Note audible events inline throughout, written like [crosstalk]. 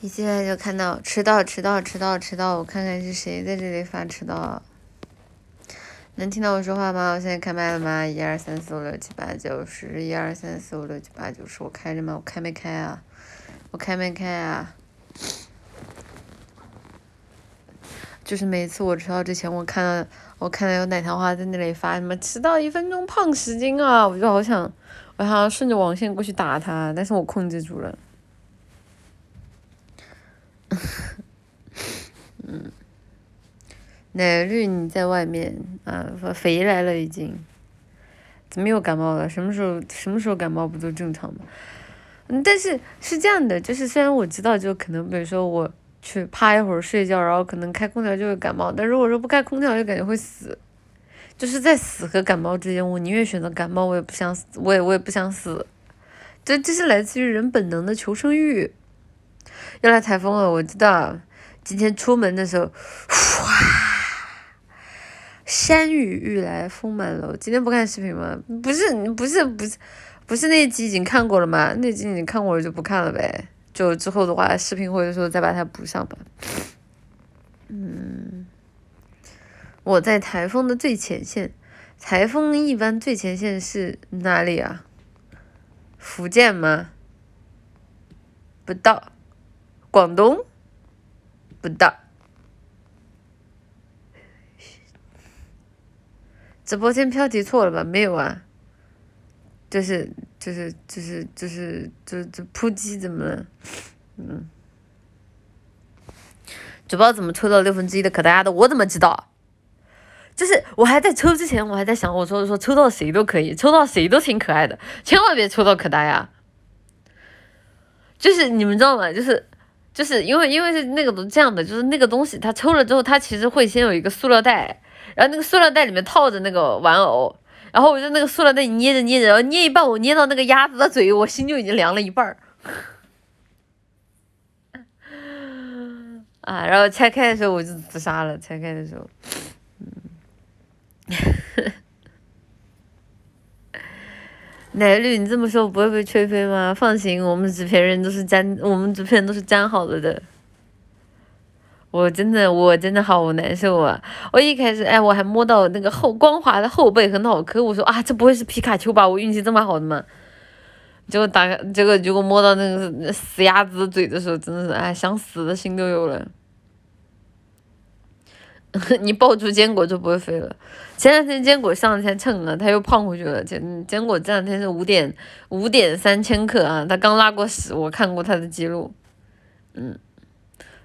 一进来就看到迟到迟到迟到迟到，我看看是谁在这里发迟到。能听到我说话吗？我现在开麦了吗？一二三四五六七八九十，一二三四五六七八九十，我开着吗？我开没开啊？我开没开啊？就是每次我迟到之前，我看到我看到有奶糖花在那里发什么迟到一分钟胖十斤啊，我就好想，我好像顺着网线过去打他，但是我控制住了。奶绿，你在外面啊？肥来了已经，怎么又感冒了？什么时候什么时候感冒不都正常吗？嗯，但是是这样的，就是虽然我知道，就可能比如说我去趴一会儿睡觉，然后可能开空调就会感冒，但如果说不开空调就感觉会死，就是在死和感冒之间，我宁愿选择感冒，我也不想死，我也我也不想死，这这是来自于人本能的求生欲。要来台风了，我知道，今天出门的时候，[sighs] 哇。山雨欲来风满楼，今天不看视频吗？不是，不是，不是，不是那集已经看过了吗？那集已经看过了就不看了呗。就之后的话，视频或者说再把它补上吧。嗯，我在台风的最前线，台风一般最前线是哪里啊？福建吗？不到，广东？不到。直播间标题错了吧？没有啊，就是就是就是就是就就扑击怎么了？嗯，主播怎么抽到六分之一的可大鸭的？我怎么知道？就是我还在抽之前，我还在想，我说说抽到谁都可以，抽到谁都挺可爱的，千万别抽到可大鸭。就是你们知道吗？就是就是因为因为是那个这样的，就是那个东西它抽了之后，它其实会先有一个塑料袋。然后那个塑料袋里面套着那个玩偶，然后我就那个塑料袋捏着捏着，然后捏一半，我捏到那个鸭子的嘴，我心就已经凉了一半儿。啊，[laughs] 然后拆开的时候我就自杀了。拆开的时候，[laughs] 奶绿，你这么说不会被吹飞吗？放心，我们纸片人都是粘，我们纸片人都是粘好了的。我真的，我真的好难受啊！我一开始，哎，我还摸到那个后光滑的后背和脑壳，我说啊，这不会是皮卡丘吧？我运气这么好的吗？结果打开，结果结果摸到那个死鸭子嘴的时候，真的是，哎，想死的心都有了。[laughs] 你抱住坚果就不会飞了。前两天坚果上天秤了，他又胖回去了。坚坚果这两天是五点五点三千克啊，他刚拉过屎，我看过他的记录，嗯。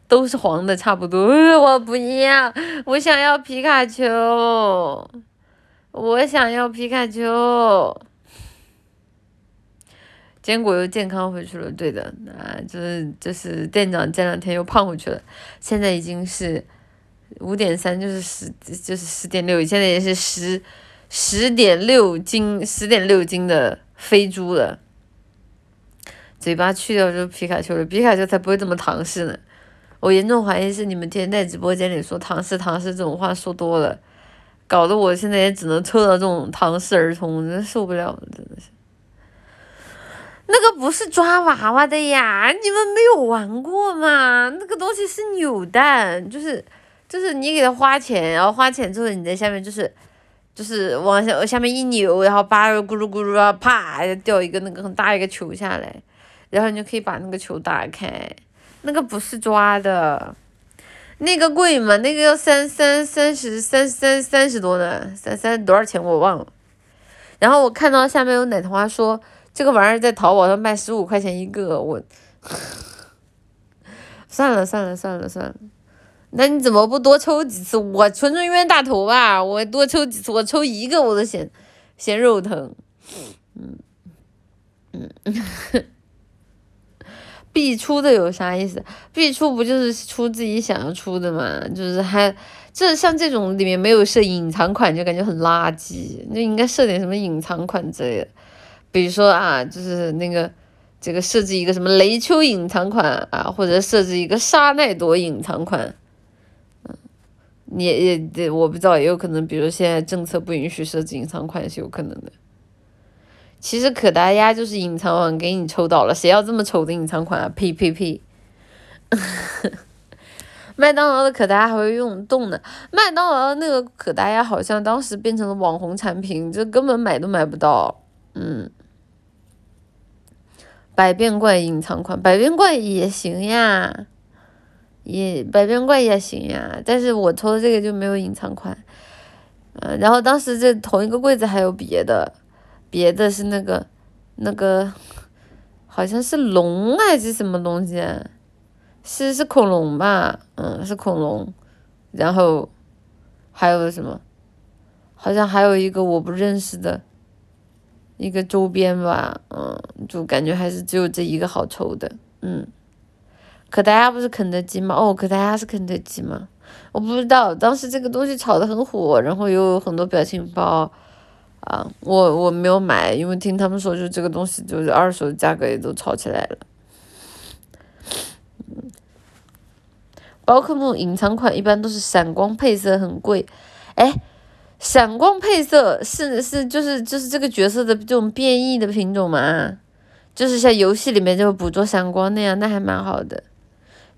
都是黄的，差不多。我不要，我想要皮卡丘，我想要皮卡丘。坚果又健康回去了，对的，啊，就是就是店长这两天又胖回去了，现在已经是五点三，就是十就是十点六，现在也是十十点六斤，十点六斤的飞猪了。嘴巴去掉就皮卡丘了，皮卡丘才不会这么唐氏呢。我严重怀疑是你们天天在直播间里说“唐诗唐诗”这种话说多了，搞得我现在也只能抽到这种唐诗儿童，真受不了了，真的是。那个不是抓娃娃的呀，你们没有玩过吗？那个东西是扭蛋，就是就是你给他花钱，然后花钱之后你在下面就是就是往下下面一扭，然后叭咕噜咕噜啊啪掉一个那个很大一个球下来，然后你就可以把那个球打开。那个不是抓的，那个贵吗？那个要三三三十三三三十多呢，三三多少钱我忘了。然后我看到下面有奶糖花说这个玩意儿在淘宝上卖十五块钱一个，我 [laughs] 算了算了算了算了，那你怎么不多抽几次？我纯纯冤大头吧，我多抽几次，我抽一个我都嫌嫌肉疼，嗯嗯。必出的有啥意思？必出不就是出自己想要出的嘛？就是还这像这种里面没有设隐藏款，就感觉很垃圾。那应该设点什么隐藏款之类的，比如说啊，就是那个这个设置一个什么雷丘隐藏款啊，或者设置一个沙奈朵隐藏款。嗯，也也我不知道，也有可能，比如现在政策不允许设置隐藏款是有可能的。其实可达鸭就是隐藏款给你抽到了，谁要这么丑的隐藏款啊？呸呸呸！[laughs] 麦当劳的可达鸭还会用动的，麦当劳那个可达鸭好像当时变成了网红产品，这根本买都买不到。嗯，百变怪隐藏款，百变怪也行呀，也百变怪也行呀，但是我抽的这个就没有隐藏款。嗯，然后当时这同一个柜子还有别的，别的是那个那个好像是龙还是什么东西。是是恐龙吧，嗯，是恐龙，然后还有什么？好像还有一个我不认识的一个周边吧，嗯，就感觉还是只有这一个好抽的，嗯。可达鸭不是肯德基吗？哦，可达鸭是肯德基吗？我不知道，当时这个东西炒的很火，然后又有很多表情包，啊，我我没有买，因为听他们说，就这个东西就是二手价格也都炒起来了。宝可梦隐藏款一般都是闪光配色，很贵。哎，闪光配色是是就是就是这个角色的这种变异的品种吗？就是像游戏里面就捕捉闪光那样，那还蛮好的。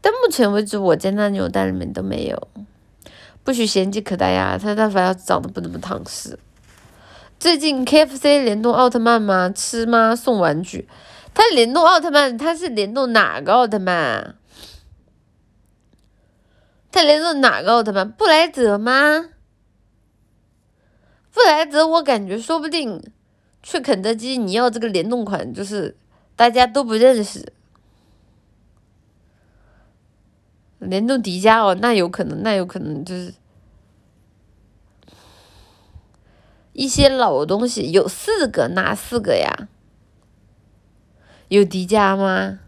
但目前为止我在那扭蛋里面都没有。不许嫌弃可达鸭，它但凡要长得不怎么唐实。最近 K F C 联动奥特曼吗？吃吗？送玩具？他联动奥特曼，他是联动哪个奥特曼？他联动哪个奥特曼？布莱泽吗？布莱泽，我感觉说不定去肯德基你要这个联动款，就是大家都不认识。联动迪迦哦，那有可能，那有可能就是一些老东西，有四个，哪四个呀？有迪迦吗？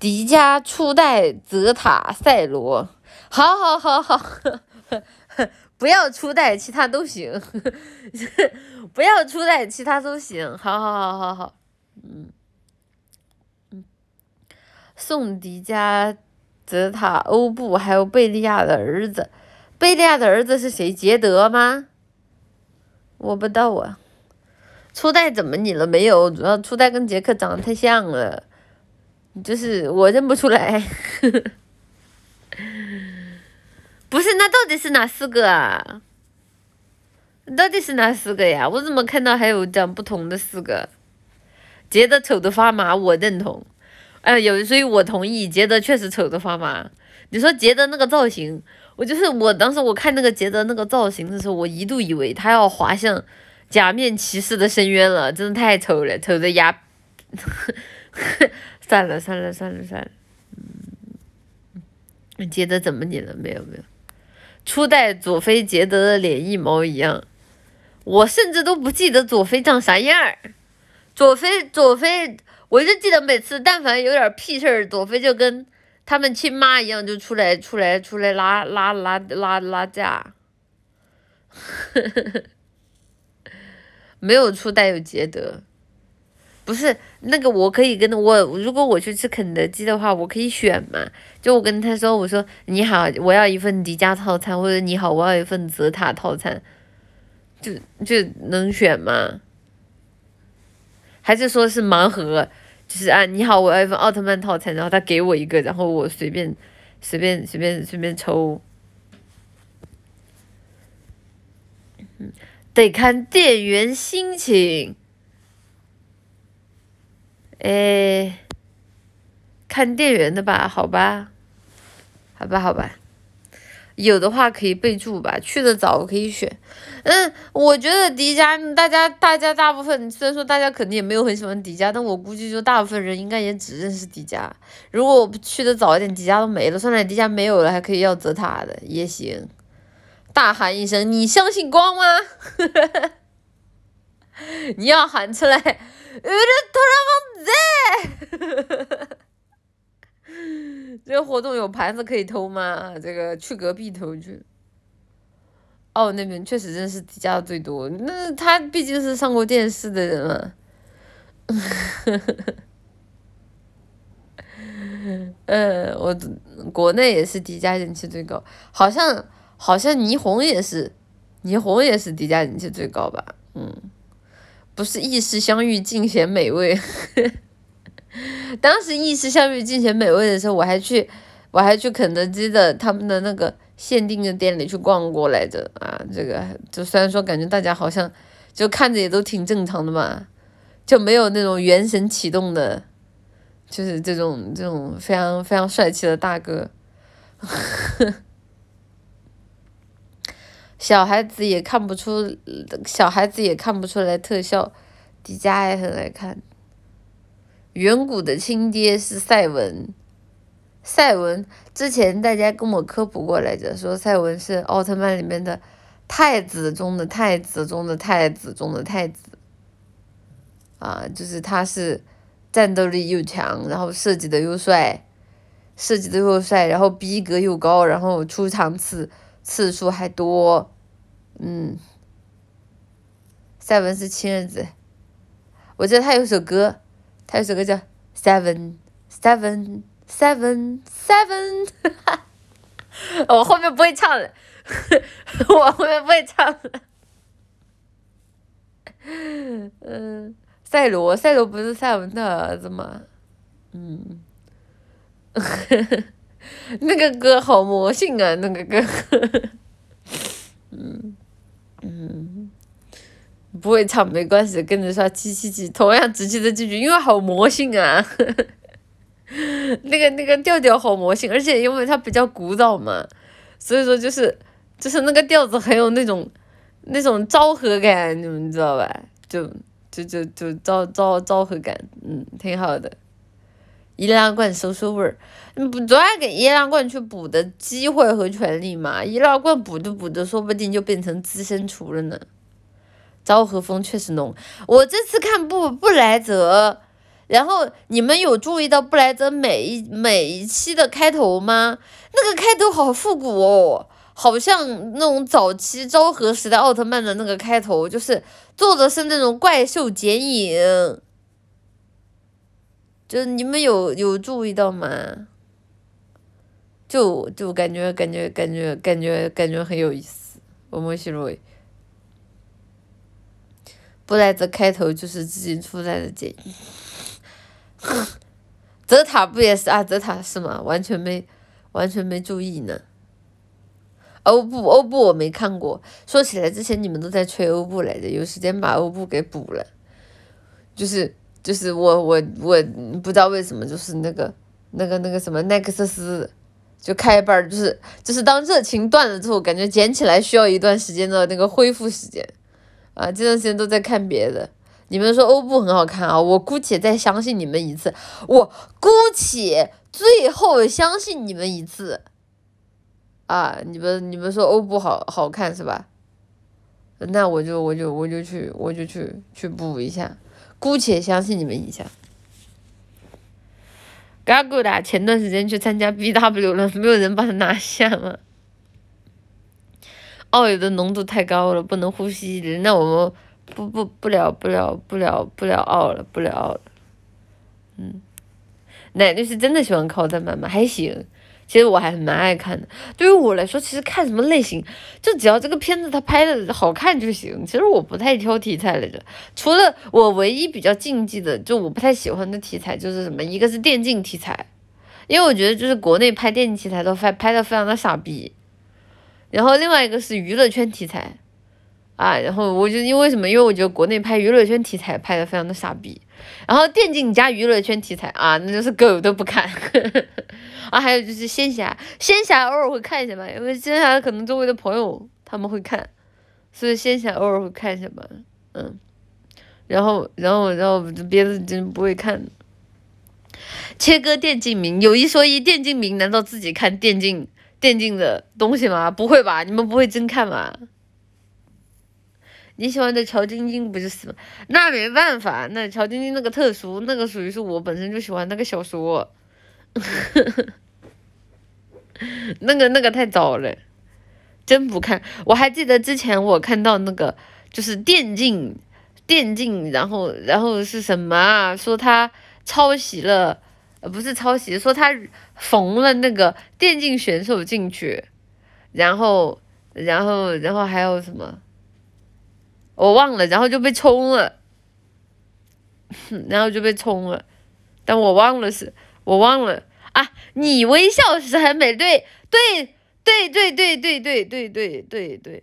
迪迦初代泽塔赛罗。好好好好，[laughs] 不要初代，其他都行。[laughs] 不要初代，其他都行。好好好好好，嗯嗯，宋迪迦、泽塔、欧布，还有贝利亚的儿子。贝利亚的儿子是谁？杰德吗？我不知道啊。初代怎么你了没有？主要初代跟杰克长得太像了，就是我认不出来。[laughs] 不是，那到底是哪四个啊？到底是哪四个呀？我怎么看到还有讲不同的四个？杰德丑的发麻，我认同。哎，有，所以我同意，杰德确实丑的发麻。你说杰德那个造型，我就是我当时我看那个杰德那个造型的时候，我一度以为他要滑向假面骑士的深渊了，真的太丑了，丑的牙。算了算了算了算了，嗯，杰德怎么你了？没有没有。初代佐菲杰德的脸一毛一样，我甚至都不记得佐菲长啥样儿。佐菲佐菲，我就记得每次但凡有点屁事儿，佐菲就跟他们亲妈一样，就出来出来出来拉拉拉拉拉架。[laughs] 没有初代有杰德。不是那个，我可以跟我如果我去吃肯德基的话，我可以选嘛？就我跟他说，我说你好，我要一份迪迦套餐，或者你好，我要一份泽塔套餐，就就能选吗？还是说是盲盒？就是啊，你好，我要一份奥特曼套餐，然后他给我一个，然后我随便随便随便随便抽。得看店员心情。哎，看店员的吧，好吧，好吧，好吧，有的话可以备注吧，去的早可以选。嗯，我觉得迪迦，大家大家大部分虽然说大家肯定也没有很喜欢迪迦，但我估计就大部分人应该也只认识迪迦。如果我去的早一点，迪迦都没了，算了，迪迦没有了，还可以要泽塔的也行。大喊一声：“你相信光吗？” [laughs] 你要喊出来。乌尔特拉蒙在，[laughs] 这个活动有盘子可以偷吗？这个去隔壁偷去。哦，那边确实认识迪迦最多，那他毕竟是上过电视的人嘛。嗯，[laughs] 我国内也是迪迦人气最高，好像好像霓虹也是，霓虹也是迪迦人气最高吧？嗯。不是意式相遇尽显美味，[laughs] 当时意式香芋尽显美味的时候，我还去我还去肯德基的他们的那个限定的店里去逛过来着啊。这个就虽然说感觉大家好像就看着也都挺正常的嘛，就没有那种元神启动的，就是这种这种非常非常帅气的大哥。[laughs] 小孩子也看不出，小孩子也看不出来特效，迪迦也很爱看。远古的亲爹是赛文，赛文之前大家跟我科普过来着，说赛文是奥特曼里面的太子中的太子中的太子中的太子，啊，就是他是战斗力又强，然后设计的又帅，设计的又帅，然后逼格又高，然后出场次。次数还多，嗯，赛文是亲儿子，我记得他有首歌，他有首歌叫 Seven Seven Seven Seven，[laughs] 我后面不会唱了，[laughs] 我后面不会唱了，嗯，赛罗赛罗不是赛文的儿子吗？嗯。[laughs] 那个歌好魔性啊，那个歌，嗯嗯，不会唱没关系，跟着刷七七七，同样只记得这句，因为好魔性啊，[laughs] 那个那个调调好魔性，而且因为它比较古早嘛，所以说就是就是那个调子很有那种那种昭和感，你们知道吧？就就就就昭昭昭和感，嗯，挺好的。易拉罐收收味儿，你不专给易拉罐去补的机会和权利嘛？易拉罐补着补着，说不定就变成资深厨了呢。昭和风确实浓，我这次看布布莱泽，然后你们有注意到布莱泽每一每一期的开头吗？那个开头好复古哦，好像那种早期昭和时代奥特曼的那个开头，就是做的是那种怪兽剪影。就你们有有注意到吗？就就感觉感觉感觉感觉感觉很有意思。我们西罗，布莱泽开头就是最近出来的建议。[laughs] 泽塔不也是啊？泽塔是吗？完全没完全没注意呢。欧布欧布我没看过。说起来，之前你们都在吹欧布来着，有时间把欧布给补了。就是。就是我我我不知道为什么，就是那个那个那个什么奈克瑟斯，就开班就是就是当热情断了之后，感觉捡起来需要一段时间的那个恢复时间，啊，这段时间都在看别的。你们说欧布很好看啊，我姑且再相信你们一次，我姑且最后相信你们一次，啊，你们你们说欧布好好看是吧？那我就我就我就去我就去去补一下。姑且相信你们一下。嘎咕达前段时间去参加 BW 了，没有人把他拿下吗？奥油的浓度太高了，不能呼吸。那我们不不不聊不聊不聊不聊奥了，不聊奥了。嗯，奶奶是真的喜欢考特曼吗？还行。其实我还蛮爱看的，对于我来说，其实看什么类型，就只要这个片子它拍的好看就行。其实我不太挑题材来着，除了我唯一比较禁忌的，就我不太喜欢的题材就是什么，一个是电竞题材，因为我觉得就是国内拍电竞题材都拍拍的非常的傻逼，然后另外一个是娱乐圈题材，啊，然后我就因为什么？因为我觉得国内拍娱乐圈题材拍的非常的傻逼。然后电竞加娱乐圈题材啊，那就是狗都不看 [laughs] 啊。还有就是仙侠，仙侠偶尔会看一下吧，因为仙侠可能周围的朋友他们会看，所以仙侠偶尔会看一下吧。嗯，然后然后然后别的真不会看。切割电竞名，有一说一，电竞名难道自己看电竞电竞的东西吗？不会吧，你们不会真看吧？你喜欢的乔晶晶不就是吗？那没办法，那乔晶晶那个特殊，那个属于是我本身就喜欢那个小说，[laughs] 那个那个太早了，真不看。我还记得之前我看到那个就是电竞，电竞，然后然后是什么啊？说他抄袭了，不是抄袭，说他缝了那个电竞选手进去，然后然后然后还有什么？我忘了，然后就被冲了，然后就被冲了，但我忘了是，我忘了啊！你微笑时很美，对对对对对对对对对对对。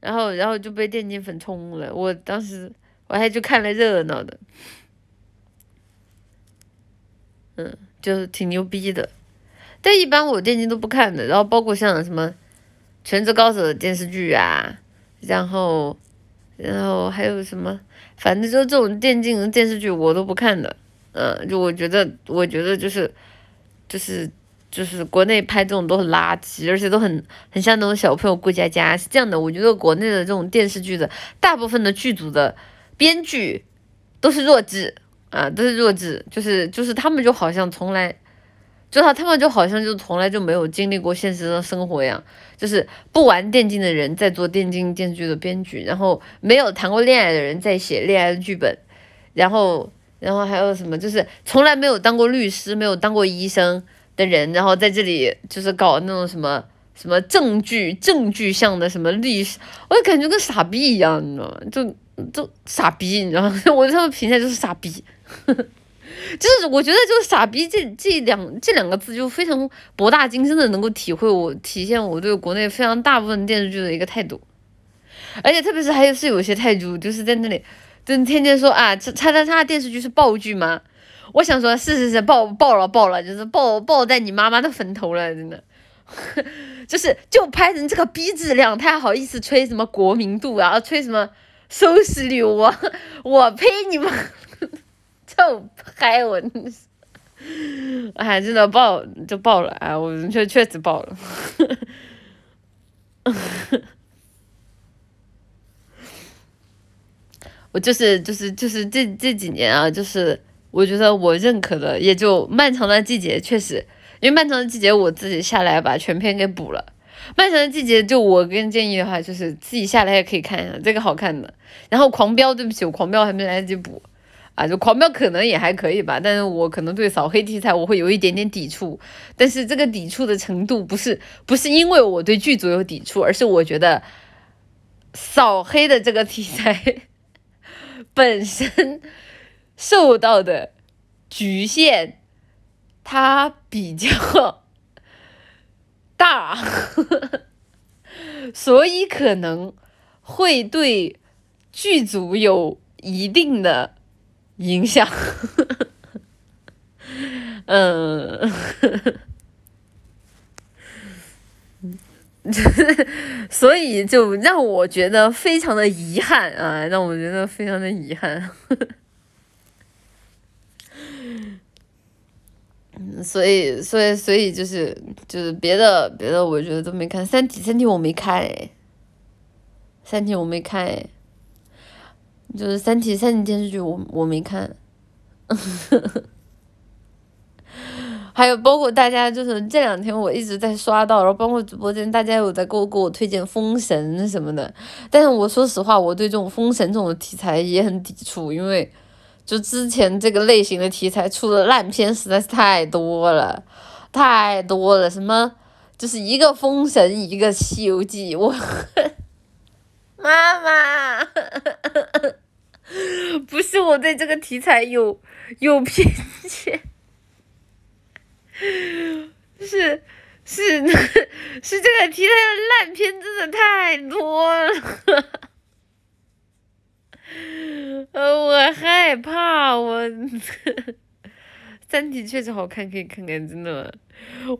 然后，然后就被电竞粉冲了。我当时我还去看了热闹的，嗯，就挺牛逼的。但一般我电竞都不看的。然后包括像什么《全职高手》的电视剧啊，然后，然后还有什么。反正就这种电竞电视剧我都不看的，嗯，就我觉得，我觉得就是，就是，就是国内拍这种都很垃圾，而且都很很像那种小朋友过家家。是这样的，我觉得国内的这种电视剧的大部分的剧组的编剧都是弱智啊，都是弱智，就是就是他们就好像从来。就他，他们就好像就从来就没有经历过现实的生活一样，就是不玩电竞的人在做电竞电视剧的编剧，然后没有谈过恋爱的人在写恋爱的剧本，然后，然后还有什么，就是从来没有当过律师、没有当过医生的人，然后在这里就是搞那种什么什么证据、证据像的什么律师，我就感觉跟傻逼一样，你知道吗？就就傻逼，你知道吗？我他们评价就是傻逼。[laughs] 就是我觉得，就是傻逼这这两这两个字就非常博大精深的能够体会我体现我对国内非常大部分电视剧的一个态度，而且特别是还有是有些态度就是在那里，就天天说啊，叉叉叉电视剧是爆剧吗？我想说，是是是爆爆了爆了，就是爆爆在你妈妈的坟头了，真的，[laughs] 就是就拍成这个逼质量，他还好意思吹什么国民度啊，吹什么收视率，我我呸你妈！[laughs] 臭拍我，哎，真的爆就爆了啊！我确确实爆了，我就是就是就是这这几年啊，就是我觉得我认可的也就漫长的季节，确实，因为漫长的季节我自己下来把全篇给补了。漫长的季节就我跟建议的话，就是自己下来也可以看一下，这个好看的。然后狂飙，对不起，我狂飙还没来得及补。啊，就狂飙可能也还可以吧，但是我可能对扫黑题材我会有一点点抵触，但是这个抵触的程度不是不是因为我对剧组有抵触，而是我觉得扫黑的这个题材 [laughs] 本身受到的局限，它比较大，[laughs] 所以可能会对剧组有一定的。影响，[laughs] 嗯，[laughs] 所以就让我觉得非常的遗憾啊，让我觉得非常的遗憾。所以，所以，所以就是就是别的别的，我觉得都没看《三体》，《三体》我没看哎，《三体》我没看哎。就是《三体》三体电视剧，我我没看，[laughs] 还有包括大家就是这两天我一直在刷到，然后包括直播间大家有在给我给我推荐《封神》什么的，但是我说实话，我对这种《封神》这种题材也很抵触，因为就之前这个类型的题材出的烂片实在是太多了，太多了，什么就是一个《封神》，一个《西游记》，我 [laughs] 妈妈。[laughs] 不是我对这个题材有有偏见，[laughs] 是是是这个题材的烂片真的太多了，呃，我害怕我，三体确实好看，可以看看，真的，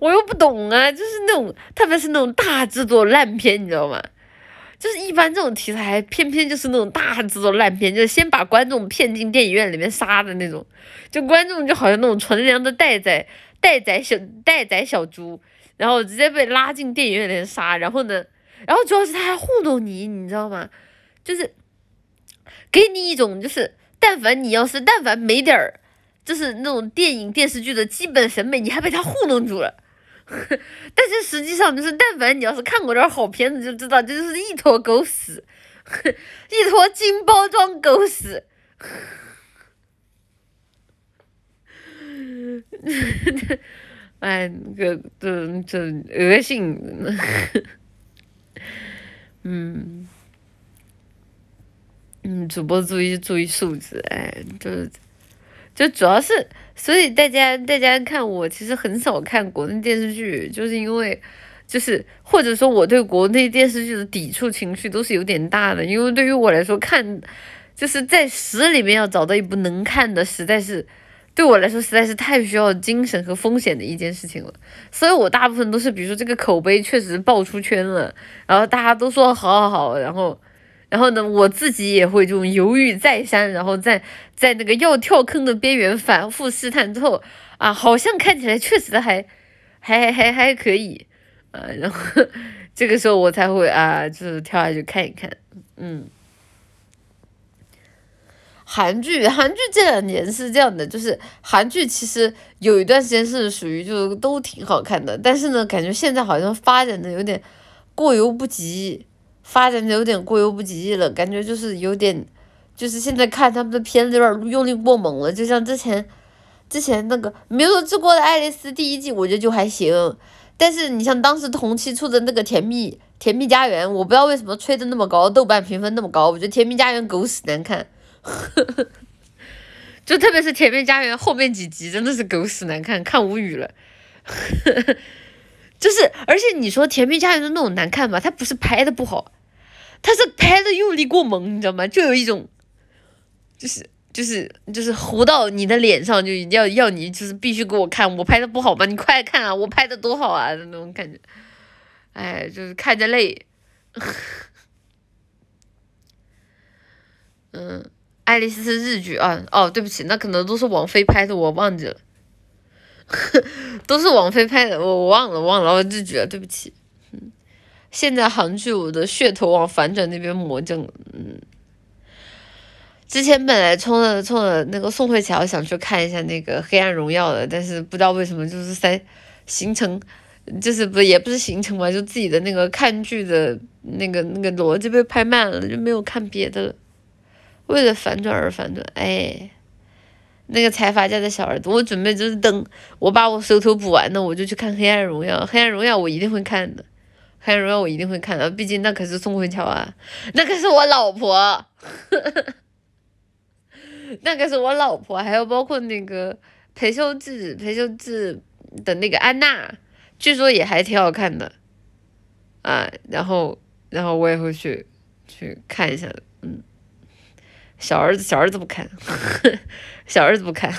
我又不懂啊，就是那种特别是那种大制作烂片，你知道吗？就是一般这种题材，偏偏就是那种大制作烂片，就是先把观众骗进电影院里面杀的那种，就观众就好像那种纯良的待宰待宰小待宰小猪，然后直接被拉进电影院里面杀，然后呢，然后主要是他还糊弄你，你知道吗？就是给你一种就是，但凡你要是但凡没点儿，就是那种电影电视剧的基本审美，你还被他糊弄住了。[laughs] 但是实际上就是，但凡你要是看过点儿好片子，就知道这就是一坨狗屎，[laughs] 一坨金包装狗屎。[laughs] 哎，那个这这恶心！嗯嗯，主播注意注意素质，哎，就是就主要是，所以大家大家看我其实很少看国内电视剧，就是因为，就是或者说我对国内电视剧的抵触情绪都是有点大的，因为对于我来说看，就是在十里面要找到一部能看的，实在是对我来说实在是太需要精神和风险的一件事情了，所以我大部分都是，比如说这个口碑确实爆出圈了，然后大家都说好好好，然后。然后呢，我自己也会这种犹豫再三，然后在在那个要跳坑的边缘反复试探之后，啊，好像看起来确实还 [laughs] 还还还可以，啊，[laughs] 然后这个时候我才会啊，就是跳下去看一看，嗯。韩剧，韩剧这两年是这样的，就是韩剧其实有一段时间是属于就都挺好看的，但是呢，感觉现在好像发展的有点过犹不及。发展的有点过犹不及了，感觉就是有点，就是现在看他们的片子有点用力过猛了。就像之前，之前那个《没有治过的爱丽丝》第一季，我觉得就还行。但是你像当时同期出的那个《甜蜜甜蜜家园》，我不知道为什么吹的那么高，豆瓣评分那么高。我觉得《甜蜜家园》狗屎难看，[laughs] 就特别是《甜蜜家园》后面几集真的是狗屎难看，看无语了。就是，而且你说《甜蜜家园》的那种难看吧，它不是拍的不好。他是拍的用力过猛，你知道吗？就有一种，就是就是就是糊到你的脸上，就要要你就是必须给我看，我拍的不好吗？你快看啊，我拍的多好啊那种感觉，哎，就是看着累。[laughs] 嗯，爱丽丝是日剧啊，哦，对不起，那可能都是王菲拍的，我忘记了，[laughs] 都是王菲拍的，我我忘了忘了我就觉得，对不起。嗯现在韩剧我的噱头往反转那边魔怔嗯，之前本来冲着冲着那个宋慧乔想去看一下那个《黑暗荣耀》的，但是不知道为什么就是在行程，就是不也不是行程嘛，就自己的那个看剧的那个那个逻辑被拍慢了，就没有看别的了。为了反转而反转，哎，那个财阀家的小儿子，我准备就是等我把我手头补完了，我就去看《黑暗荣耀》，《黑暗荣耀》我一定会看的。黑暗荣耀我一定会看的，毕竟那可是宋慧乔啊，那可是我老婆，[laughs] 那可是我老婆，还有包括那个裴秀智，裴秀智的那个安娜，据说也还挺好看的，啊，然后然后我也会去去看一下，嗯，小儿子小儿子不看，小儿子不看，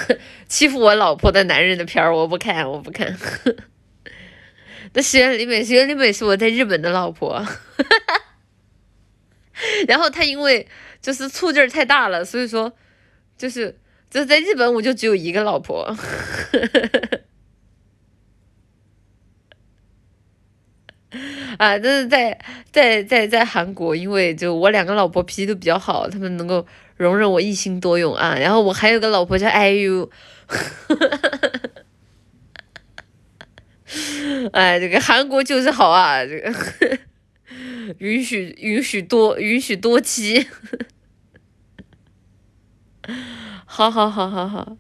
欺负我老婆的男人的片儿我不看我不看。[laughs] 那石原里美，石原里美是我在日本的老婆，[laughs] 然后她因为就是醋劲儿太大了，所以说就是就是在日本我就只有一个老婆，[laughs] 啊，但是在在在在韩国，因为就我两个老婆脾气都比较好，他们能够容忍我一心多用啊，然后我还有个老婆叫 IU。[laughs] 哎，这个韩国就是好啊，这个。允许允许多允许多妻，好好好好好，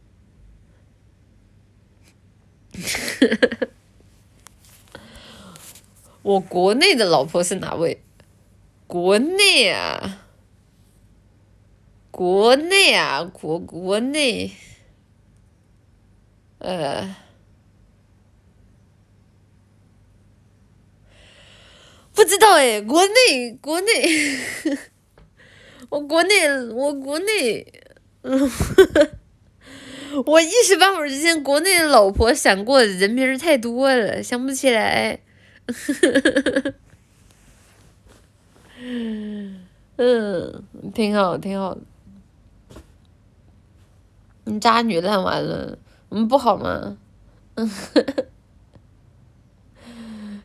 [laughs] 我国内的老婆是哪位？国内啊，国内啊，国国内，呃。不知道哎，国内国内，我国内我国内，[laughs] 我一时半会儿之间国内的老婆想过的人名儿太多了，想不起来。[laughs] 嗯，挺好挺好。你渣女烂完了，我们，不好吗？嗯。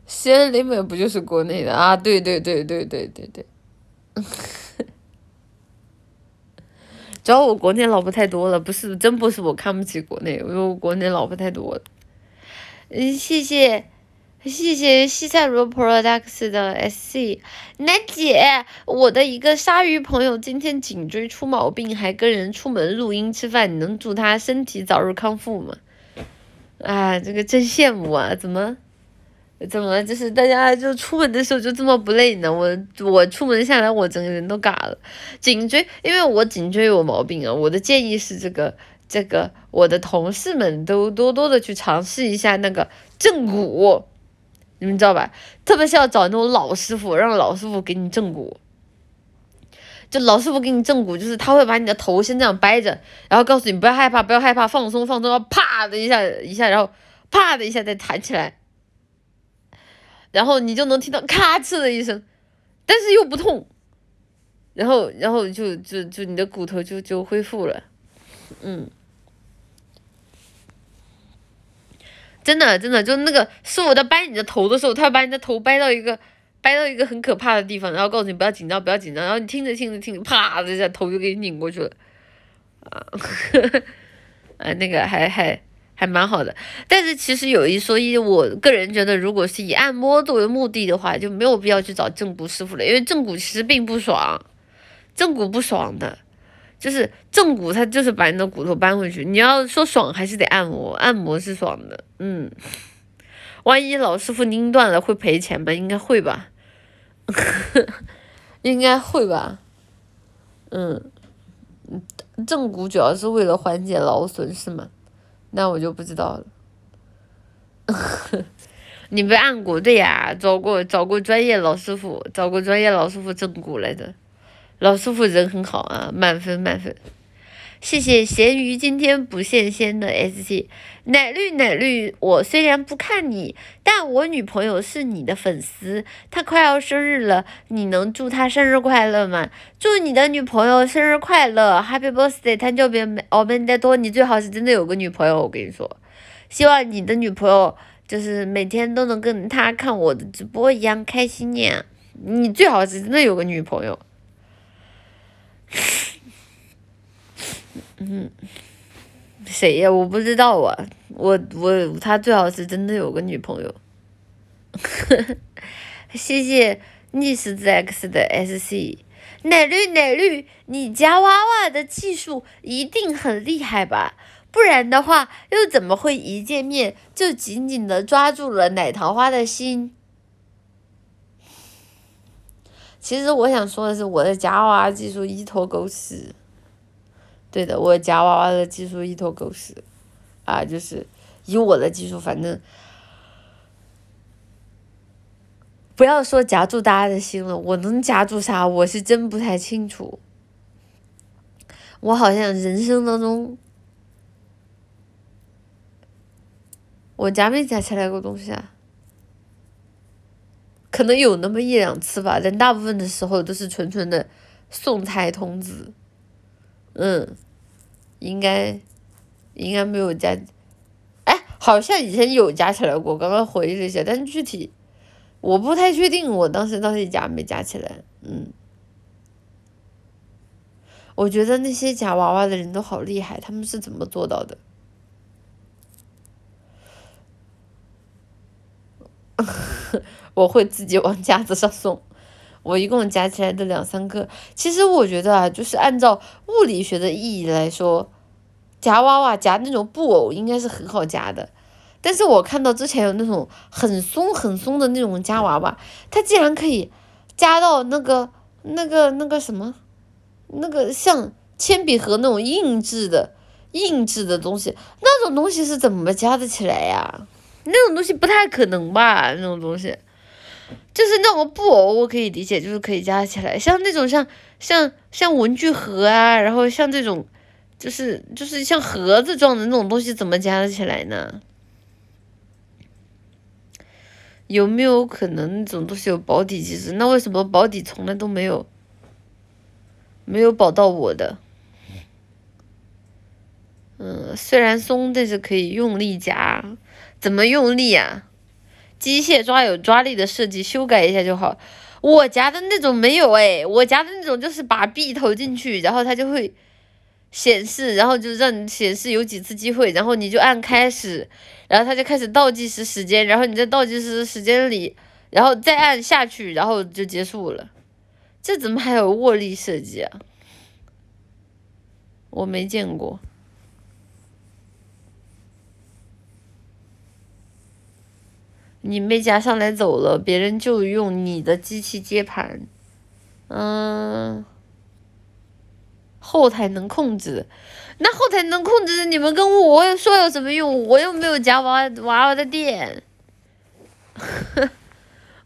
西安林美不就是国内的啊？对对对对对对对，主要 [laughs] 我国内老婆太多了，不是真不是我看不起国内，因为我国内老婆太多了。嗯，谢谢谢谢西塞罗 Products 的 SC 楠姐，我的一个鲨鱼朋友今天颈椎出毛病，还跟人出门录音吃饭，你能祝他身体早日康复吗？啊，这个真羡慕啊，怎么？怎么就是大家就出门的时候就这么不累呢？我我出门下来我整个人都嘎了，颈椎，因为我颈椎有毛病啊。我的建议是这个这个我的同事们都多多的去尝试一下那个正骨，你们知道吧？特别是要找那种老师傅，让老师傅给你正骨。就老师傅给你正骨，就是他会把你的头先这样掰着，然后告诉你不要害怕，不要害怕，放松放松，啪的一下一下，然后啪的一下再弹起来，然后你就能听到咔哧的一声，但是又不痛，然后然后就就就你的骨头就就恢复了，嗯，真的真的就那个师傅在掰你的头的时候，他会把你的头掰到一个。掰到一个很可怕的地方，然后告诉你不要紧张，不要紧张，然后你听着听着听着，啪的一下头就给你拧过去了，啊，啊，[laughs] 那个还还还蛮好的。但是其实有一说一，我个人觉得，如果是以按摩作为目的的话，就没有必要去找正骨师傅了，因为正骨其实并不爽，正骨不爽的，就是正骨它就是把你的骨头搬回去。你要说爽，还是得按摩，按摩是爽的，嗯。万一老师傅拧断了会赔钱吗？应该会吧，[laughs] 应该会吧，嗯，正骨主要是为了缓解劳损是吗？那我就不知道了。[laughs] 你没按过对呀？找过找过专业老师傅，找过专业老师傅正骨来着，老师傅人很好啊，满分满分。谢谢咸鱼今天不限仙的 S C 奶绿奶绿，我虽然不看你，但我女朋友是你的粉丝，她快要生日了，你能祝她生日快乐吗？祝你的女朋友生日快乐，Happy Birthday！他叫别哦，别再多，你最好是真的有个女朋友，我跟你说，希望你的女朋友就是每天都能跟她看我的直播一样开心呀，你最好是真的有个女朋友。嗯，谁呀？我不知道啊。我我他最好是真的有个女朋友。[laughs] 谢谢逆时子 X 的 SC，奶绿奶绿，你夹娃娃的技术一定很厉害吧？不然的话，又怎么会一见面就紧紧的抓住了奶桃花的心？其实我想说的是，我的夹娃娃技术一坨狗屎。对的，我夹娃娃的技术一坨狗屎，啊，就是以我的技术，反正不要说夹住大家的心了，我能夹住啥？我是真不太清楚。我好像人生当中，我夹没夹起来过东西啊？可能有那么一两次吧，但大部分的时候都是纯纯的送财童子。嗯，应该，应该没有加，哎，好像以前有加起来过，刚刚回忆了一下，但具体我不太确定，我当时到底加没加起来，嗯，我觉得那些夹娃娃的人都好厉害，他们是怎么做到的？[laughs] 我会自己往架子上送。[laughs] 我一共夹起来的两三个，其实我觉得啊，就是按照物理学的意义来说，夹娃娃夹那种布偶应该是很好夹的。但是我看到之前有那种很松很松的那种夹娃娃，它竟然可以夹到那个那个那个什么，那个像铅笔盒那种硬质的硬质的东西，那种东西是怎么夹得起来呀？那种东西不太可能吧？那种东西。就是那种布偶，我可以理解，就是可以加起来。像那种像像像文具盒啊，然后像这种，就是就是像盒子状的那种东西，怎么加得起来呢？有没有可能那种东西有保底机制？那为什么保底从来都没有没有保到我的？嗯，虽然松，但是可以用力夹，怎么用力啊？机械抓有抓力的设计，修改一下就好。我夹的那种没有哎，我夹的那种就是把币投进去，然后它就会显示，然后就让你显示有几次机会，然后你就按开始，然后它就开始倒计时时间，然后你在倒计时时间里，然后再按下去，然后就结束了。这怎么还有握力设计啊？我没见过。你没夹上来走了，别人就用你的机器接盘，嗯，后台能控制，那后台能控制的，你们跟我说有什么用？我又没有夹娃娃娃娃的电，[laughs]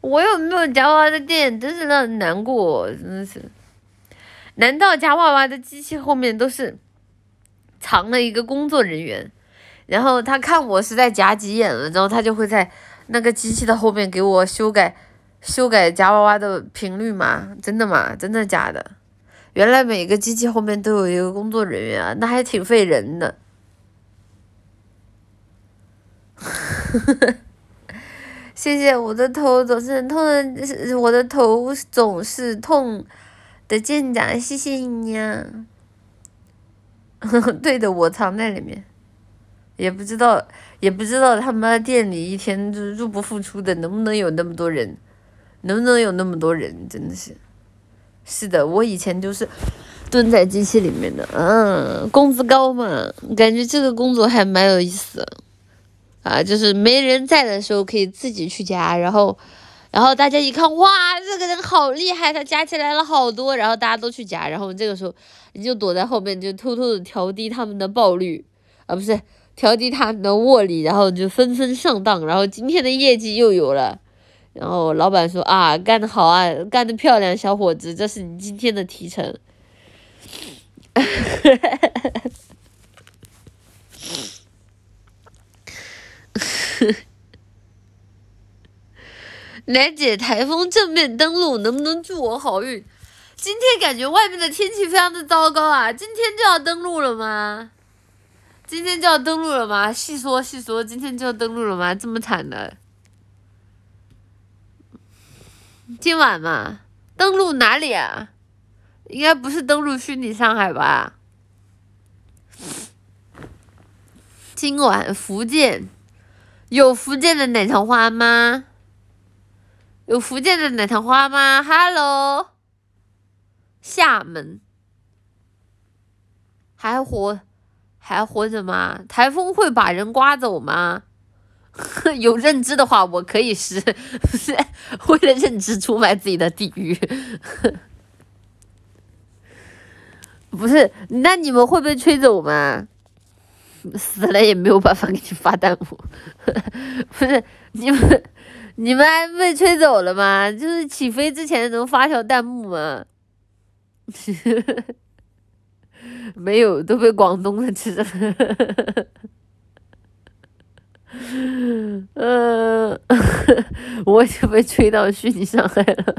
我又没有夹娃娃的电，真是让人难过，真的是。难道夹娃娃的机器后面都是藏了一个工作人员？然后他看我是在夹急眼了，然后他就会在那个机器的后面给我修改修改夹娃娃的频率吗？真的吗？真的假的？原来每个机器后面都有一个工作人员啊，那还挺费人的。[laughs] 谢谢，我的头总是痛的，我的头总是痛的舰长，谢谢你呀。[laughs] 对的，我藏在里面。也不知道，也不知道他们店里一天就入不敷出的，能不能有那么多人，能不能有那么多人，真的是。是的，我以前就是蹲在机器里面的，嗯，工资高嘛，感觉这个工作还蛮有意思，啊，就是没人在的时候可以自己去夹，然后，然后大家一看，哇，这个人好厉害，他夹起来了好多，然后大家都去夹，然后这个时候你就躲在后面，就偷偷的调低他们的爆率，啊，不是。调低他们的握力，然后就纷纷上当，然后今天的业绩又有了，然后老板说啊，干得好啊，干得漂亮，小伙子，这是你今天的提成。[laughs] 来姐，台风正面登陆，能不能祝我好运？今天感觉外面的天气非常的糟糕啊，今天就要登陆了吗？今天就要登陆了吗？细说细说，今天就要登陆了吗？这么惨的，今晚嘛，登陆哪里啊？应该不是登陆虚拟上海吧？今晚福建有福建的奶糖花吗？有福建的奶糖花吗？Hello，厦门还活？还活着吗？台风会把人刮走吗？[laughs] 有认知的话，我可以是 [laughs] 为了认知出卖自己的地狱。不是，那你们会被吹走吗？死了也没有办法给你发弹幕。[laughs] 不是，你们你们还被吹走了吗？就是起飞之前能发条弹幕吗？没有，都被广东的吃了。嗯，[laughs] 我就被吹到虚拟上海了，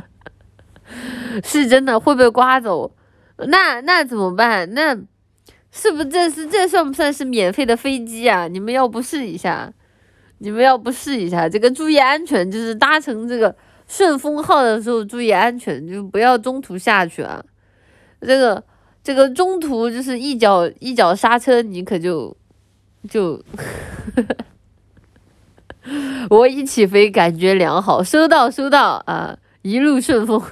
是真的会被刮走。那那怎么办？那是不是这是这算不算是免费的飞机啊？你们要不试一下？你们要不试一下？这个注意安全，就是搭乘这个顺风号的时候注意安全，就不要中途下去啊。这个。这个中途就是一脚一脚刹车，你可就就，[laughs] 我一起飞感觉良好，收到收到啊，一路顺风，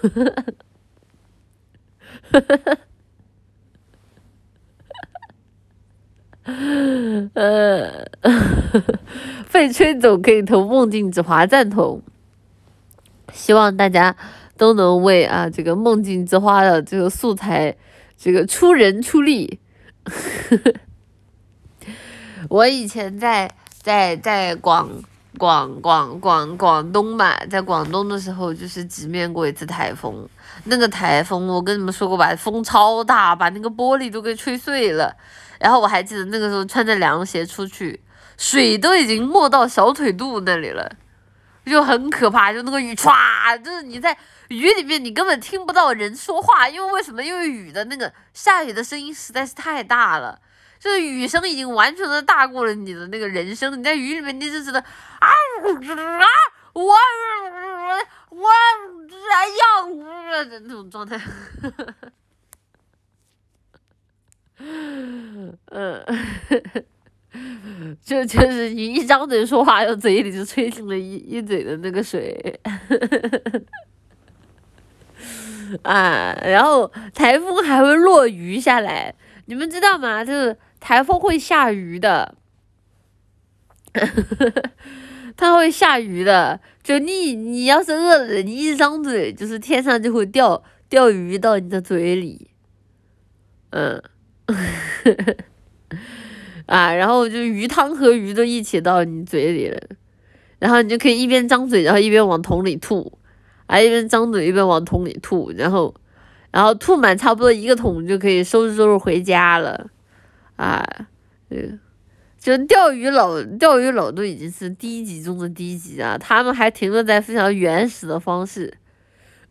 [laughs] 呃，[laughs] 被吹走可以投梦境之花赞同，希望大家都能为啊这个梦境之花的这个素材。这个出人出力，我以前在在在广广广广广东吧，在广东的时候就是直面过一次台风。那个台风我跟你们说过吧，风超大，把那个玻璃都给吹碎了。然后我还记得那个时候穿着凉鞋出去，水都已经没到小腿肚那里了，就很可怕。就那个雨唰，就是你在。雨里面你根本听不到人说话，因为为什么？因为雨的那个下雨的声音实在是太大了，就是雨声已经完全的大过了你的那个人声。你在雨里面，你就觉得啊啊，我我怎样的那种状态，嗯，就就是你一张嘴说话，然后嘴里就吹进了一一嘴的那个水。啊，然后台风还会落雨下来，你们知道吗？就是台风会下雨的，[laughs] 它会下雨的。就你，你要是饿了，你一张嘴，就是天上就会掉掉鱼到你的嘴里。嗯，[laughs] 啊，然后就鱼汤和鱼都一起到你嘴里了，然后你就可以一边张嘴，然后一边往桶里吐，还，一边张嘴一边往桶里吐，然后，然后吐满差不多一个桶就可以收拾收拾回家了，啊，嗯。就钓鱼佬，钓鱼佬都已经是低级中的低级啊！他们还停留在非常原始的方式，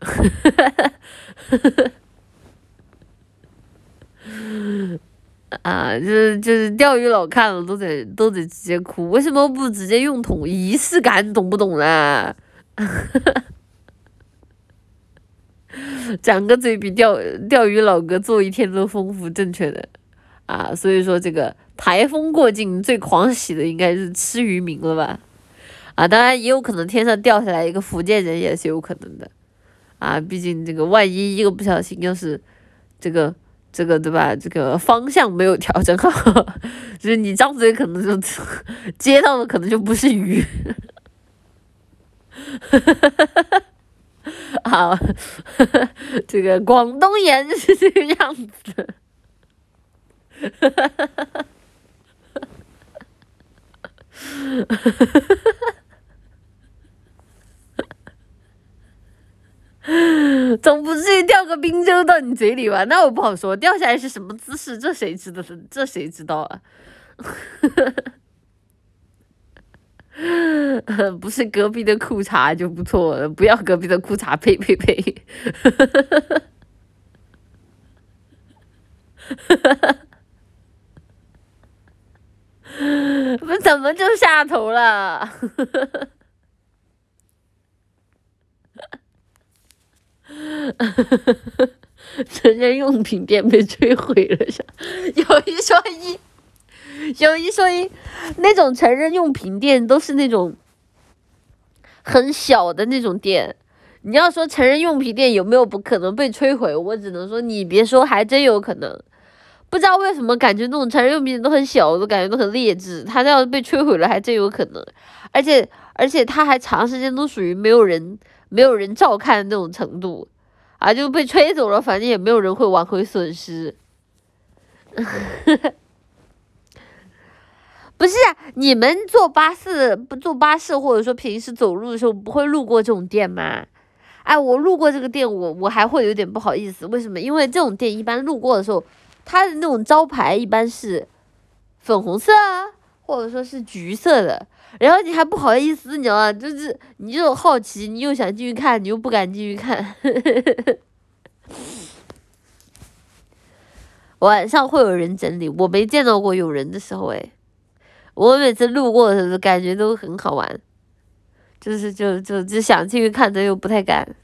[laughs] 啊，就是就是钓鱼佬看了都得都得直接哭，为什么不直接用桶？仪式感懂不懂啦？[laughs] 长个嘴比钓钓鱼老哥做一天都丰富，正确的啊，所以说这个。台风过境最狂喜的应该是吃渔民了吧？啊，当然也有可能天上掉下来一个福建人也是有可能的，啊，毕竟这个万一一个不小心要是这个这个对吧？这个方向没有调整好，[laughs] 就是你张嘴可能就 [laughs] 接到的可能就不是鱼，好，[laughs] 这个广东言是这个样子。[laughs] 总不至于掉个冰粥到你嘴里吧？那我不好说，掉下来是什么姿势，这谁知道？这谁知道啊？[laughs] 不是隔壁的裤衩就不错了，不要隔壁的裤衩，呸呸呸！哈哈哈哈哈！哈哈。不怎么就下头了？[laughs] 成人用品店被摧毁了，有一说一，有一说一，那种成人用品店都是那种很小的那种店。你要说成人用品店有没有不可能被摧毁？我只能说你别说，还真有可能。不知道为什么，感觉那种成人用品店都很小，我都感觉都很劣质。它要是被摧毁了，还真有可能。而且，而且它还长时间都属于没有人、没有人照看的那种程度，啊，就被吹走了，反正也没有人会挽回损失。[laughs] 不是，你们坐巴士不坐巴士，或者说平时走路的时候，不会路过这种店吗？哎，我路过这个店，我我还会有点不好意思。为什么？因为这种店一般路过的时候。它的那种招牌一般是粉红色，或者说是橘色的，然后你还不好意思，你知道吗？就是你就好奇，你又想进去看，你又不敢进去看。[laughs] 晚上会有人整理，我没见到过有人的时候哎，我每次路过的时候感觉都很好玩，就是就就就想进去看，但又不太敢。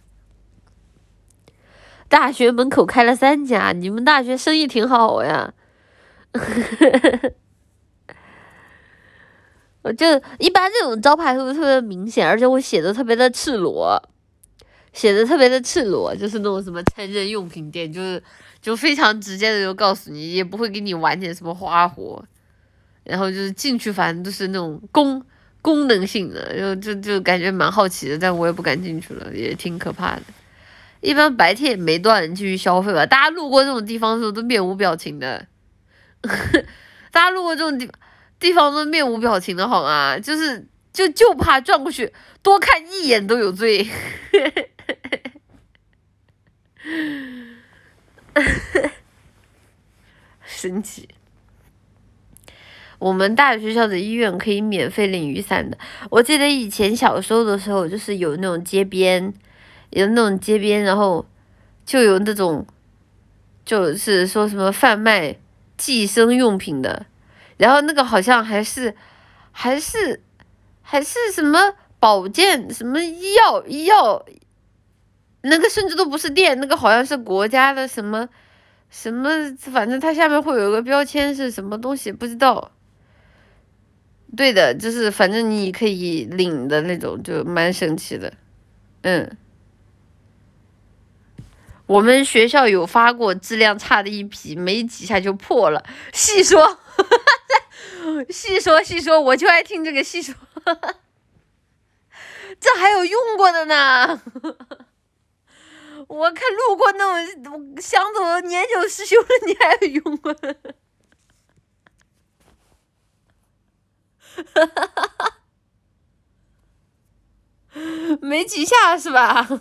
大学门口开了三家，你们大学生意挺好呀。[laughs] 我就一般这种招牌会特别明显，而且我写的特别的赤裸，写的特别的赤裸，就是那种什么成人用品店，就是就非常直接的就告诉你，也不会给你玩点什么花活，然后就是进去反正都是那种功功能性的，就就就感觉蛮好奇的，但我也不敢进去了，也挺可怕的。一般白天也没多少人进去消费吧，大家路过这种地方的时候都面无表情的，[laughs] 大家路过这种地地方都面无表情的好吗？就是就就怕转过去多看一眼都有罪，[laughs] 神奇。我们大学校的医院可以免费领雨伞的，我记得以前小时候的时候，就是有那种街边。有那种街边，然后就有那种，就是说什么贩卖寄生用品的，然后那个好像还是还是还是什么保健什么医药医药，那个甚至都不是店，那个好像是国家的什么什么，反正它下面会有一个标签是什么东西不知道。对的，就是反正你可以领的那种，就蛮神奇的，嗯。我们学校有发过质量差的一批，没几下就破了。细说，[laughs] 细说，细说，我就爱听这个细说。[laughs] 这还有用过的呢，[laughs] 我看路过那种箱子年久失修了，你还要用吗？哈哈哈哈 [laughs] 没几下是吧？[laughs]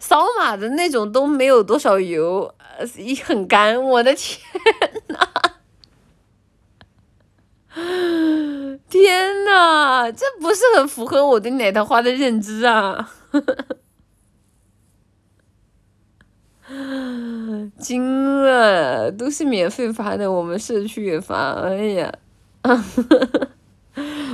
扫码的那种都没有多少油，呃，很干。我的天呐！天呐，这不是很符合我对奶桃花的认知啊！[laughs] 惊了，都是免费发的，我们社区也发。哎呀，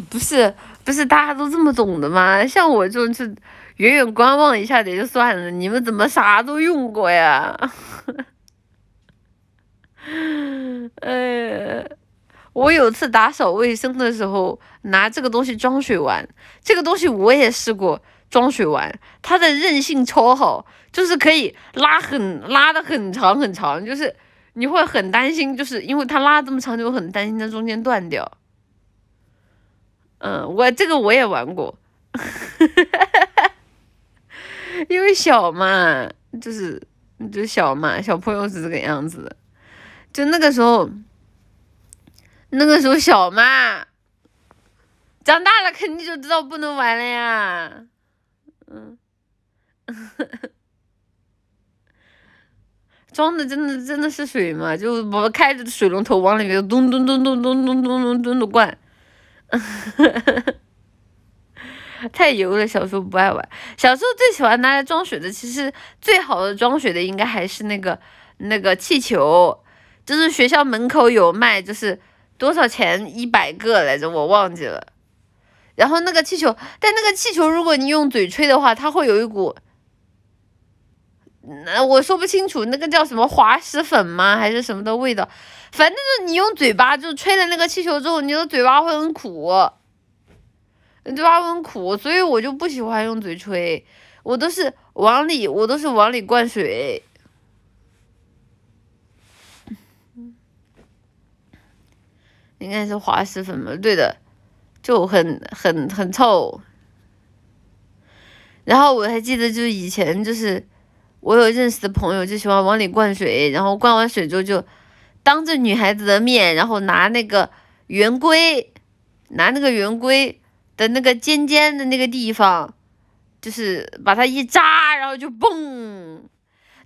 不 [laughs] 是不是，大家都这么懂的吗？像我这种是。远远观望一下也就算了，你们怎么啥都用过呀？[laughs] 哎，我有次打扫卫生的时候拿这个东西装水玩，这个东西我也试过装水玩，它的韧性超好，就是可以拉很拉的很长很长，就是你会很担心，就是因为它拉这么长，就很担心它中间断掉。嗯，我这个我也玩过。[laughs] 因为小嘛，就是就小嘛，小朋友是这个样子。就那个时候，那个时候小嘛，长大了肯定就知道不能玩了呀。嗯，[laughs] 装的真的真的是水嘛？就我开着水龙头往里面咚咚咚咚咚咚咚咚咚的灌。[laughs] 太油了，小时候不爱玩。小时候最喜欢拿来装水的，其实最好的装水的应该还是那个那个气球，就是学校门口有卖，就是多少钱一百个来着，我忘记了。然后那个气球，但那个气球如果你用嘴吹的话，它会有一股，那我说不清楚，那个叫什么滑石粉吗，还是什么的味道？反正就是你用嘴巴就吹了那个气球之后，你的嘴巴会很苦。嘴巴会很苦，所以我就不喜欢用嘴吹，我都是往里，我都是往里灌水。应该是滑石粉吧？对的，就很很很臭。然后我还记得，就是以前就是我有认识的朋友，就喜欢往里灌水，然后灌完水之后就当着女孩子的面，然后拿那个圆规，拿那个圆规。的那个尖尖的那个地方，就是把它一扎，然后就嘣。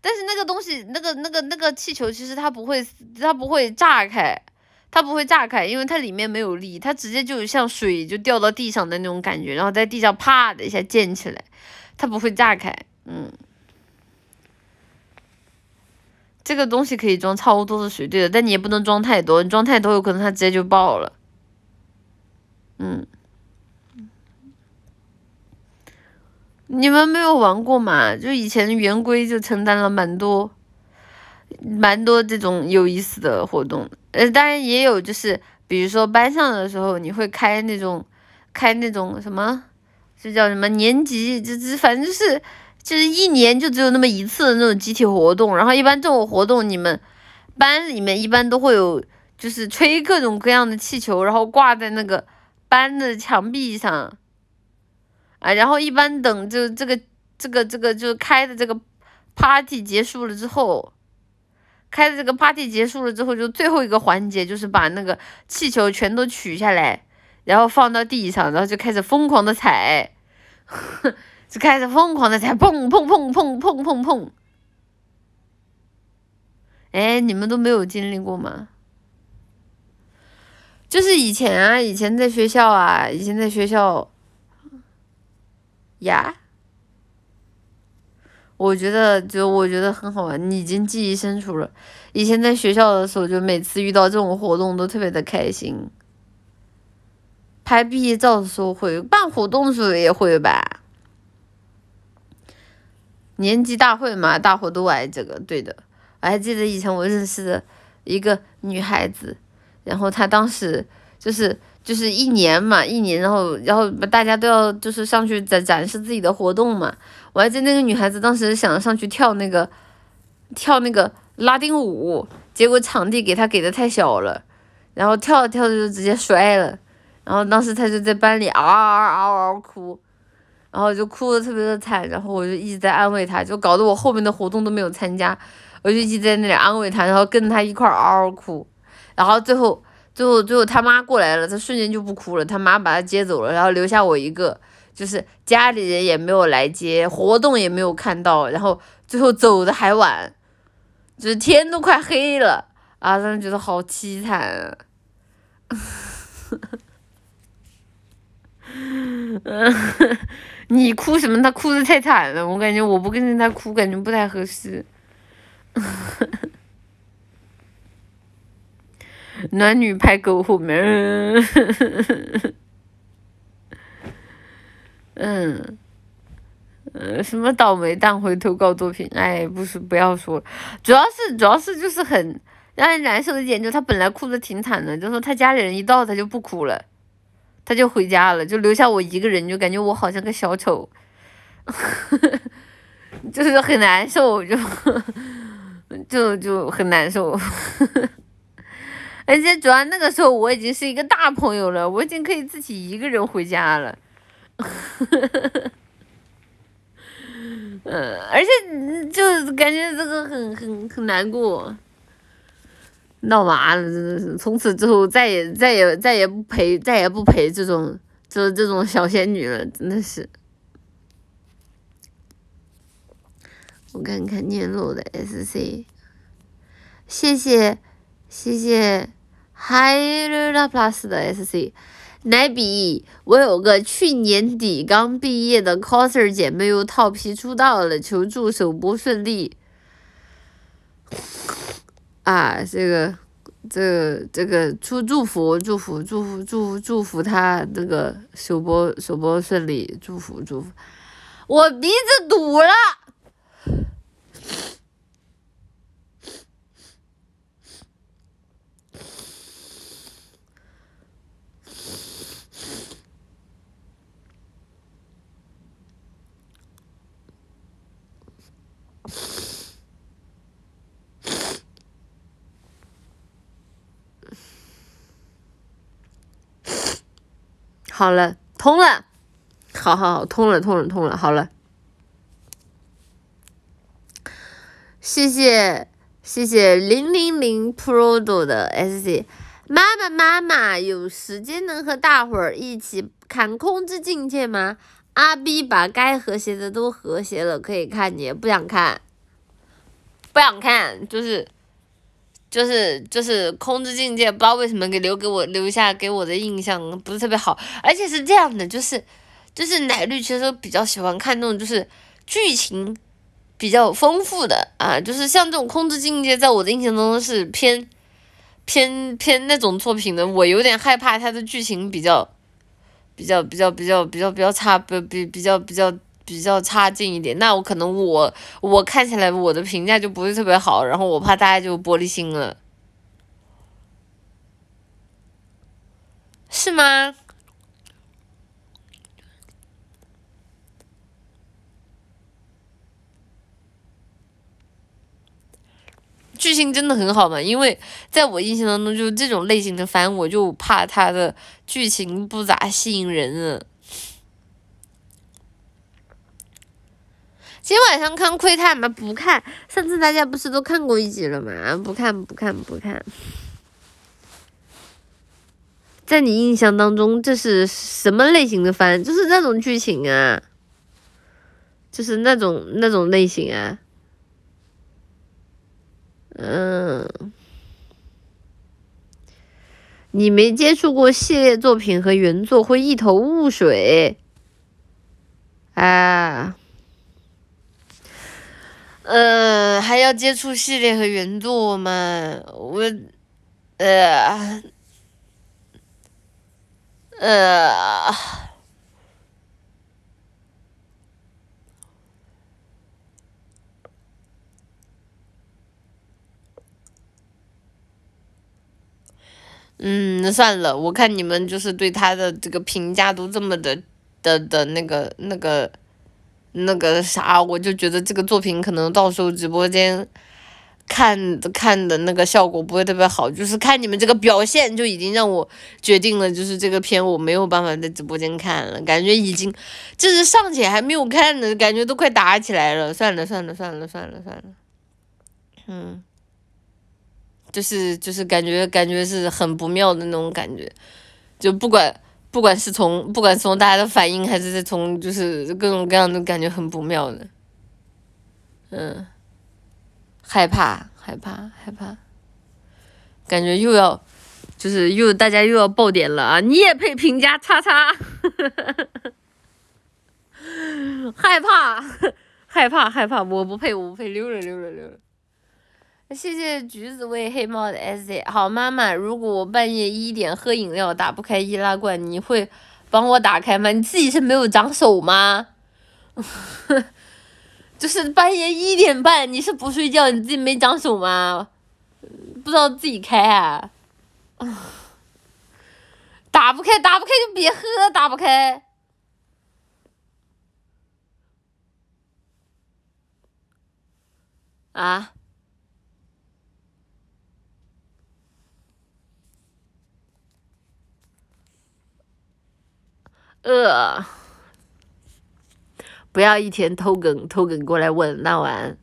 但是那个东西，那个那个那个气球，其实它不会，它不会炸开，它不会炸开，因为它里面没有力，它直接就像水就掉到地上的那种感觉，然后在地上啪的一下溅起来，它不会炸开。嗯，这个东西可以装超多的水，对的，但你也不能装太多，你装太多有可能它直接就爆了。嗯。你们没有玩过嘛？就以前圆规就承担了蛮多，蛮多这种有意思的活动。呃，当然也有，就是比如说班上的时候，你会开那种，开那种什么，这叫什么年级，这这反正就是，就是一年就只有那么一次的那种集体活动。然后一般这种活动，你们班里面一般都会有，就是吹各种各样的气球，然后挂在那个班的墙壁上。啊，然后一般等就这个这个这个就开的这个 party 结束了之后，开的这个 party 结束了之后，就最后一个环节就是把那个气球全都取下来，然后放到地上，然后就开始疯狂的踩，[laughs] 就开始疯狂的踩，砰砰砰砰砰砰砰。哎，你们都没有经历过吗？就是以前啊，以前在学校啊，以前在学校。呀，我觉得就我觉得很好玩，你已经记忆深处了。以前在学校的时候，就每次遇到这种活动都特别的开心。拍毕业照的时候会，办活动的时候也会吧。年级大会嘛，大伙都爱这个，对的。我还记得以前我认识的一个女孩子，然后她当时就是。就是一年嘛，一年，然后，然后大家都要就是上去展展示自己的活动嘛。我还记得那个女孩子当时想上去跳那个，跳那个拉丁舞，结果场地给她给的太小了，然后跳着跳着就直接摔了，然后当时她就在班里嗷嗷嗷嗷哭，然后就哭的特别的惨，然后我就一直在安慰她，就搞得我后面的活动都没有参加，我就一直在那里安慰她，然后跟着他一块嗷嗷哭，然后最后最后最后他妈过来了，他瞬间就不哭了，他妈把他接走了，然后留下我一个，就是家里人也没有来接，活动也没有看到，然后最后走的还晚，就是天都快黑了啊，当时觉得好凄惨啊。[laughs] 你哭什么？他哭的太惨了，我感觉我不跟着他哭，感觉不太合适。[laughs] 男女拍狗后面，嗯，呃，什么倒霉蛋回投稿作品？哎，不是，不要说，主要是主要是就是很让人难受的一点，就他本来哭的挺惨的，就说他家里人一到他就不哭了。他就回家了，就留下我一个人，就感觉我好像个小丑，[laughs] 就是很难受，就 [laughs] 就就很难受。[laughs] 而且主要那个时候我已经是一个大朋友了，我已经可以自己一个人回家了。[laughs] 嗯，而且就是感觉这个很很很难过。闹麻了，真的是！从此之后，再也再也再也不陪，再也不陪这种，就是这种小仙女了，真的是。我看看念漏的 SC，谢谢谢谢 Hira Plus 的 SC，奶比，我有个去年底刚毕业的 coser 姐妹又套皮出道了，求助首播顺利。啊，这个，这这个祝祝福祝福祝福祝福祝福他那个首播首播顺利，祝福祝福，我鼻子堵了。好了，通了，好好好，通了，通了，通了，好了，谢谢谢谢零零零 Pro 的 SC 妈妈妈妈，有时间能和大伙儿一起看《空之境界》吗？阿 B 把该和谐的都和谐了，可以看你，不想看，不想看，就是。就是就是空之境界，不知道为什么给留给我留下给我的印象不是特别好，而且是这样的，就是就是奶绿其实比较喜欢看那种就是剧情比较丰富的啊，就是像这种空之境界，在我的印象中是偏偏偏那种作品的，我有点害怕它的剧情比较比较比较比较比较比较差，不比比较比较。比较比较差劲一点，那我可能我我看起来我的评价就不是特别好，然后我怕大家就玻璃心了，是吗？剧情真的很好嘛？因为在我印象当中，就是这种类型的番，我就怕它的剧情不咋吸引人啊。今晚上看窥探吗？不看。上次大家不是都看过一集了吗？不看，不看，不看。在你印象当中，这是什么类型的番？就是那种剧情啊，就是那种那种类型啊。嗯，你没接触过系列作品和原作，会一头雾水。啊。呃，还要接触系列和原作吗？我，呃，呃，嗯，算了，我看你们就是对他的这个评价都这么的的的那个那个。那个啥，我就觉得这个作品可能到时候直播间看的看的那个效果不会特别好，就是看你们这个表现就已经让我决定了，就是这个片我没有办法在直播间看了，感觉已经就是尚且还没有看呢，感觉都快打起来了，算了算了算了算了算了，嗯，就是就是感觉感觉是很不妙的那种感觉，就不管不管是从不管从大家的反应还是从就是各种各样的感觉很不妙的，嗯。害怕，害怕，害怕，感觉又要，就是又大家又要爆点了啊！你也配评价叉叉？[laughs] 害怕，[laughs] 害怕，害怕！我不配，我不配！溜了，溜了，溜了！谢谢橘子味黑猫的 S Z。好妈妈，如果我半夜一点喝饮料打不开易拉罐，你会帮我打开吗？你自己是没有长手吗？[laughs] 就是半夜一点半，你是不睡觉，你自己没长手吗？不知道自己开啊？打不开，打不开就别喝，打不开。啊？呃。不要一天偷梗偷梗过来问，那晚。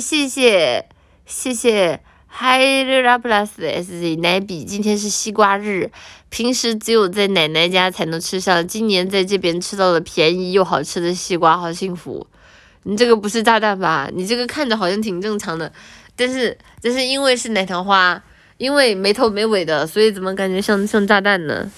谢谢谢谢 Hi La Plus S Z 奶比，今天是西瓜日，平时只有在奶奶家才能吃上，今年在这边吃到了便宜又好吃的西瓜，好幸福。你这个不是炸弹吧？你这个看着好像挺正常的，但是但是因为是奶糖花，因为没头没尾的，所以怎么感觉像像炸弹呢？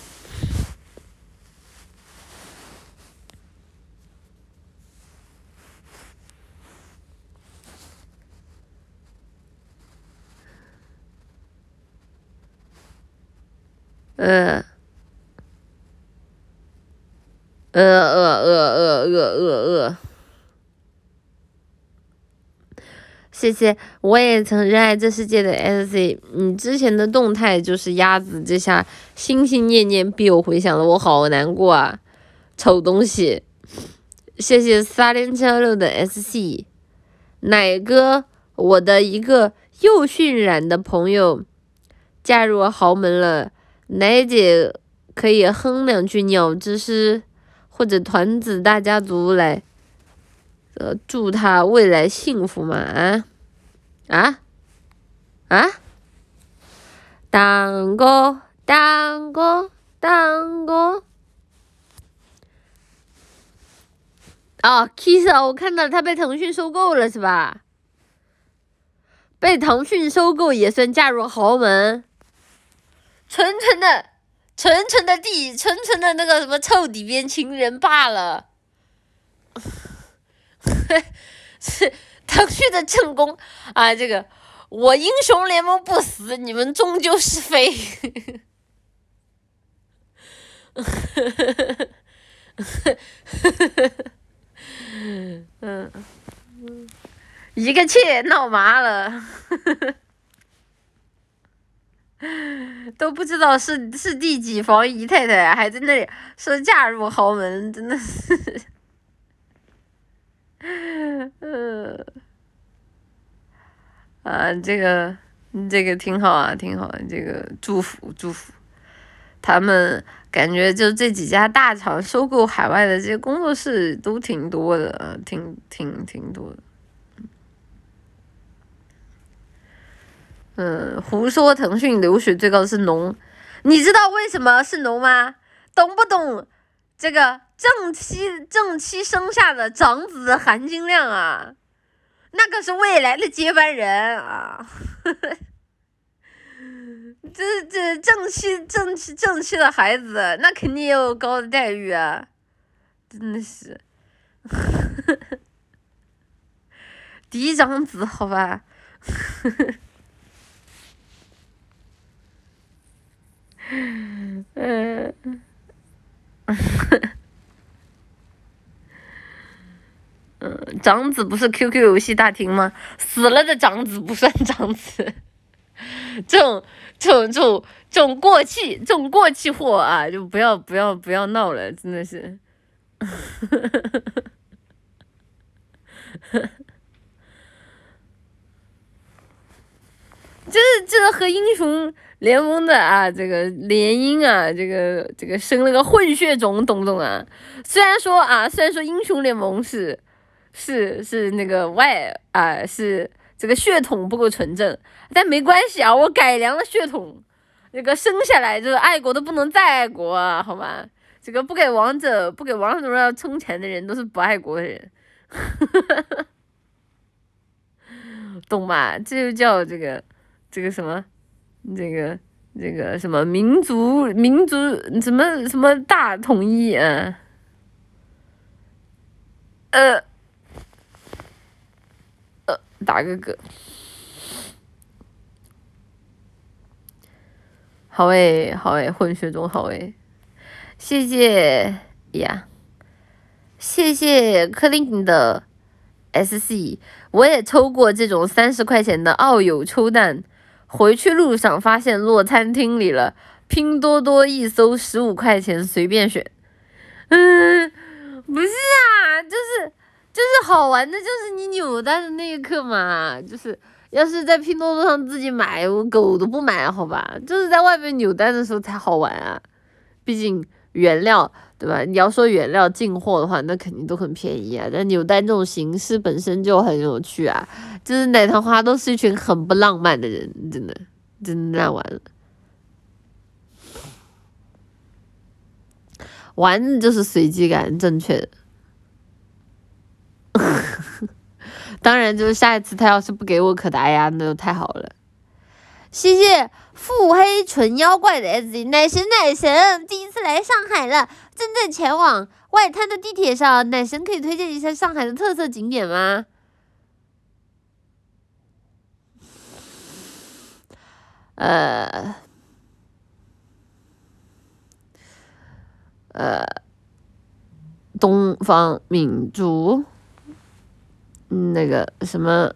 呃，呃呃呃呃呃呃呃，谢谢，我也曾热爱这世界的 S C，你之前的动态就是鸭子，这下心心念念必有回响了，我好难过啊，丑东西，谢谢三零七六的 S C，奶哥，我的一个又渲染的朋友嫁入豪门了。奶姐可以哼两句鸟之诗，或者团子大家族来，呃，祝他未来幸福嘛啊啊啊！当哥当哥当哥哦，Kiss，我看到他被腾讯收购了是吧？被腾讯收购也算嫁入豪门。纯纯的，纯纯的地，纯纯的那个什么臭底边情人罢了。是腾讯的正宫啊！这个我英雄联盟不死，你们终究是非。嗯，一个切闹麻了。[laughs] 都不知道是是第几房姨太太，还在那里说嫁入豪门，真的是，嗯，[laughs] 啊，这个这个挺好啊，挺好，这个祝福祝福，他们感觉就这几家大厂收购海外的这些工作室都挺多的，挺挺挺多的。嗯，胡说！腾讯流水最高的是农，你知道为什么是农吗？懂不懂这个正妻正妻生下的长子的含金量啊？那可是未来的接班人啊！[laughs] 这这正妻正妻正妻的孩子，那肯定也有高的待遇啊！真的是，[laughs] 嫡长子，好吧。[laughs] 嗯，嗯，长子不是 QQ 游戏大厅吗？死了的长子不算长子，这种这种这种这种过气这种过气货啊，就不要不要不要闹了，真的是。[laughs] 就是就是和英雄联盟的啊，这个联姻啊，这个这个生了个混血种，懂不懂啊？虽然说啊，虽然说英雄联盟是是是那个外啊，是这个血统不够纯正，但没关系啊，我改良了血统，那个生下来就是爱国的不能再爱国啊，好吧？这个不给王者不给王者荣耀充钱的人都是不爱国的人，[laughs] 懂吗？这就叫这个。这个什么，这个这个什么民族民族什么什么大统一啊？呃呃，打个嗝。好诶，好诶，混血中好诶，谢谢呀，谢谢克林的 SC，我也抽过这种三十块钱的奥友抽蛋。回去路上发现落餐厅里了，拼多多一搜十五块钱随便选。嗯，不是啊，就是就是好玩的，就是你扭蛋的那一刻嘛。就是要是在拼多多上自己买，我狗都不买，好吧？就是在外面扭蛋的时候才好玩啊，毕竟原料。对吧？你要说原料进货的话，那肯定都很便宜啊。但扭蛋这种形式本身就很有趣啊。就是奶糖花都是一群很不浪漫的人，真的，真的烂完了。玩就是随机感，正确的。[laughs] 当然，就是下一次他要是不给我可达鸭，那就太好了。谢谢腹黑纯妖怪的 S Z 奶神奶神，第一次来上海了。正在前往外滩的地铁上，奶神可以推荐一下上海的特色景点吗？呃，呃，东方明珠，那个什么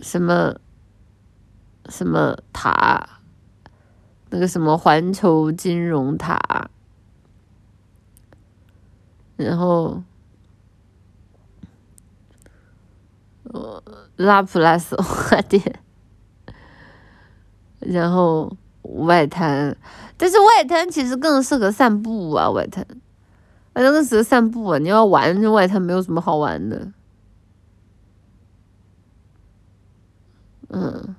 什么什么塔，那个什么环球金融塔。然后，呃，拉普拉斯花店，然后外滩，但是外滩其实更适合散步啊，外滩，外滩更适合散步啊，你要玩，外滩没有什么好玩的，嗯，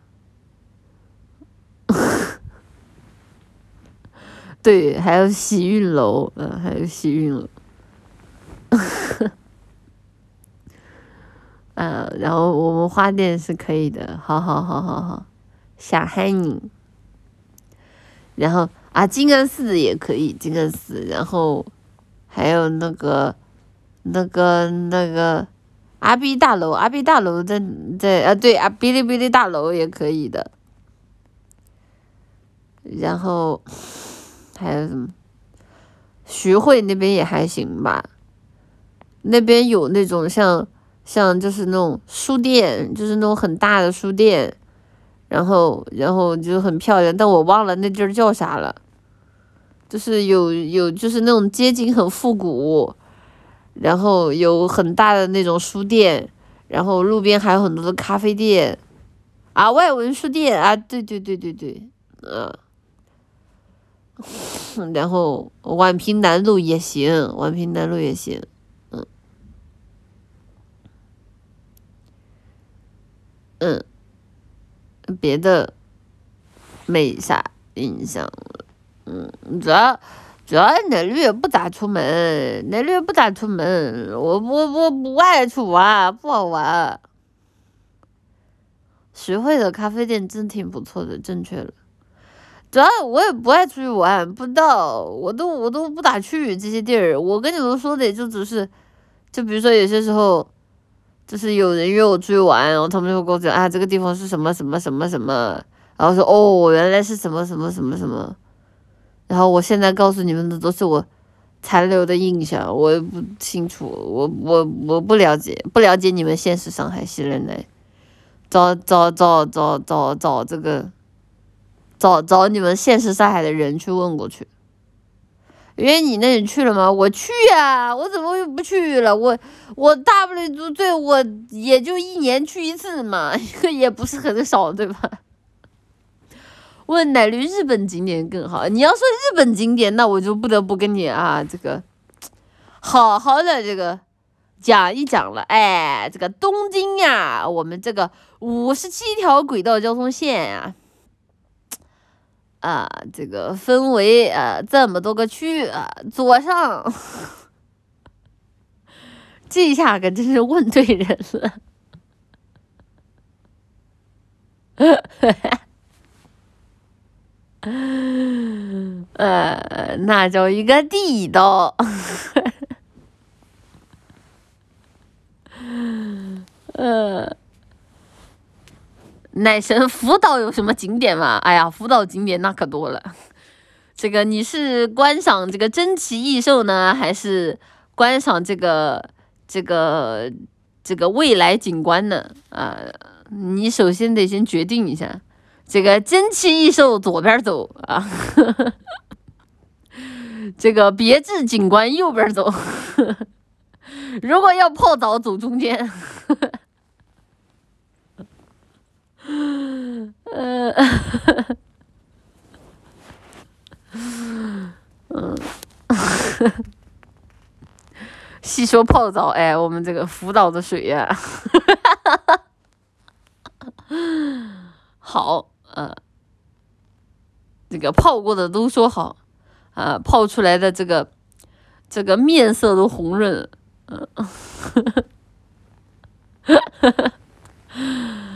[laughs] 对，还有洗浴楼，嗯，还有洗浴楼。[laughs] 呃，然后我们花店是可以的，好好好好好，想嗨你。然后啊，静安寺也可以，静安寺，然后还有那个那个那个阿 B 大楼，阿 B 大楼在在啊，对啊，哔哩哔哩大楼也可以的。然后还有什么？徐汇那边也还行吧。那边有那种像像就是那种书店，就是那种很大的书店，然后然后就很漂亮，但我忘了那地儿叫啥了。就是有有就是那种街景很复古，然后有很大的那种书店，然后路边还有很多的咖啡店，啊，外文书店啊，对对对对对，嗯，[laughs] 然后宛平南路也行，宛平南路也行。嗯，别的没啥印象了。嗯，主要主要那绿也不咋出门，那绿不咋出门，我我我不爱出玩，不好玩。徐汇的咖啡店真挺不错的，正确了。主要我也不爱出去玩，不知道，我都我都不咋去这些地儿。我跟你们说的就只是，就比如说有些时候。就是有人约我出去玩，然后他们就会跟我讲啊，这个地方是什么什么什么什么，然后说哦，原来是什么什么什么什么，然后我现在告诉你们的都是我残留的印象，我也不清楚，我我我不了解，不了解你们现实上海西人嘞，找找找找找找这个，找找你们现实上海的人去问过去，约你那里去了吗？我去呀，我怎么又不去了？我我大不了就对我也就一年去一次嘛，[laughs] 也不是很少，对吧？问奶驴日本景点更好？你要说日本景点，那我就不得不跟你啊，这个好好的这个讲一讲了。哎，这个东京呀，我们这个五十七条轨道交通线呀。啊这个分为啊这么多个区啊，左上，[laughs] 这下可真是问对人了，呃，那叫一个地道，[laughs] 呃。奶神福岛有什么景点吗？哎呀，福岛景点那可多了。这个你是观赏这个珍奇异兽呢，还是观赏这个这个这个未来景观呢？啊，你首先得先决定一下。这个珍奇异兽左边走啊，[laughs] 这个别致景观右边走。[laughs] 如果要泡澡，走中间。嗯，嗯，细说泡澡，哎，我们这个福岛的水呀，[laughs] 好，呃，这个泡过的都说好，啊，泡出来的这个这个面色都红润，嗯，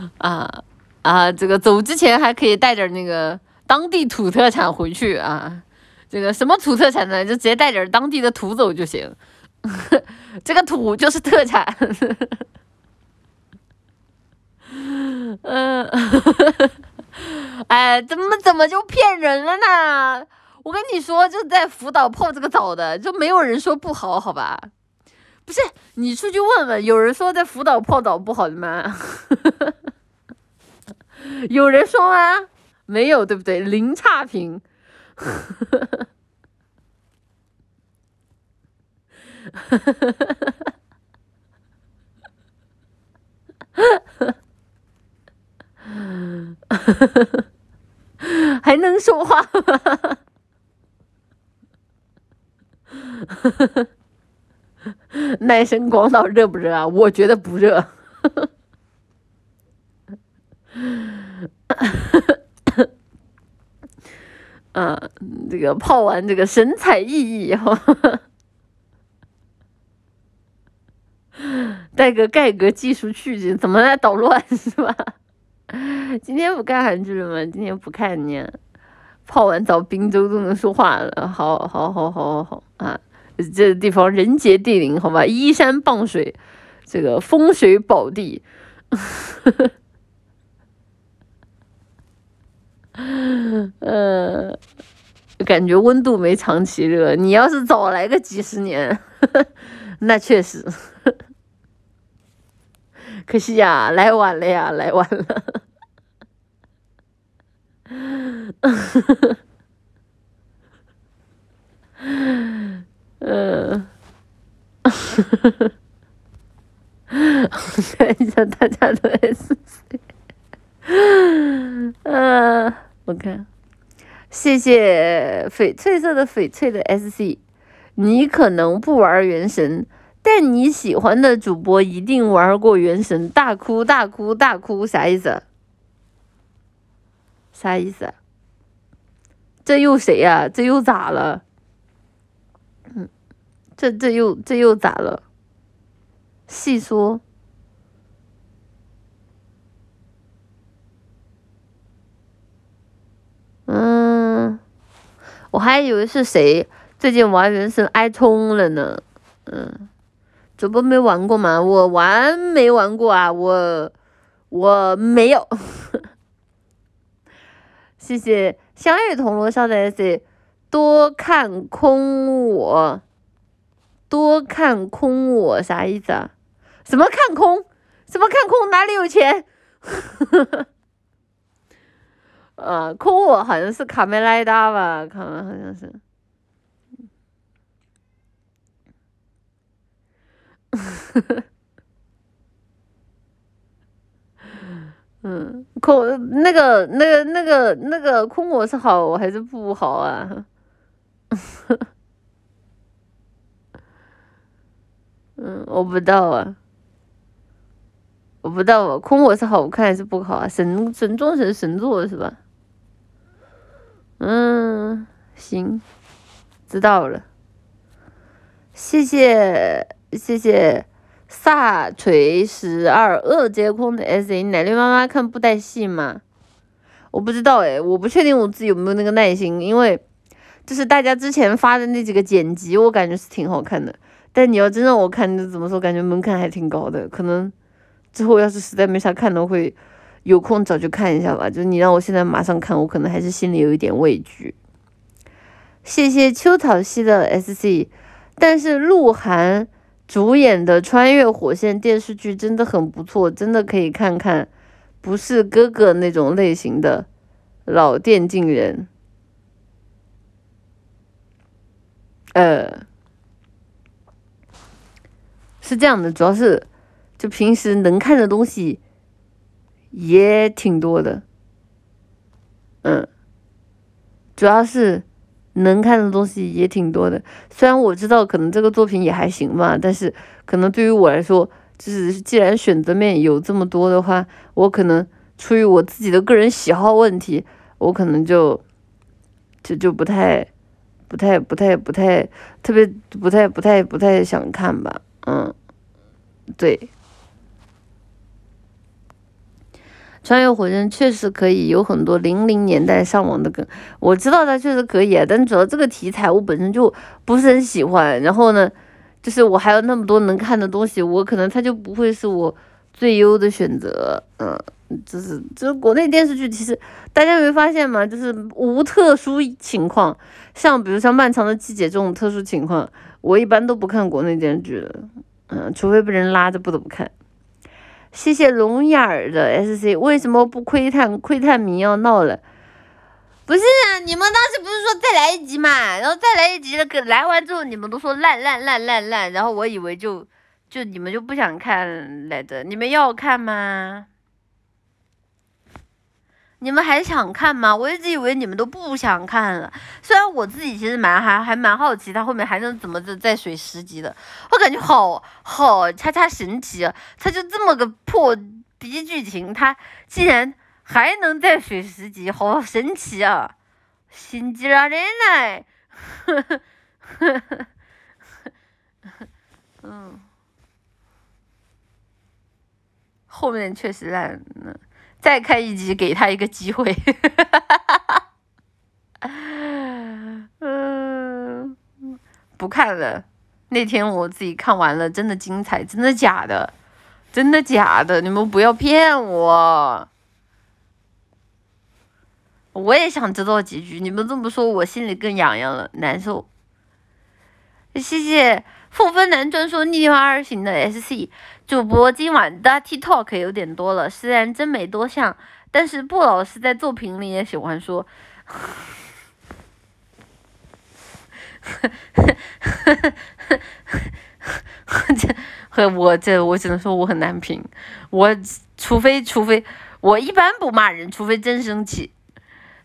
[laughs] 啊。啊，这个走之前还可以带点那个当地土特产回去啊。这个什么土特产呢？就直接带点当地的土走就行。[laughs] 这个土就是特产。[laughs] 嗯，[laughs] 哎，怎么怎么就骗人了呢？我跟你说，就在福岛泡这个澡的，就没有人说不好，好吧？不是，你出去问问，有人说在福岛泡澡不好的吗？[laughs] 有人说吗？没有，对不对？零差评。[laughs] 还能说话吗？男神广岛热不热啊？我觉得不热。啊，[coughs] 这个泡完这个神采奕奕哈，带个盖格技术去，怎么来捣乱 [laughs] 是吧？今天不看韩剧了吗？今天不看你，泡完澡滨州都能说话了，好好好好好好啊！这地方人杰地灵，好吧，依山傍水，这个风水宝地。嗯，[laughs] 感觉温度没长期热。你要是早来个几十年，[laughs] 那确实。[laughs] 可惜呀，来晚了呀，来晚了。嗯，看一下大家的 S C。嗯。我看，谢谢翡翠色的翡翠的 SC，你可能不玩原神，但你喜欢的主播一定玩过原神，大哭大哭大哭，啥意思？啥意思？这又谁呀？这又咋了？嗯，这这又这又咋了？细说。我还以为是谁最近玩原神挨冲了呢。嗯，主播没玩过吗？我玩没玩过啊，我我没有。[laughs] 谢谢相遇铜锣烧的 S，多看空我，多看空我啥意思啊？什么看空？什么看空？哪里有钱？呵呵呵啊，空我好像是卡梅拉达吧？卡好像是。[laughs] 嗯。空，那个那个那个那个空我是好还是不好啊？[laughs] 嗯，我不知道啊。我不知道啊，空我是好看还是不好啊？神神中神神作是吧？嗯，行，知道了，谢谢谢谢。萨锤十二二阶空的 S A 奶绿妈妈看布袋戏吗？我不知道哎，我不确定我自己有没有那个耐心，因为就是大家之前发的那几个剪辑，我感觉是挺好看的。但你要真让我看，怎么说？感觉门槛还挺高的。可能之后要是实在没啥看的，会有空找去看一下吧。就你让我现在马上看，我可能还是心里有一点畏惧。谢谢秋草系的 S C，但是鹿晗。主演的《穿越火线》电视剧真的很不错，真的可以看看，不是哥哥那种类型的老电竞人。呃，是这样的，主要是就平时能看的东西也挺多的，嗯，主要是。能看的东西也挺多的，虽然我知道可能这个作品也还行吧，但是可能对于我来说，就是既然选择面有这么多的话，我可能出于我自己的个人喜好问题，我可能就就就不太不太不太不太特别不太不太不太想看吧，嗯，对。穿越火线确实可以有很多零零年代上网的梗，我知道它确实可以啊，但主要这个题材我本身就不是很喜欢。然后呢，就是我还有那么多能看的东西，我可能它就不会是我最优的选择。嗯，就是就是国内电视剧，其实大家没发现吗？就是无特殊情况，像比如像《漫长的季节》这种特殊情况，我一般都不看国内电视剧的。嗯，除非被人拉着不得不看。谢谢龙眼儿的 S C，为什么不窥探？窥探迷要闹了，不是啊？你们当时不是说再来一集嘛？然后再来一集，给来完之后你们都说烂烂烂烂烂，然后我以为就就你们就不想看来着？你们要看吗？你们还想看吗？我一直以为你们都不想看了。虽然我自己其实蛮还还蛮好奇，他后面还能怎么着再水十集的。我感觉好好恰恰神奇啊！他就这么个破逼剧情，他竟然还能再水十集，好神奇啊！心机了人呢，呵呵呵呵呵，嗯，后面确实烂，了。再开一集，给他一个机会。[laughs] 嗯，不看了。那天我自己看完了，真的精彩，真的假的？真的假的？你们不要骗我！我也想知道结局。你们这么说，我心里更痒痒了，难受。谢谢凤分男专说逆化二型的 SC。主播今晚的 TikTok 有点多了，虽然真没多像，但是布老师在作品里也喜欢说，呵呵呵呵呵这我这我只能说我很难评，我除非除非我一般不骂人，除非真生气。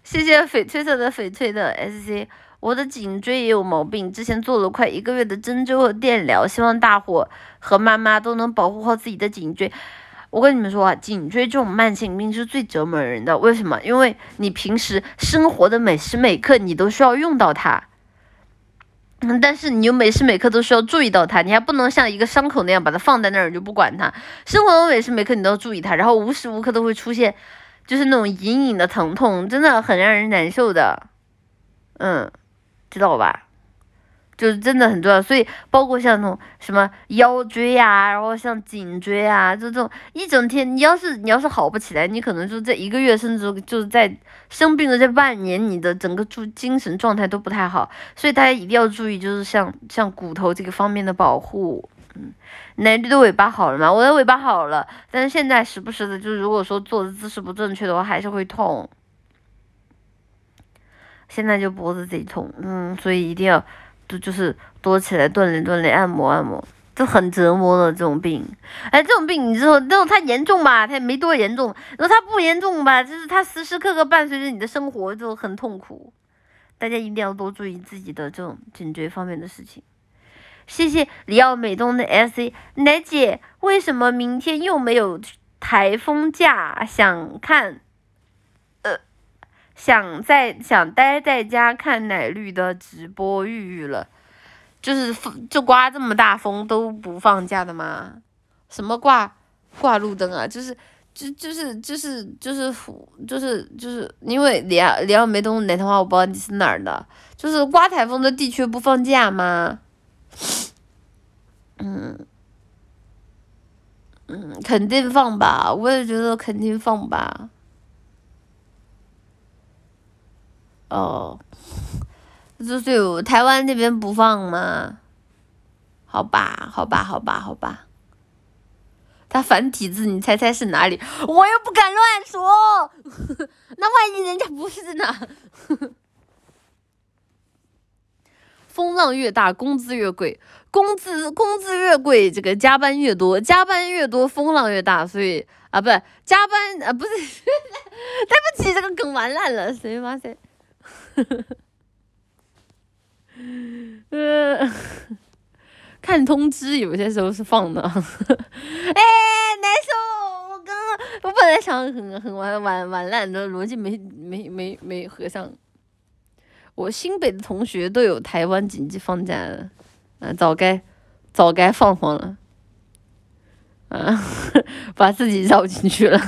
谢谢翡翠色的翡翠的 SC。我的颈椎也有毛病，之前做了快一个月的针灸和电疗，希望大伙和妈妈都能保护好自己的颈椎。我跟你们说啊，颈椎这种慢性病是最折磨人的。为什么？因为你平时生活的每时每刻你都需要用到它，嗯，但是你又每时每刻都需要注意到它，你还不能像一个伤口那样把它放在那儿就不管它。生活中每时每刻你都要注意它，然后无时无刻都会出现，就是那种隐隐的疼痛，真的很让人难受的，嗯。知道吧？就是真的很重要，所以包括像那种什么腰椎啊，然后像颈椎啊，就这种一整天，你要是你要是好不起来，你可能就这一个月，甚至就是在生病的这半年，你的整个注精神状态都不太好，所以大家一定要注意，就是像像骨头这个方面的保护。嗯，奶绿的尾巴好了吗？我的尾巴好了，但是现在时不时的，就如果说坐的姿势不正确的话，还是会痛。现在就脖子贼痛，嗯，所以一定要，就就是多起来锻炼锻炼，按摩按摩。就很折磨的这种病。哎，这种病你知道，这种它严重吧，它也没多严重；然后它不严重吧，就是它时时刻刻伴随着你的生活，就很痛苦。大家一定要多注意自己的这种颈椎方面的事情。谢谢里奥美东的 S C 奶姐，为什么明天又没有台风假？想看，想在想待在家看奶绿的直播，郁郁了。就是就刮这么大风都不放假的吗？什么挂挂路灯啊？就是就就是就是就是就是就是因为里奥里奥梅东那套话我不知道你是哪儿的，就是刮台风的地区不放假吗？嗯嗯，肯定放吧，我也觉得肯定放吧。哦。就是有台湾那边不放吗？好吧，好吧，好吧，好吧。它繁体字，你猜猜是哪里？我又不敢乱说，[laughs] 那万一人家不是呢？风浪越大，工资越贵，工资工资越贵，这个加班越多，加班越多，风浪越大，所以啊，不是加班啊，不是，[laughs] 对不起，这个梗玩烂了，谁妈谁？嗯，看通知有些时候是放的，[laughs] 哎，难受！我刚刚我本来想很很玩玩玩烂的逻辑没没没没合上。我新北的同学都有台湾紧急放假了，啊，早该早该放放了，啊，把自己绕进去了。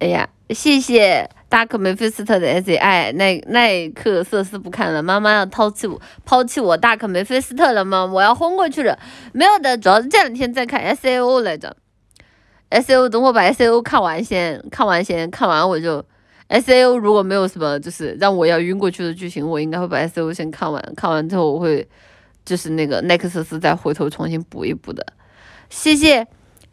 哎呀，谢谢。大可梅菲斯特的 S A I 耐耐克瑟斯不看了，妈妈要抛弃我，抛弃我大可梅菲斯特了吗？我要昏过去了。没有的，主要是这两天在看 S A O 来着。S A O 等我把 S A O 看完先，看完先，看完我就 S A O 如果没有什么就是让我要晕过去的剧情，我应该会把 S A O 先看完。看完之后我会就是那个耐克瑟斯再回头重新补一补的。谢谢。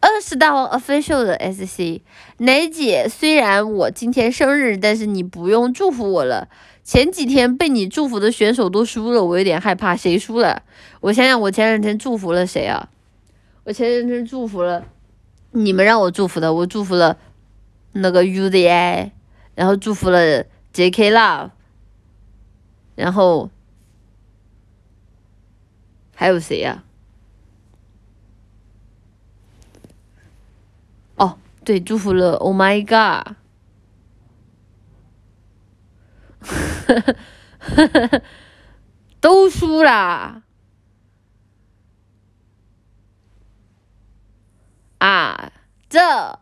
二十大王 official 的 SC 奶姐，虽然我今天生日，但是你不用祝福我了。前几天被你祝福的选手都输了，我有点害怕。谁输了？我想想，我前两天祝福了谁啊？我前两天祝福了你们让我祝福的，我祝福了那个 UZI，然后祝福了 JK Love，然后还有谁呀？对，祝福了，Oh my god，都输啦！啊，这，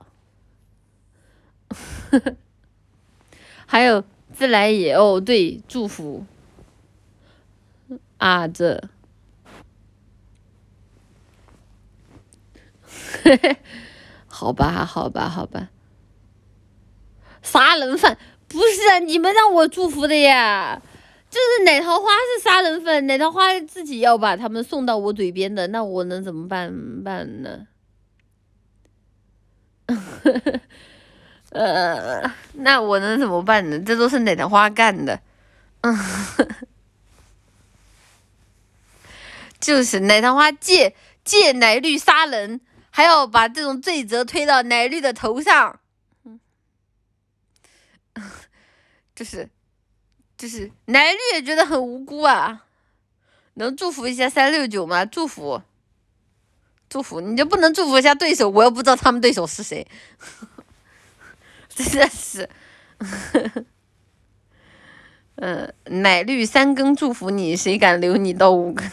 还有自来也哦，对，祝福，啊这，嘿嘿。好吧，好吧，好吧。杀人犯不是啊，你们让我祝福的呀。就是奶桃花是杀人犯，奶桃花自己要把他们送到我嘴边的，那我能怎么办办呢？[laughs] 呃，那我能怎么办呢？这都是奶桃花干的。嗯，[laughs] 就是奶桃花借借奶绿杀人。还要把这种罪责推到奶绿的头上，[laughs] 就是，就是奶绿也觉得很无辜啊，能祝福一下三六九吗？祝福，祝福，你就不能祝福一下对手？我又不知道他们对手是谁，[laughs] 真的是，嗯，[laughs] 奶绿三更祝福你，谁敢留你到五更？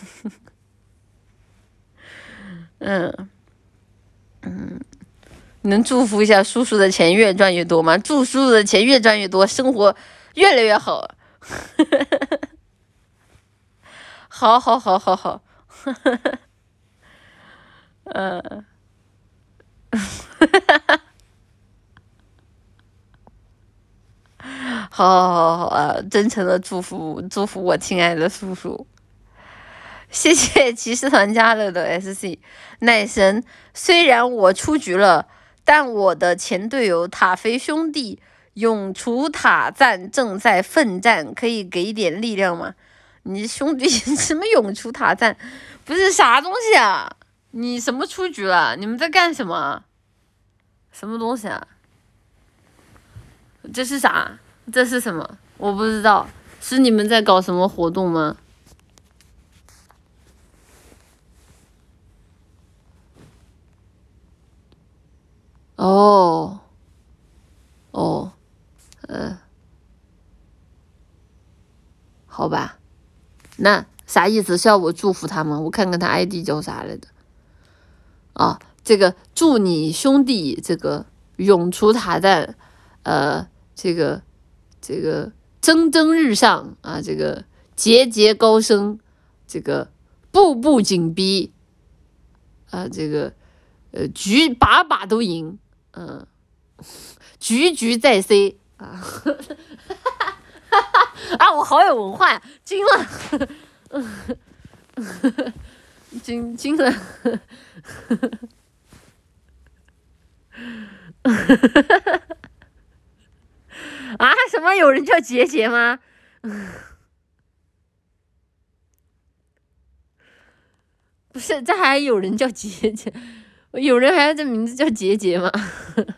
嗯。嗯，能祝福一下叔叔的钱越赚越多吗？祝叔叔的钱越赚越多，生活越来越好。好好好好好，嗯，好好好 [laughs] [laughs] 好啊！真诚的祝福祝福我亲爱的叔叔。谢谢骑士团加了的 SC 奶神，虽然我出局了，但我的前队友塔菲兄弟永除塔赞正在奋战，可以给点力量吗？你兄弟 [laughs] 什么永除塔赞？不是啥东西啊？你什么出局了？你们在干什么？什么东西啊？这是啥？这是什么？我不知道，是你们在搞什么活动吗？哦，哦，嗯，好吧，那啥意思？是要我祝福他吗？我看看他 ID 叫啥来着？啊，这个祝你兄弟这个永除塔赞，呃，这个这个蒸蒸日上啊，这个节节高升，这个步步紧逼，啊，这个呃局把把都赢。嗯，[laughs] 局局在 C 啊，[laughs] 啊，我好有文化呀，惊了，[laughs] 惊惊了，啊，什么有人叫杰杰吗？不是，这还有人叫杰杰。有人还要这名字叫杰杰吗？[laughs]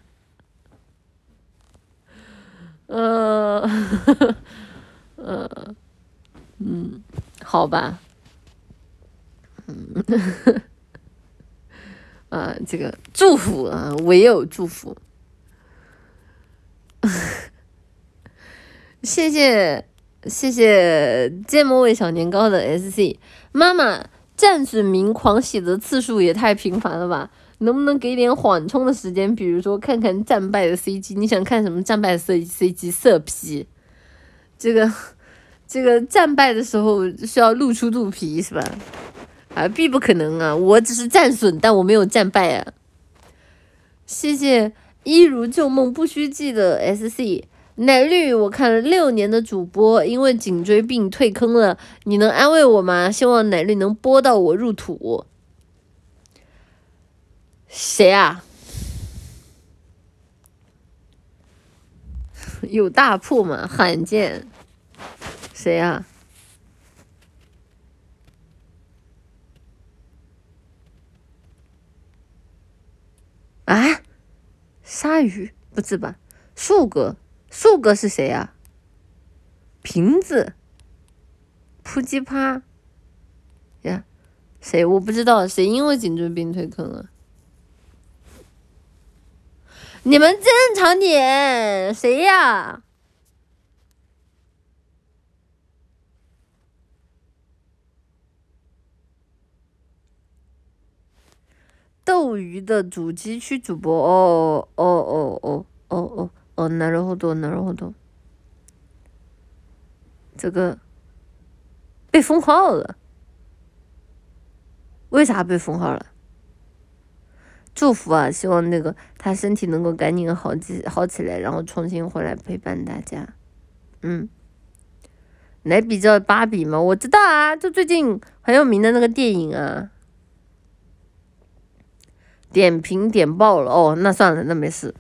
呃，呃，嗯，好吧，嗯，啊，这个祝福啊，唯有祝福，[laughs] 谢谢谢谢芥末味小年糕的 SC 妈妈，战损名狂喜的次数也太频繁了吧！能不能给点缓冲的时间？比如说看看战败的 CG，你想看什么战败的 C CG 色批？这个 [laughs] 这个战败的时候需要露出肚皮是吧？啊，必不可能啊！我只是战损，但我没有战败啊！谢谢一如旧梦不须记的 SC 奶绿，我看了六年的主播，因为颈椎病退坑了，你能安慰我吗？希望奶绿能播到我入土。谁啊？[laughs] 有大铺吗？罕见。谁啊？啊？鲨鱼？不是吧？树哥？树哥是谁啊？瓶子？扑叽啪？呀？谁？我不知道。谁因为颈椎病退坑了？你们正常点，谁呀？斗鱼的主机区主播哦哦哦哦哦哦哦，なるほどなるほど，这个被封号了，为啥被封号了？ 祝福啊！希望那个他身体能够赶紧好起好起来，然后重新回来陪伴大家。嗯，来比较芭比吗？我知道啊，就最近很有名的那个电影啊。点评点爆了哦，那算了，那没事。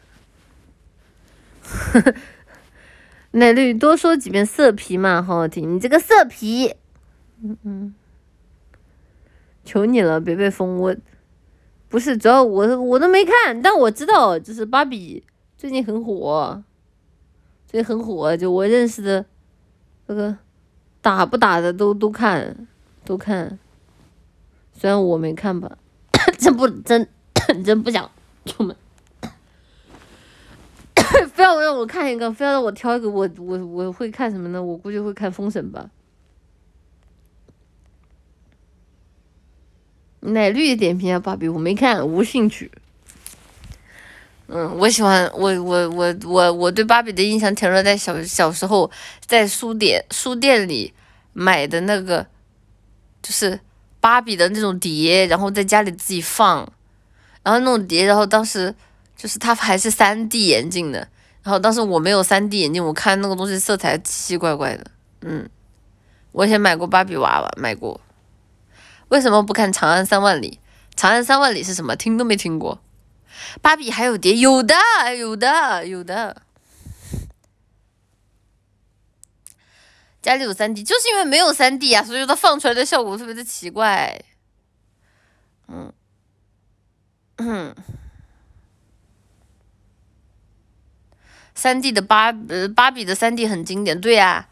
[laughs] 奶绿多说几遍色皮嘛，好好听。你这个色皮，嗯嗯，求你了，别被封我。不是，主要我我都没看，但我知道，就是芭比最近很火，最近很火，就我认识的，那个打不打的都都看，都看，虽然我没看吧，真不真真不想出门，[coughs] 非要让我看一个，非要让我挑一个，我我我会看什么呢？我估计会看封神吧。奶绿的点评啊芭比，我没看，无兴趣。嗯，我喜欢我我我我我对芭比的印象停留在小小时候在书店书店里买的那个，就是芭比的那种碟，然后在家里自己放，然后那种碟，然后当时就是它还是三 D 眼镜的，然后当时我没有三 D 眼镜，我看那个东西色彩奇奇怪怪的，嗯，我以前买过芭比娃娃，买过。为什么不看《长安三万里》？《长安三万里》是什么？听都没听过。芭比还有碟？有的，有的，有的。家里有三 D，就是因为没有三 D 啊，所以它放出来的效果特别的奇怪。嗯，嗯，三 D 的芭呃芭比的三 D 很经典，对呀。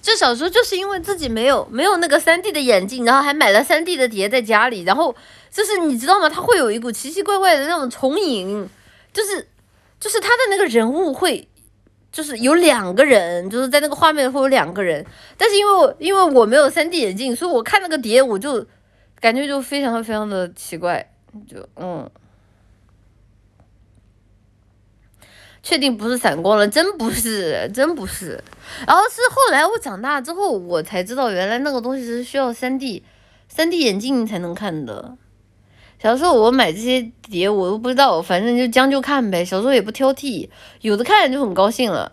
就小时候就是因为自己没有没有那个三 D 的眼镜，然后还买了三 D 的碟在家里，然后就是你知道吗？它会有一股奇奇怪怪的那种重影，就是就是他的那个人物会就是有两个人，就是在那个画面会有两个人，但是因为我因为我没有三 D 眼镜，所以我看那个碟我就感觉就非常非常的奇怪，就嗯。确定不是散光了？真不是，真不是。然后是后来我长大之后，我才知道原来那个东西是需要三 D，三 D 眼镜才能看的。小时候我买这些碟我都不知道，反正就将就看呗。小时候也不挑剔，有的看就很高兴了。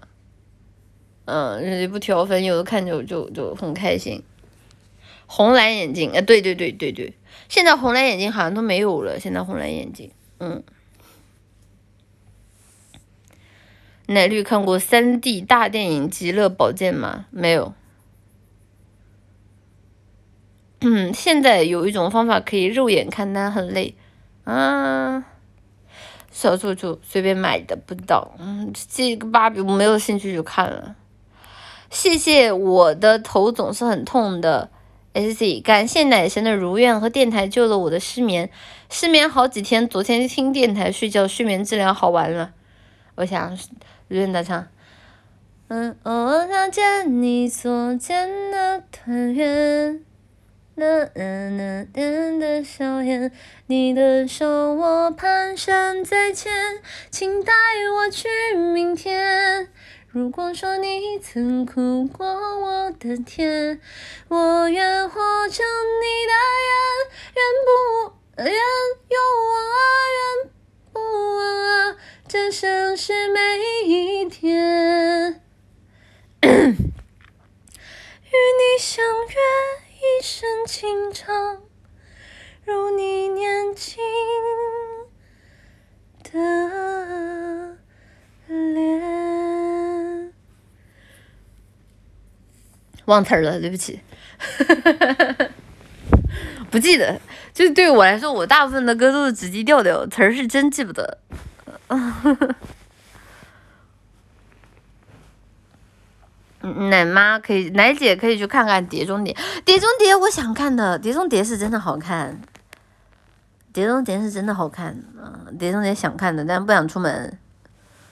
嗯，也不挑，反正有的看就就就很开心。红蓝眼镜，哎，对对对对对，现在红蓝眼镜好像都没有了。现在红蓝眼镜，嗯。奶绿看过三 D 大电影《极乐宝剑》吗？没有。嗯，现在有一种方法可以肉眼看，但很累。啊，小时候就随便买的，不知道。嗯，这个芭比我没有兴趣去看了。谢谢我的头总是很痛的，S C，感谢奶神的如愿和电台救了我的失眠，失眠好几天，昨天听电台睡觉，睡眠质量好完了。我想。如愿大唱。嗯，偶尔看见你所见的团圆，那那那点的笑颜，你的手我蹒跚在牵，请带我去明天。如果说你曾哭过我的甜，我愿活成你的愿，愿不愿有我愿不忘。这像是每一天，与你相约一生情长，如你年轻的脸。忘词儿了，对不起，[laughs] 不记得。就是对我来说，我大部分的歌都是只记调调，词儿是真记不得。[laughs] 奶妈可以，奶姐可以去看看《碟中谍》。《碟中谍》我想看的，《碟中谍》是真的好看，《碟中谍》是真的好看。嗯，《碟中谍》想看的，但不想出门，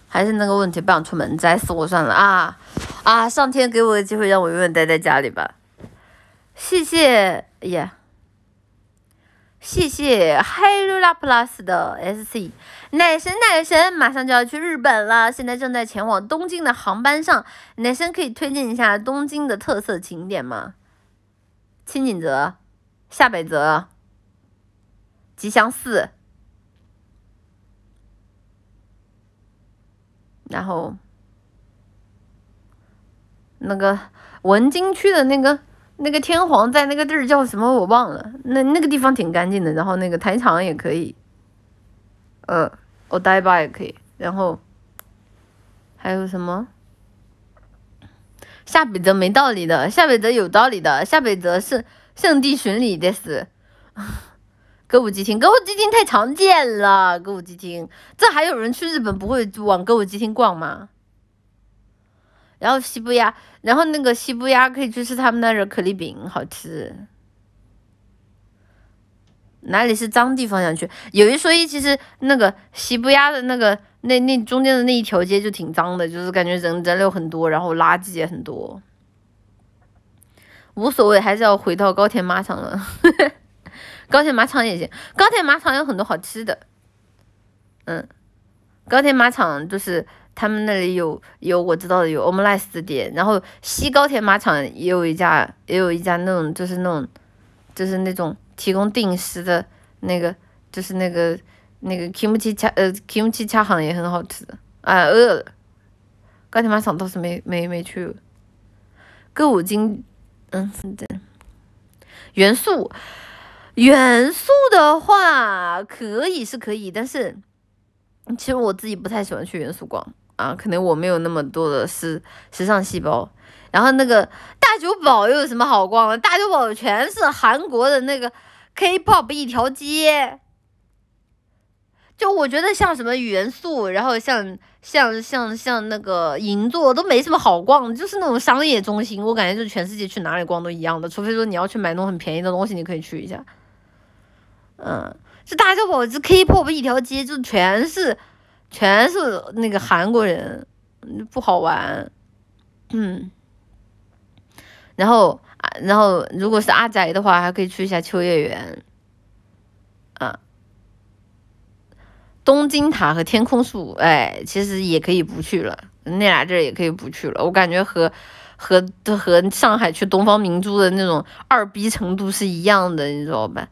还是那个问题，不想出门，宅死我算了啊啊！上天给我个机会，让我永远待在家里吧。谢谢呀。谢谢 Hello Plus 的 SC 奶神奶神，马上就要去日本了，现在正在前往东京的航班上。奶神可以推荐一下东京的特色景点吗？青井泽、下北泽、吉祥寺，然后那个文京区的那个。那个天皇在那个地儿叫什么我忘了，那那个地方挺干净的，然后那个台场也可以，呃，我呆吧也可以，然后还有什么？下北泽没道理的，下北泽有道理的，下北泽是圣地巡礼的是，[laughs] 歌舞伎町，歌舞伎町太常见了，歌舞伎町，这还有人去日本不会往歌舞伎町逛吗？然后西布亚，然后那个西布亚可以去吃他们那儿可丽饼，好吃。哪里是脏地方想去？有一说一，其实那个西布亚的那个那那中间的那一条街就挺脏的，就是感觉人人流很多，然后垃圾也很多。无所谓，还是要回到高田马场了。[laughs] 高田马场也行，高田马场有很多好吃的。嗯，高田马场就是。他们那里有有我知道的有 omelette 店，然后西高铁马场也有一家，也有一家那种就是那种，就是那种提供定时的那个，就是那个那个 kimchi 恰呃 kimchi 恰行也很好吃的，啊饿了，高铁马场倒是没没没去，歌舞金，嗯对，元素元素的话可以是可以，但是其实我自己不太喜欢去元素逛。啊，可能我没有那么多的时时尚细胞。然后那个大久保又有什么好逛的？大久保全是韩国的那个 K-pop 一条街。就我觉得像什么元素，然后像像像像那个银座都没什么好逛，就是那种商业中心，我感觉就全世界去哪里逛都一样的，除非说你要去买那种很便宜的东西，你可以去一下。嗯，这大久保这 K-pop 一条街就全是全是那个韩国人，不好玩。嗯，然后啊，然后如果是阿宅的话，还可以去一下秋叶原。啊。东京塔和天空树，哎，其实也可以不去了，那俩地儿也可以不去了。我感觉和和和上海去东方明珠的那种二逼程度是一样的，你知道吧？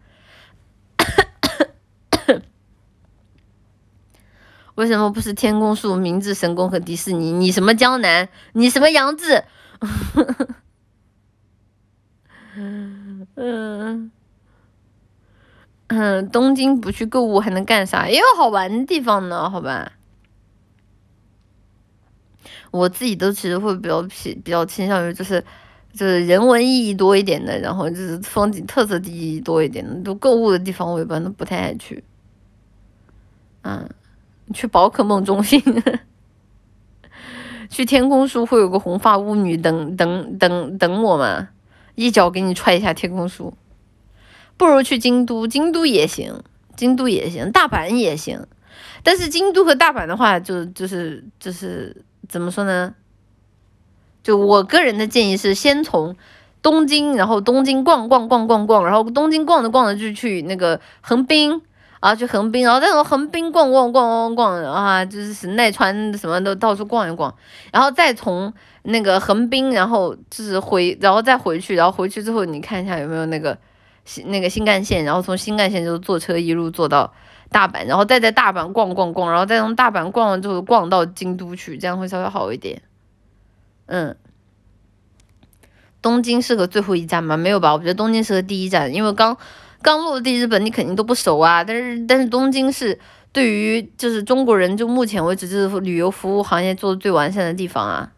为什么不是天空树、明治神宫和迪士尼？你什么江南？你什么杨志？[laughs] 嗯。嗯，东京不去购物还能干啥？也有好玩的地方呢，好吧。我自己都其实会比较偏比较倾向于就是就是人文意义多一点的，然后就是风景特色地义多一点的，都购物的地方我一般都不太爱去。嗯，去宝可梦中心，[laughs] 去天空树会有个红发巫女等等等等我吗？一脚给你踹一下天空树。不如去京都，京都也行，京都也行，大阪也行。但是京都和大阪的话，就就是就是怎么说呢？就我个人的建议是，先从东京，然后东京逛逛逛逛逛，然后东京逛着逛着就去那个横滨啊，去横滨，然后再从横滨逛逛逛逛逛啊，就是奈川什么的到处逛一逛，然后再从那个横滨，然后就是回，然后再回去，然后回去之后你看一下有没有那个。新那个新干线，然后从新干线就坐车一路坐到大阪，然后再在大阪逛逛逛，然后再从大阪逛完之后逛到京都去，这样会稍微好一点。嗯，东京适合最后一站吗？没有吧，我觉得东京适合第一站，因为刚刚落地日本，你肯定都不熟啊。但是但是东京是对于就是中国人就目前为止就是旅游服务行业做的最完善的地方啊。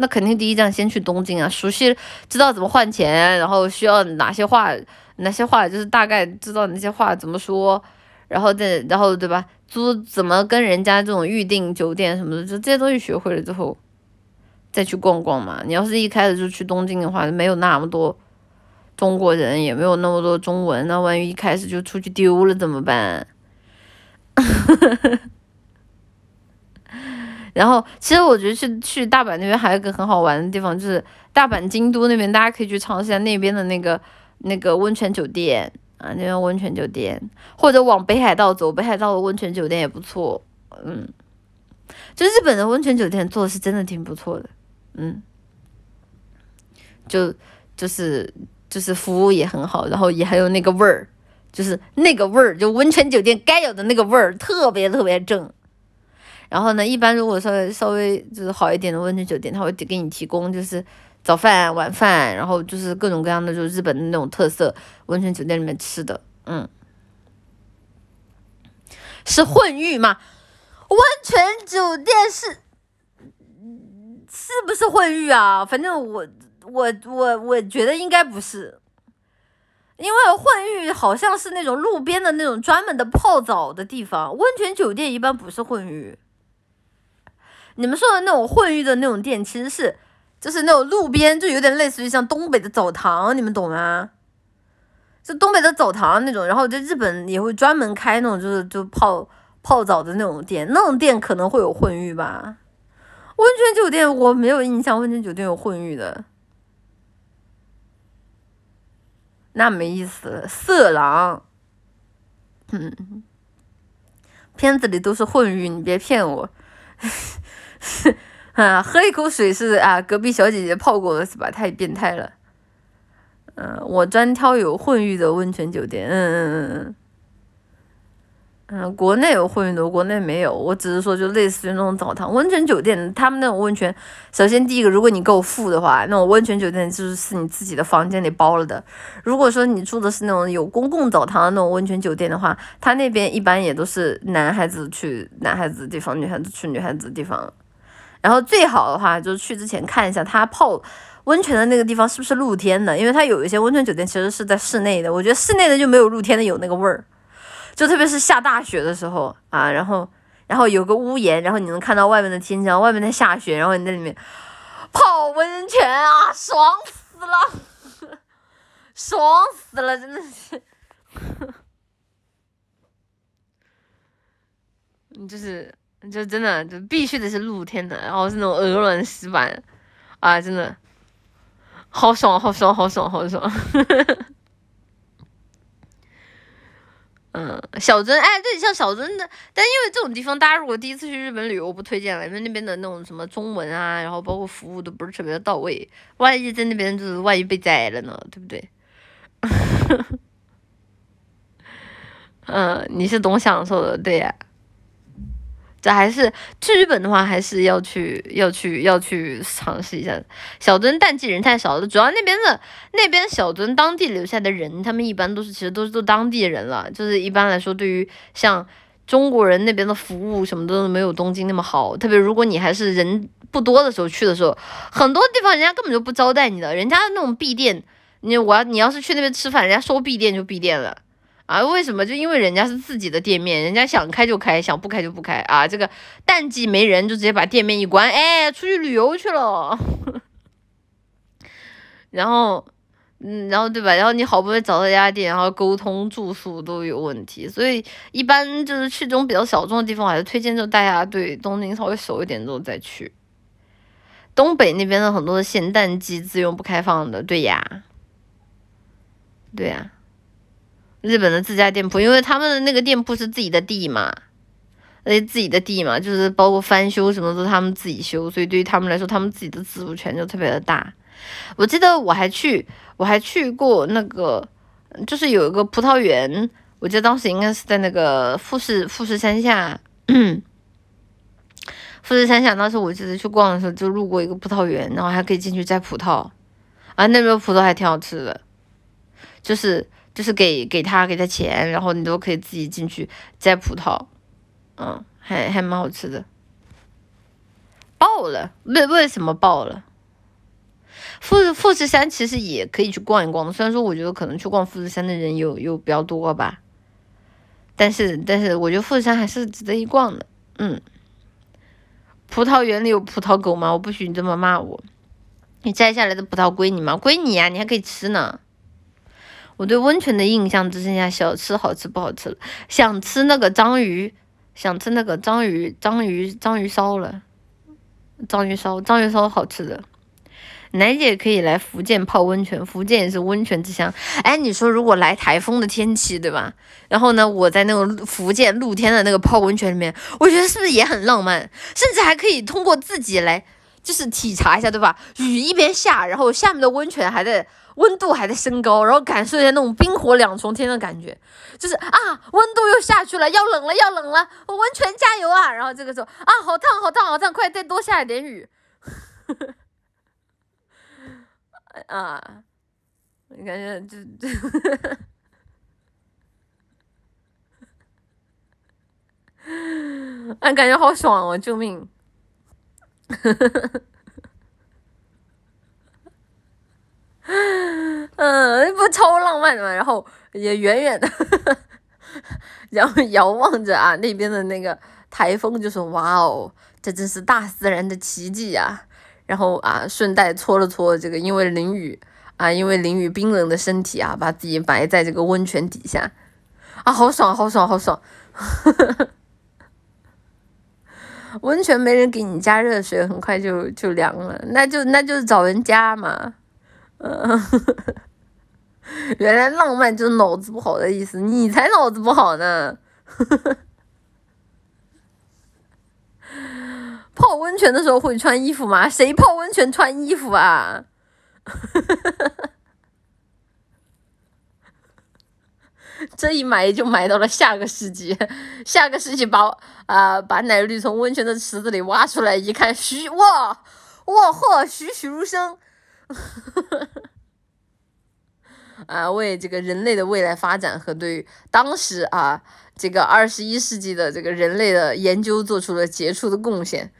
那肯定第一站先去东京啊，熟悉知道怎么换钱，然后需要哪些话，哪些话就是大概知道哪些话怎么说，然后再然后对吧？租怎么跟人家这种预定酒店什么的，就这些东西学会了之后，再去逛逛嘛。你要是一开始就去东京的话，没有那么多中国人，也没有那么多中文，那万一一开始就出去丢了怎么办？[laughs] 然后，其实我觉得去去大阪那边还有一个很好玩的地方，就是大阪京都那边，大家可以去尝试一下那边的那个那个温泉酒店啊，那边温泉酒店，或者往北海道走，北海道的温泉酒店也不错，嗯，就日本的温泉酒店做的是真的挺不错的，嗯，就就是就是服务也很好，然后也还有那个味儿，就是那个味儿，就温泉酒店该有的那个味儿，特别特别正。然后呢，一般如果稍微稍微就是好一点的温泉酒店，他会给你提供就是早饭、晚饭，然后就是各种各样的就是日本的那种特色温泉酒店里面吃的，嗯，是混浴吗？温泉酒店是是不是混浴啊？反正我我我我觉得应该不是，因为混浴好像是那种路边的那种专门的泡澡的地方，温泉酒店一般不是混浴。你们说的那种混浴的那种店，其实是就是那种路边，就有点类似于像东北的澡堂，你们懂吗？就东北的澡堂那种，然后在日本也会专门开那种，就是就泡泡澡的那种店，那种店可能会有混浴吧。温泉酒店我没有印象，温泉酒店有混浴的，那没意思，色狼。嗯，片子里都是混浴，你别骗我。[laughs] 啊，喝一口水是啊，隔壁小姐姐泡过的是吧？太变态了。嗯，我专挑有混浴的温泉酒店。嗯嗯嗯嗯，嗯国内有会员多，国内没有。我只是说，就类似于那种澡堂、温泉酒店，他们那种温泉，首先第一个，如果你够富的话，那种温泉酒店就是是你自己的房间里包了的。如果说你住的是那种有公共澡堂的那种温泉酒店的话，他那边一般也都是男孩子去男孩子的地方，女孩子去女孩子的地方。然后最好的话，就是去之前看一下他泡温泉的那个地方是不是露天的，因为他有一些温泉酒店其实是在室内的，我觉得室内的就没有露天的有那个味儿。就特别是下大雪的时候啊，然后，然后有个屋檐，然后你能看到外面的天江，外面在下雪，然后你在里面泡温泉啊，爽死了，[laughs] 爽死了，真的是，[laughs] 就是，就真的就必须得是露天的，然后是那种鹅卵石板，啊，真的，好爽，好爽，好爽，好爽。[laughs] 嗯，小樽，哎，对，像小樽的，但因为这种地方，大家如果第一次去日本旅游，我不推荐了，因为那边的那种什么中文啊，然后包括服务都不是特别的到位，万一在那边就是万一被宰了呢，对不对？[laughs] 嗯，你是懂享受的，对呀。这还是去日本的话，还是要去要去要去尝试一下。小樽淡季人太少了，主要那边的那边小樽当地留下的人，他们一般都是其实都是做当地人了。就是一般来说，对于像中国人那边的服务什么都没有东京那么好。特别如果你还是人不多的时候去的时候，很多地方人家根本就不招待你的，人家那种闭店，你我要你要是去那边吃饭，人家说闭店就闭店了。啊，为什么？就因为人家是自己的店面，人家想开就开，想不开就不开啊。这个淡季没人，就直接把店面一关，哎，出去旅游去了。[laughs] 然后，嗯，然后对吧？然后你好不容易找到一家店，然后沟通住宿都有问题，所以一般就是去这种比较小众的地方，还是推荐就大家对东京稍微熟一点之后再去。东北那边的很多的限淡季自用不开放的，对呀，对呀。日本的自家店铺，因为他们的那个店铺是自己的地嘛，且自己的地嘛，就是包括翻修什么都他们自己修，所以对于他们来说，他们自己的自主权就特别的大。我记得我还去，我还去过那个，就是有一个葡萄园，我记得当时应该是在那个富士富士山下，[coughs] 富士山下，当时我记得去逛的时候就路过一个葡萄园，然后还可以进去摘葡萄，啊，那边葡萄还挺好吃的，就是。就是给给他给他钱，然后你都可以自己进去摘葡萄，嗯，还还蛮好吃的。爆了，为为什么爆了？富富士山其实也可以去逛一逛的，虽然说我觉得可能去逛富士山的人有有比较多吧，但是但是我觉得富士山还是值得一逛的，嗯。葡萄园里有葡萄狗吗？我不许你这么骂我。你摘下来的葡萄归你吗？归你呀，你还可以吃呢。我对温泉的印象只剩下小吃好吃不好吃了，想吃那个章鱼，想吃那个章鱼章鱼章鱼烧了，章鱼烧章鱼烧好吃的，奶姐可以来福建泡温泉，福建也是温泉之乡。哎，你说如果来台风的天气，对吧？然后呢，我在那个福建露天的那个泡温泉里面，我觉得是不是也很浪漫？甚至还可以通过自己来，就是体察一下，对吧？雨一边下，然后下面的温泉还在。温度还在升高，然后感受一下那种冰火两重天的感觉，就是啊，温度又下去了，要冷了，要冷了，温泉加油啊！然后这个时候啊，好烫，好烫，好烫，快再多下一点雨，[laughs] 啊，你感觉就就，[laughs] 哎，感觉好爽哦，救命！[laughs] 嗯，不超浪漫的嘛，然后也远远的，[laughs] 然后遥望着啊那边的那个台风，就说哇哦，这真是大自然的奇迹呀。然后啊，顺带搓了搓这个因为淋雨啊，因为淋雨冰冷的身体啊，把自己埋在这个温泉底下啊，好爽，好爽，好爽。[laughs] 温泉没人给你加热水，很快就就凉了，那就那就是找人加嘛。嗯，[laughs] 原来浪漫就是脑子不好的意思，你才脑子不好呢。[laughs] 泡温泉的时候会穿衣服吗？谁泡温泉穿衣服啊？[laughs] 这一埋就埋到了下个世纪，下个世纪把啊把奶绿从温泉的池子里挖出来，一看栩哇哇嚯栩栩如生，[laughs] 啊为这个人类的未来发展和对当时啊这个二十一世纪的这个人类的研究做出了杰出的贡献。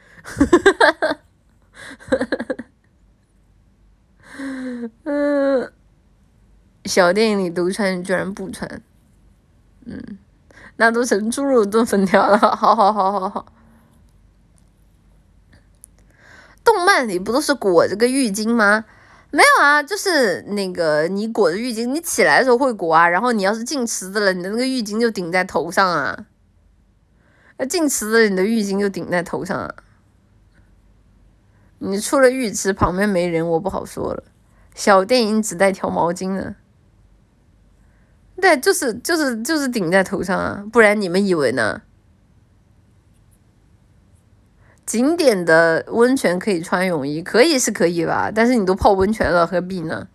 嗯，[laughs] 小电影里都穿，居然不穿。嗯，那都成猪肉炖粉条了。好好好好好。动漫里不都是裹着个浴巾吗？没有啊，就是那个你裹着浴巾，你起来的时候会裹啊。然后你要是进池子了，你的那个浴巾就顶在头上啊。那进池子，你的浴巾就顶在头上啊。你出了浴池旁边没人，我不好说了。小电影只带条毛巾呢。对，就是就是就是顶在头上啊，不然你们以为呢？景点的温泉可以穿泳衣，可以是可以吧？但是你都泡温泉了，何必呢？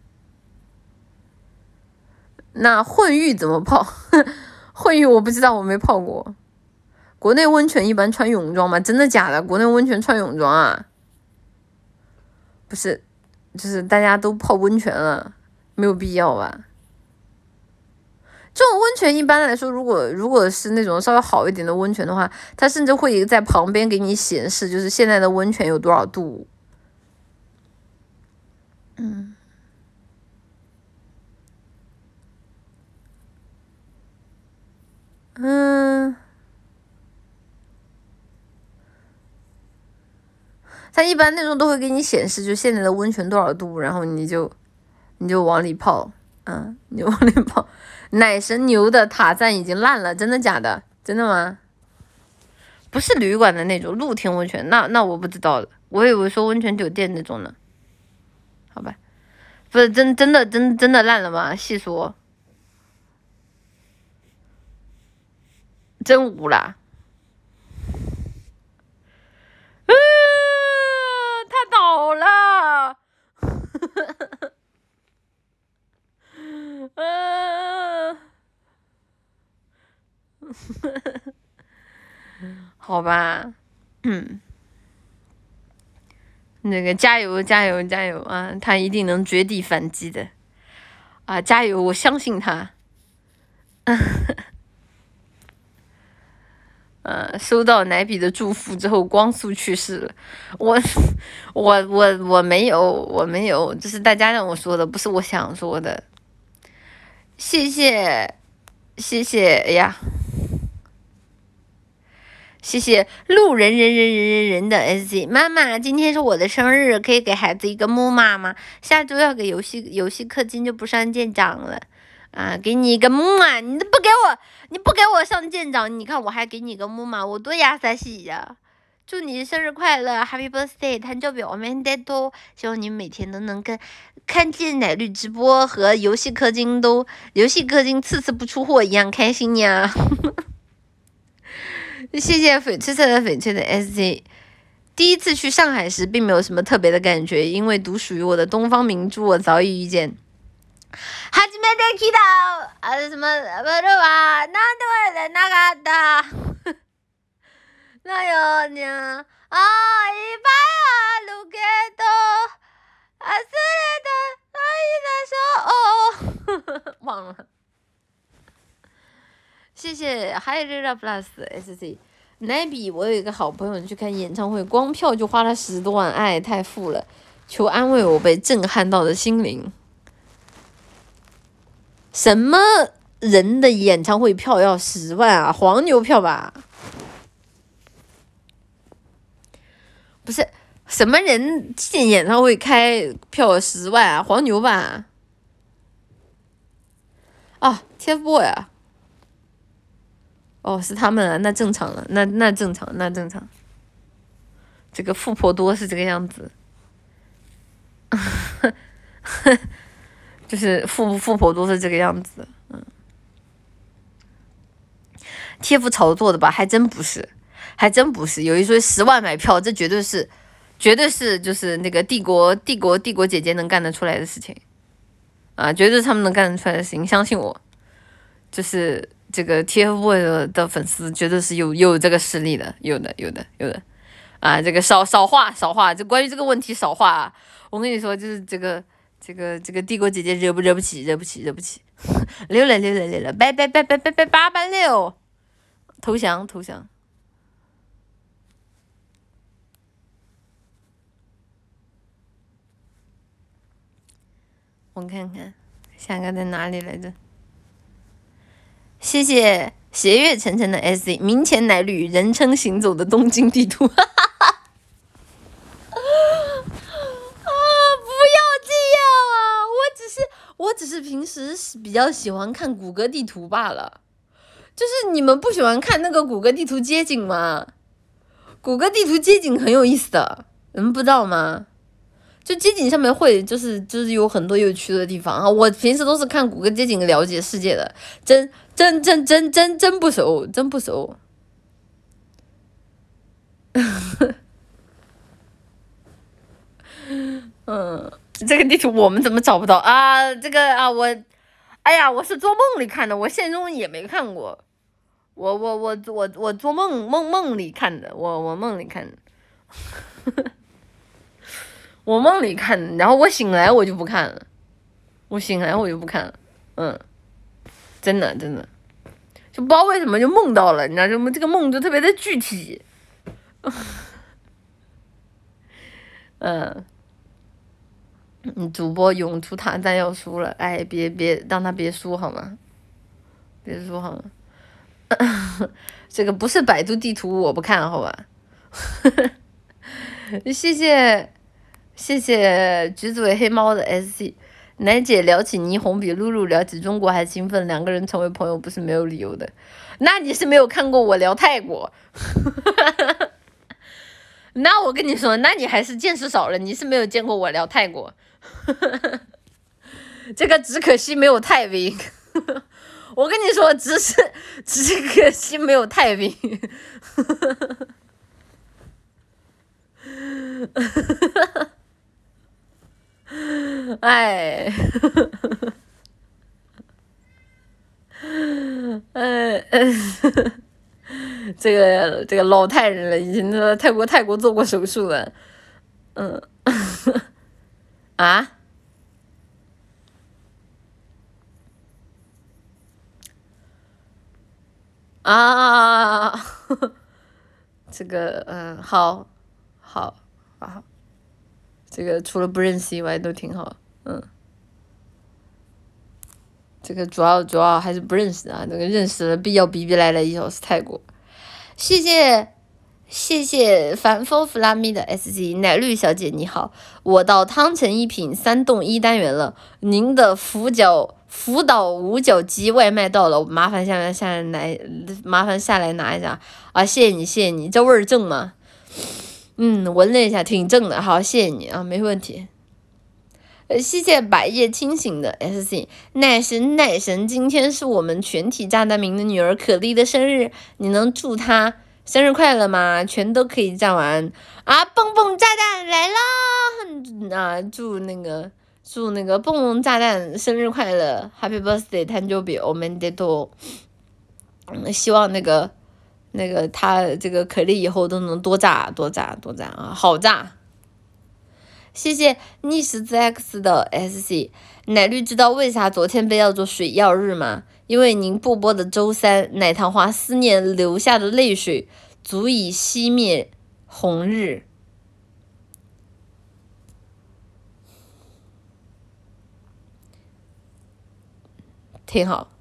那混浴怎么泡？[laughs] 混浴我不知道，我没泡过。国内温泉一般穿泳装吗？真的假的？国内温泉穿泳装啊？不是，就是大家都泡温泉了，没有必要吧？这种温泉一般来说，如果如果是那种稍微好一点的温泉的话，它甚至会在旁边给你显示，就是现在的温泉有多少度。嗯，嗯，它一般那种都会给你显示，就现在的温泉多少度，然后你就你就往里泡，嗯，牛往里泡。[laughs] 奶神牛的塔赞已经烂了，真的假的？真的吗？不是旅馆的那种露天温泉，那那我不知道了，我以为说温泉酒店那种呢。好吧，不是真真的真真的烂了吗？细说，真无啦。嗯，他倒了。嗯，[laughs] 好吧，嗯，那个加油加油加油啊！他一定能绝地反击的啊！加油，我相信他。呃，[laughs] 收到奶比的祝福之后，光速去世了。我，我，我，我没有，我没有，这是大家让我说的，不是我想说的。谢谢，谢谢，哎呀，谢谢路人人人人人人的 S Z 妈妈，今天是我的生日，可以给孩子一个木马吗？下周要给游戏游戏氪金就不上舰长了啊，给你一个木马，你都不给我，你不给我上舰长，你看我还给你个木马，我多亚萨西呀！祝你生日快乐，Happy Birthday！他叫表妹的多，希望你每天都能跟看见奶绿直播和游戏氪金都游戏氪金次次不出货一样开心呀！[laughs] 谢谢翡翠色的翡翠的 SZ。第一次去上海时，并没有什么特别的感觉，因为独属于我的东方明珠，我早已遇见。哈基梅德基道啊什么不知道啊，那都在那个的。[laughs] 那有你啊，一百啊，路给多，啊，是的，那一首哦，[laughs] 忘了。谢谢 Hi Rira Plus SC。奶比，我有一个好朋友去看演唱会，光票就花了十多万，哎，太富了，求安慰我被震撼到的心灵。什么人的演唱会票要十万啊？黄牛票吧？不是什么人进演唱会开票十万啊？黄牛吧？啊，TFBOY 啊？哦，是他们啊，那正常了，那那正常，那正常。这个富婆多是这个样子，[laughs] 就是富富婆多是这个样子，嗯。TF 炒作的吧？还真不是。还真不是，有一说十万买票，这绝对是，绝对是就是那个帝国帝国帝国姐姐能干得出来的事情，啊，绝对是他们能干得出来的事情，相信我，就是这个 TFBOYS 的粉丝绝对是有有这个实力的，有的有的有的，啊，这个少少话少话，就关于这个问题少话啊，我跟你说，就是这个这个这个帝国姐姐惹不惹不起，惹不起，惹不起，[laughs] 溜了溜了溜了，拜拜拜拜拜拜八八六，投降投降。我看看，下个在哪里来着？谢谢斜月沉沉的 S Z，明前奶绿人称行走的东京地图。哈哈哈！啊，不要这样啊！我只是，我只是平时比较喜欢看谷歌地图罢了。就是你们不喜欢看那个谷歌地图街景吗？谷歌地图街景很有意思的，你们不知道吗？就街景上面会就是就是有很多有趣的地方啊！我平时都是看谷歌街景了解世界的，真真真真真真不熟，真不熟。[laughs] 嗯，这个地图我们怎么找不到啊？这个啊，我，哎呀，我是做梦里看的，我现实中也没看过。我我我我我做梦梦梦里看的，我我梦里看的。我梦里看，然后我醒来我就不看了，我醒来我就不看了，嗯，真的真的，就不知道为什么就梦到了，你知道吗？这个梦就特别的具体，[laughs] 嗯，嗯主播涌出塔但要输了，哎，别别让他别输好吗？别输好吗？[laughs] 这个不是百度地图，我不看好吧？[laughs] 谢谢。谢谢橘子尾黑猫的 S C，奶姐聊起霓虹比露露聊起中国还兴奋，两个人成为朋友不是没有理由的。那你是没有看过我聊泰国，[laughs] 那我跟你说，那你还是见识少了，你是没有见过我聊泰国。[laughs] 这个只可惜没有泰兵，[laughs] 我跟你说，只是只可惜没有泰兵。[laughs] 哎，嗯 [laughs] [laughs] 这个这个老太人了，已经在泰国泰国做过手术了，嗯，啊，啊，这个嗯，好，好，好。这个除了不认识以外都挺好，嗯，这个主要主要还是不认识啊，那个认识了必要逼逼来了一小时泰国，谢谢谢谢凡风弗拉米的 S G 奶绿小姐你好，我到汤臣一品三栋一单元了，您的福角福岛五角鸡外卖到了，麻烦下来下来拿，麻烦下来拿一下。啊，谢谢你谢谢你，这味儿正吗？嗯，闻了一下，挺正的，好，谢谢你啊，没问题。呃，谢谢百叶清醒的 S C 奶神奶神，今天是我们全体炸弹民的女儿可丽的生日，你能祝她生日快乐吗？全都可以炸完啊！蹦蹦炸弹来啦！啊，祝那个祝那个蹦蹦炸弹生日快乐，Happy Birthday，誕生日おめでとう。嗯，希望那个。 那个他这个可丽以后都能多炸多炸多炸啊，好炸！谢谢逆十字 X 的 SC 奶绿，知道为啥昨天被叫做水曜日吗？因为您不播的周三，奶糖花思念流下的泪水足以熄灭红日，挺好。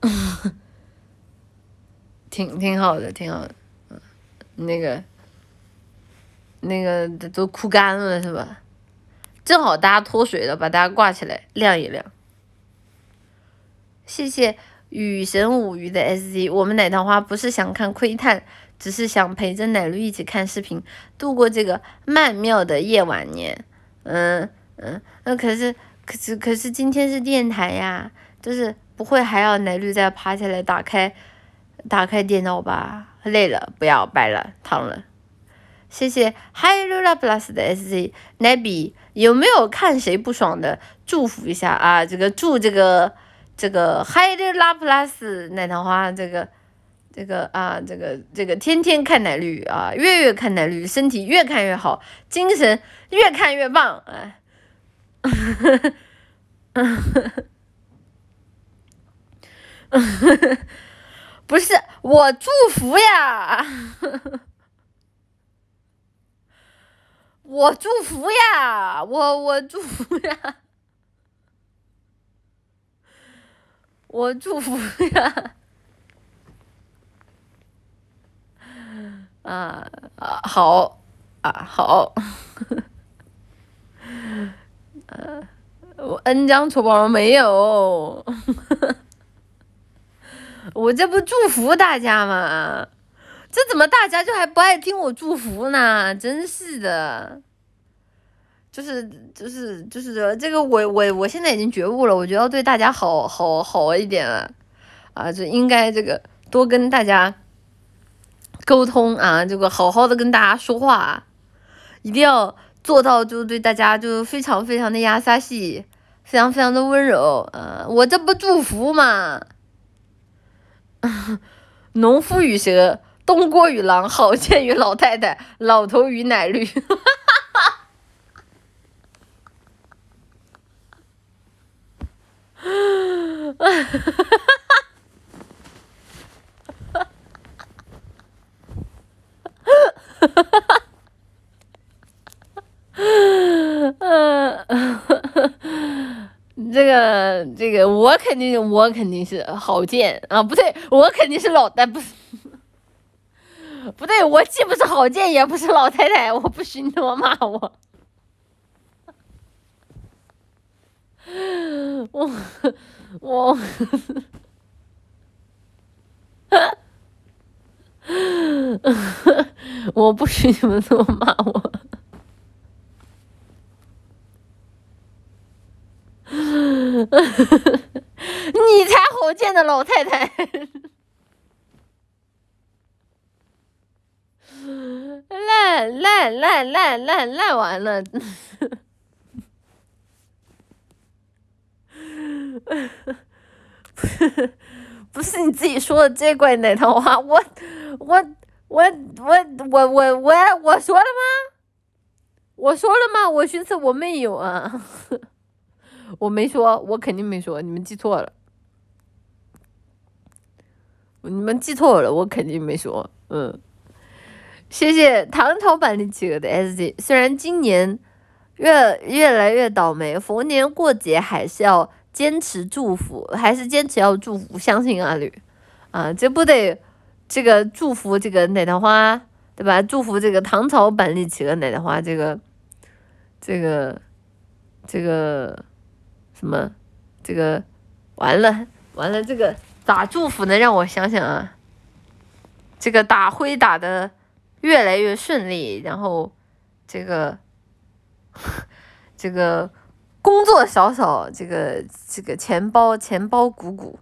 [laughs] 挺挺好的，挺好的，嗯，那个，那个都都哭干了是吧？正好大家脱水了，把大家挂起来晾一晾。谢谢雨神舞鱼的 S Z，我们奶糖花不是想看窥探，只是想陪着奶绿一起看视频，度过这个曼妙的夜晚年。嗯嗯，那可是可是可是今天是电台呀，就是不会还要奶绿再爬起来打开。打开电脑吧，累了不要掰了，躺了。谢谢 Hi Lula Plus 的 SC 奶比，有没有看谁不爽的？祝福一下啊！这个祝这个这个 Hi Lula Plus 奶糖花这个这个啊这个这个天天看奶绿啊，月月看奶绿，身体越看越好，精神越看越棒啊！[laughs] [laughs] 不是 [laughs] 我祝福呀。我祝福呀，我我祝福呀，我祝福呀，[laughs] 啊啊好啊好，呃，我恩将仇报没有，[laughs] 我这不祝福大家吗？这怎么大家就还不爱听我祝福呢？真是的，就是就是就是这个我我我现在已经觉悟了，我觉得要对大家好好好一点了，啊，就应该这个多跟大家沟通啊，这个好好的跟大家说话，一定要做到就对大家就非常非常的压撒细，非常非常的温柔，啊，我这不祝福嘛，[laughs] 农夫与蛇。东郭与狼，好剑与老太太，老头与奶绿，[laughs] 这个这个，我肯定我肯定是好剑啊，不对，[laughs] 我肯定是老但不是。[laughs] 不对，我既不是郝建，也不是老太太，我不许你这么骂我。我 [laughs] 我，我不许你们这么骂我。你才郝建的老太太。烂烂烂烂烂烂完了，[laughs] 不是不是你自己说的这怪奶糖花，我我我我我我我我说了吗？我说了吗？我寻思我没有啊，我没说，我肯定没说，你们记错了，你们记错了，我肯定没说，嗯。谢谢唐朝版的企鹅的 S D 虽然今年越越来越倒霉，逢年过节还是要坚持祝福，还是坚持要祝福，相信阿吕啊，这不得这个祝福这个奶糖花，对吧？祝福这个唐朝版的企鹅奶糖花，这个这个这个什么这个完了完了，这个咋祝福呢？让我想想啊，这个打灰打的。越来越顺利，然后这个这个工作少少，这个这个钱包钱包鼓鼓，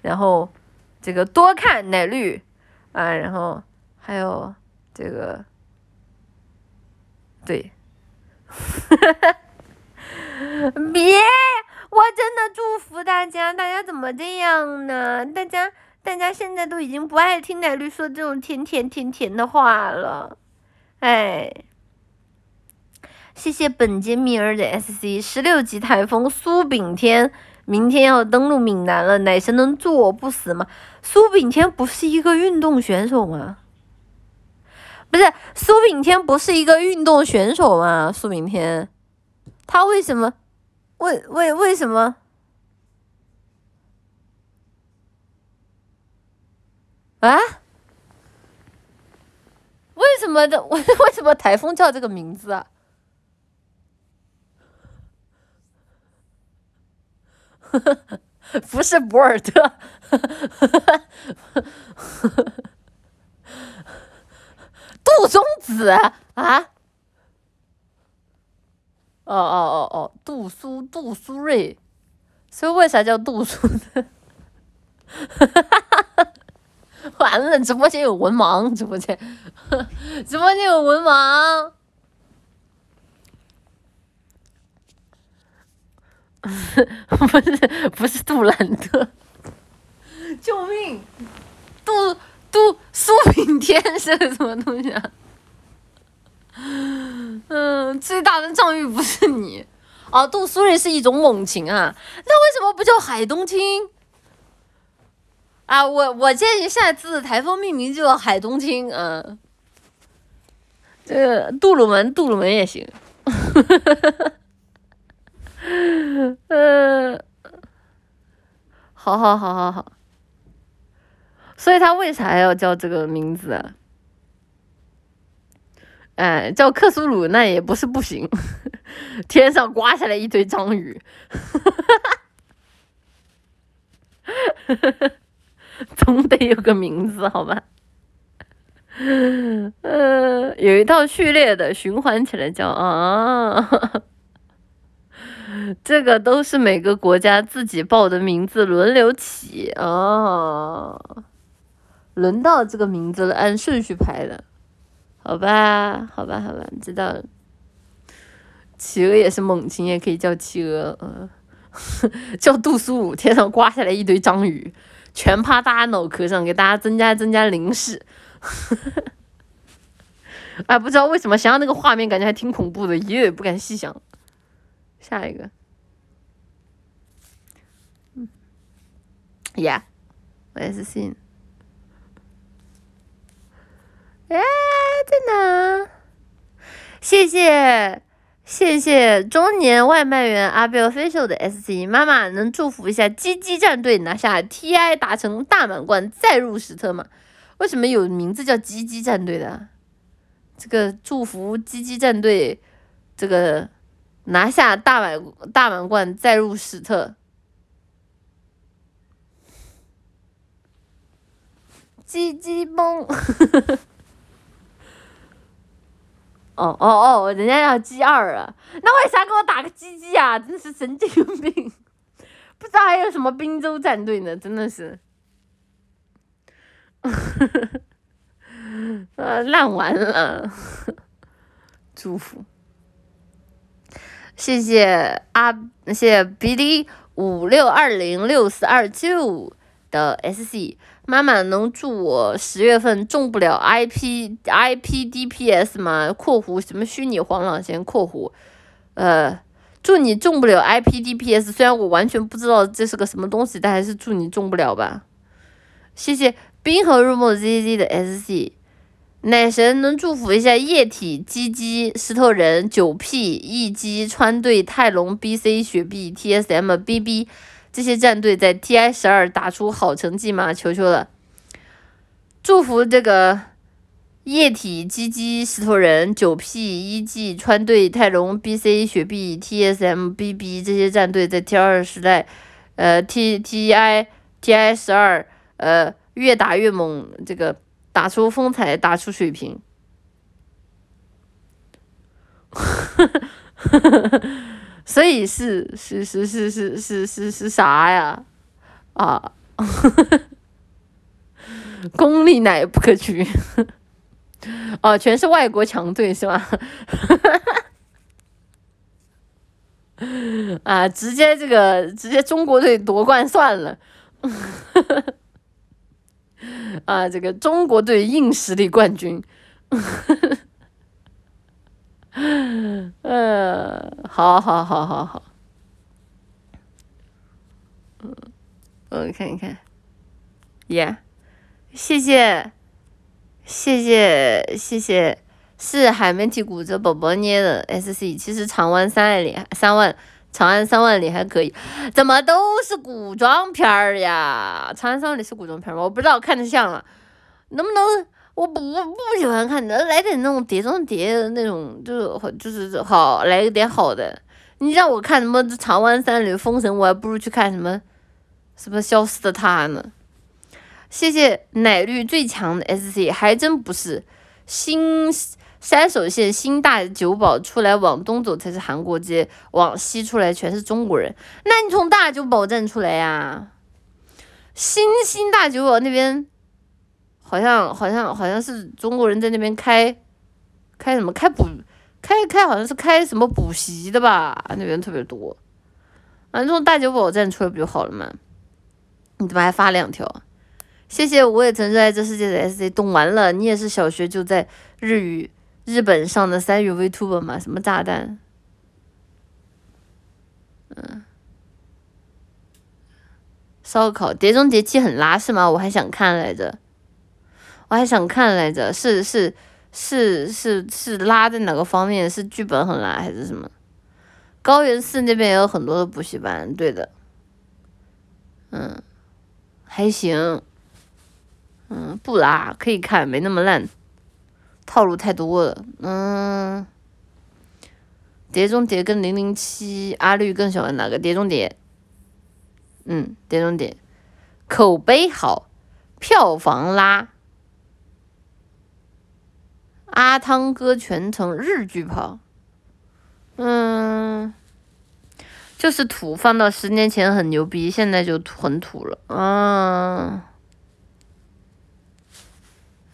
然后这个多看奶绿啊，然后还有这个对，哈哈哈 [laughs] 别，我真的祝福大家，大家怎么这样呢？大家。大家现在都已经不爱听奶绿说这种甜甜甜甜的话了，哎，谢谢本杰米尔的 SC 十六级台风苏炳添，明天要登陆闽南了，奶神能助我不死吗？苏炳添不是一个运动选手吗？不是，苏炳添不是一个运动选手吗？苏炳添，他为什么？为为为什么？啊？为什么的？为 [laughs] 为什么台风叫这个名字啊？[laughs] 不是博尔特，[laughs] 杜松子啊？哦哦哦哦，杜苏杜苏芮，所以为啥叫杜苏呢？[laughs] 完了，直播间有文盲，直播间。直播间有文盲。[laughs] 不是不是杜兰特，救命！杜杜苏炳添是个什么东西啊？嗯，最大的藏域不是你哦，杜苏芮是一种猛禽啊，那为什么不叫海东青？啊，我我建议下次台风命名就叫海东青，嗯，这个杜鲁门，杜鲁门也行。嗯，[laughs] 好好好好好，所以他为啥要叫这个名字啊？哎，叫克苏鲁那也不是不行，[laughs] 天上刮下来一堆章鱼，哈哈哈总得有个名字好吧？嗯，[laughs] 有一套序列的循环起来叫啊。这个都是每个国家自己报的名字轮流起啊，轮到这个名字了，按顺序排的，好吧，好吧，好吧，知道了。企鹅也是猛禽，也可以叫企鹅，嗯，[laughs] 叫杜苏武，天上刮下来一堆章鱼，全趴大家脑壳上，给大家增加增加零食。哎，[laughs] 不知道为什么想想那个画面，感觉还挺恐怖的，也不敢细想。下一个，嗯，Yeah，我也是信。哎，在哪？谢谢谢谢中年外卖员阿彪分手的 S C 妈妈，能祝福一下鸡鸡战队拿下 T I 达成大满贯再入史册吗？为什么有名字叫鸡鸡战队的？这个祝福鸡鸡战队这个。拿下大满大满贯，再入史册。鸡鸡崩！哦哦哦，人家要 G 二啊，那为啥给我打个 G G 啊？真是神经病！[laughs] 不知道还有什么滨州战队呢？真的是，呃，[laughs] 烂完了。[laughs] 祝福。谢谢阿，谢谢 BD 五六二零六四二九的 SC 妈妈，能祝我十月份中不了 IP IPDPS 吗？括弧什么虚拟黄朗贤括弧，呃，祝你中不了 IPDPS。虽然我完全不知道这是个什么东西，但还是祝你中不了吧。谢谢冰河入梦 ZZ 的 SC。奶神能祝福一下液体、鸡鸡、石头人、九 P、一鸡、川队、泰隆、BC、雪碧、TSM、BB 这些战队在 TI 十二打出好成绩吗？求求了！祝福这个液体、鸡鸡、石头人、九 P、一 G、川队、泰隆、BC、雪碧、TSM、BB 这些战队在 T 二时代，呃，T TI TI 十二，呃，越打越猛，这个。打出风采，打出水平，[laughs] 所以是是是是是是是是啥呀？啊，[laughs] 功力乃不可取。[laughs] 哦，全是外国强队是吧？[laughs] 啊，直接这个直接中国队夺冠算了。啊，这个中国队硬实力冠军，嗯，好好好好好，嗯，我看一看，Yeah，谢谢，谢谢谢谢，是海绵体骨折宝宝捏的 SC，其实长湾三万里三万。长安三万里还可以，怎么都是古装片儿呀？长安三万里是古装片吗？我不知道，看着像了。能不能？我不不喜欢看，能来点那种碟中谍的那种，就是就是好来点好的。你让我看什么长安三万里封神，我还不如去看什么什么消失的她呢。谢谢奶绿最强的 SC，还真不是新。山手线新大久保出来，往东走才是韩国街，往西出来全是中国人。那你从大久保站出来呀？新新大久保那边，好像好像好像是中国人在那边开开什么开补开开好像是开什么补习的吧，那边特别多。啊，这种大久保站出来不就好了吗？你怎么还发两条？谢谢，我也曾热爱这世界的 S C，懂完了。你也是小学就在日语日本上的三语 Vtuber 吗？什么炸弹？嗯。烧烤《碟中谍七》很拉是吗？我还想看来着，我还想看来着，是是是是是拉在哪个方面？是剧本很拉还是什么？高原寺那边也有很多的补习班，对的，嗯，还行，嗯，不拉可以看，没那么烂，套路太多了，嗯，《碟中谍》跟《零零七》，阿绿更喜欢哪个？《碟中谍》。嗯，碟中谍口碑好，票房拉。阿汤哥全程日剧跑，嗯，就是土，放到十年前很牛逼，现在就很土了。嗯，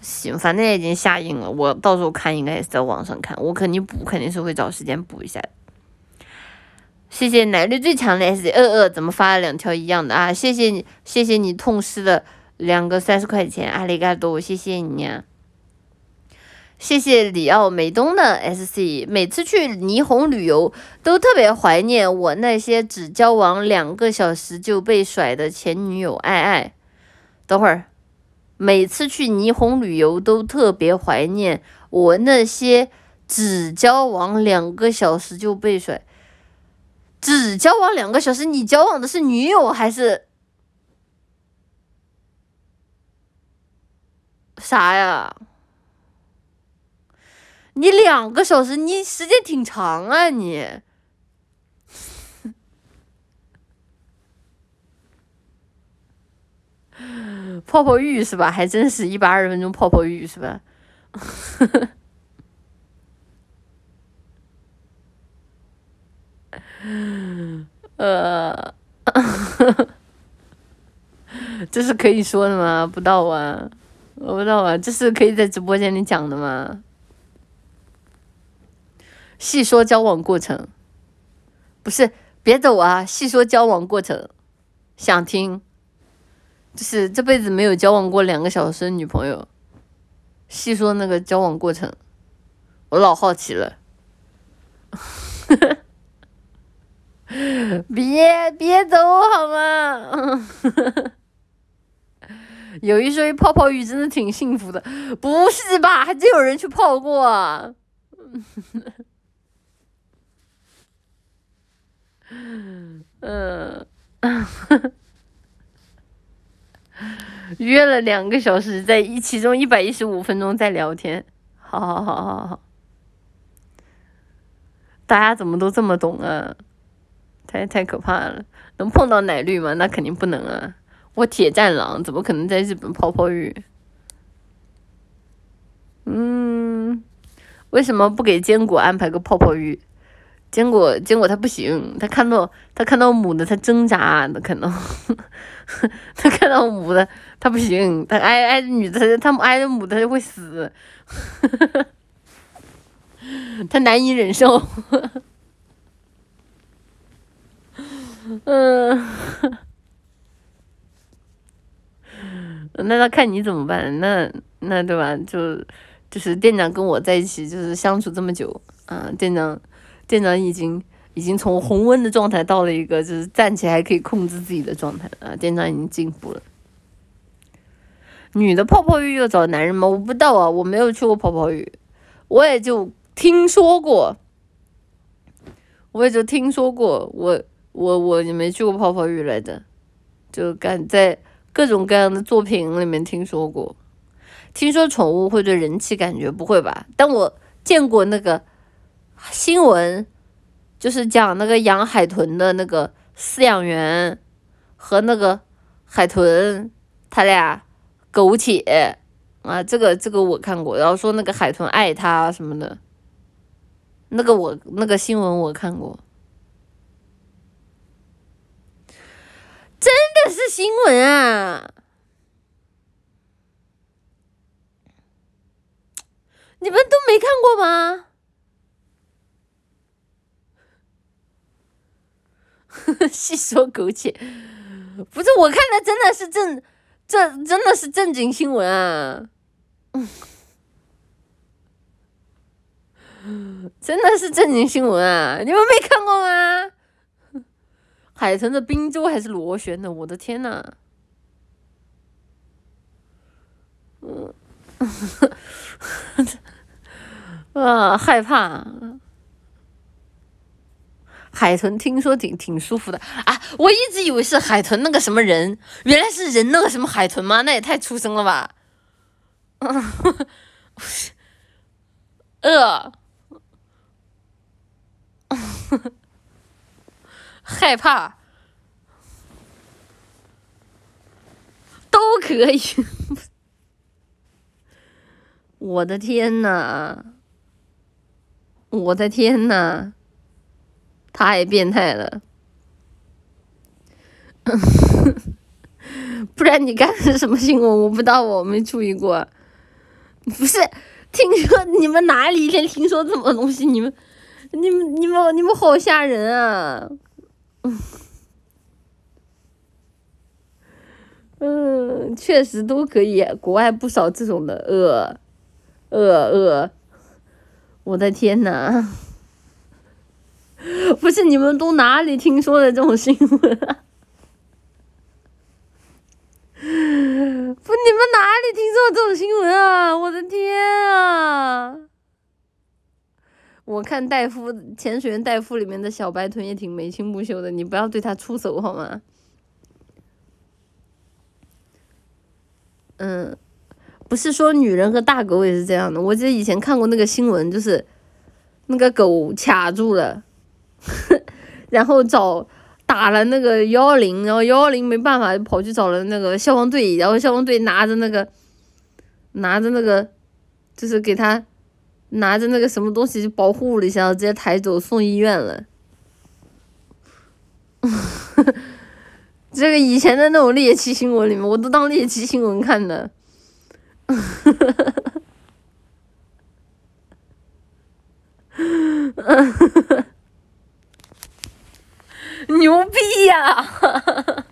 行，反正已经下映了，我到时候看应该也是在网上看，我肯定补，肯定是会找时间补一下。谢谢奶绿最强的 S 二二，怎么发了两条一样的啊？谢谢你，谢谢你痛失了两个三十块钱，阿里嘎多，谢谢你！谢谢里奥美东的 SC，每次去霓虹旅游都特别怀念我那些只交往两个小时就被甩的前女友爱爱。等会儿，每次去霓虹旅游都特别怀念我那些只交往两个小时就被甩。只交往两个小时，你交往的是女友还是啥呀？你两个小时，你时间挺长啊，你泡泡浴是吧？还真是一百二十分钟泡泡浴是吧？[laughs] 呃，[laughs] 这是可以说的吗？不到啊，我不知道啊，这是可以在直播间里讲的吗？细说交往过程，不是，别走啊！细说交往过程，想听，就是这辈子没有交往过两个小时的女朋友，细说那个交往过程，我老好奇了。[laughs] 别别走好吗？[laughs] 有一说一，泡泡浴真的挺幸福的，不是吧？还真有人去泡过。嗯，[laughs] 约了两个小时，在一其中一百一十五分钟在聊天。好好好好好，大家怎么都这么懂啊？太太可怕了，能碰到奶绿吗？那肯定不能啊！我铁战狼怎么可能在日本泡泡浴？嗯，为什么不给坚果安排个泡泡浴？坚果坚果他不行，他看到他看到母的他挣扎，那可能 [laughs] 他看到母的他不行，他挨挨着女的他挨着母的他就会死，[laughs] 他难以忍受。嗯，[laughs] 那他看你怎么办？那那对吧？就就是店长跟我在一起，就是相处这么久啊。店长店长已经已经从红温的状态到了一个就是站起来还可以控制自己的状态啊。店长已经进步了。女的泡泡浴要找男人吗？我不知道啊，我没有去过泡泡浴，我也就听说过，我也就听说过我。我我也没去过泡泡浴来着，就感在各种各样的作品里面听说过，听说宠物会对人气感觉不会吧？但我见过那个新闻，就是讲那个养海豚的那个饲养员和那个海豚他俩苟且啊，这个这个我看过，然后说那个海豚爱他什么的，那个我那个新闻我看过。真的是新闻啊！你们都没看过吗？[laughs] 细说苟且，不是我看的，真的是正，这真的是正经新闻啊！[laughs] 真的是正经新闻啊！你们没看过吗？海豚的滨州还是螺旋的？我的天呐！嗯，[laughs] 啊，害怕。海豚听说挺挺舒服的啊！我一直以为是海豚那个什么人，原来是人那个什么海豚吗？那也太畜生了吧！[laughs] 呃，[laughs] 害怕都可以。我的天呐！我的天呐！太变态了，[laughs] 不然你干的是什么新闻？我不知道，我没注意过。不是，听说你们哪里一天听说这么东西？你们、你们、你们、你们好吓人啊！[laughs] 嗯，确实都可以，国外不少这种的，呃，呃呃，我的天呐！[laughs] 不是你们都哪里听说的这种新闻？[laughs] 不，你们哪里听说这种新闻啊？我的天啊！我看戴夫潜水员戴夫里面的小白豚也挺眉清目秀的，你不要对他出手好吗？嗯，不是说女人和大狗也是这样的。我记得以前看过那个新闻，就是那个狗卡住了。[laughs] 然后找打了那个幺幺零，然后幺幺零没办法，就跑去找了那个消防队，然后消防队拿着那个拿着那个，就是给他拿着那个什么东西就保护了一下，直接抬走送医院了。[laughs] 这个以前的那种猎奇新闻里面，我都当猎奇新闻看的。[laughs] 牛逼呀！哈哈哈。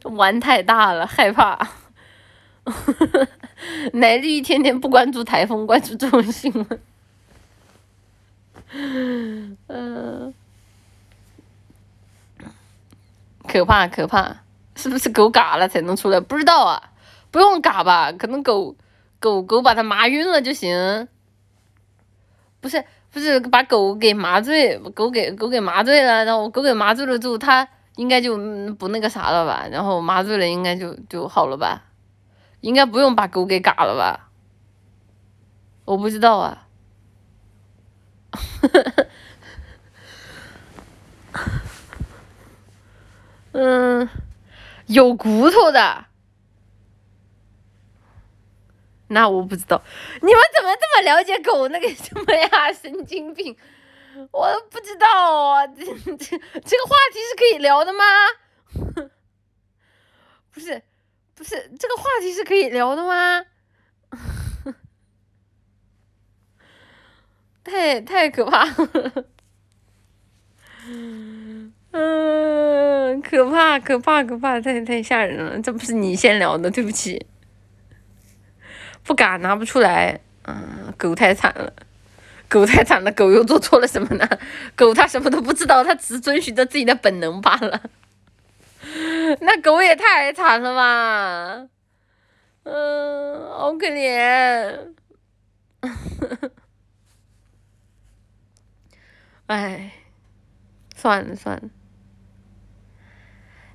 这玩太大了，害怕。奶绿一天天不关注台风，关注这种新闻。嗯，可怕可怕，是不是狗嘎了才能出来？不知道啊，不用嘎吧？可能狗狗狗把它麻晕了就行。不是。不是把狗给麻醉，狗给狗给麻醉了，然后狗给麻醉了之后，它应该就不那个啥了吧？然后麻醉了，应该就就好了吧？应该不用把狗给嘎了吧？我不知道啊。[laughs] 嗯，有骨头的。那我不知道，你们怎么这么了解狗那个什么呀？神经病！我不知道啊，这这这个话题是可以聊的吗？[laughs] 不是，不是，这个话题是可以聊的吗？[laughs] 太太可怕了！[laughs] 嗯，可怕可怕可怕，太太吓人了！这不是你先聊的，对不起。不敢拿不出来，嗯，狗太惨了，狗太惨了，狗又做错了什么呢？狗它什么都不知道，它只遵循着自己的本能罢了。那狗也太惨了吧，嗯，好可怜。哎，算了算了，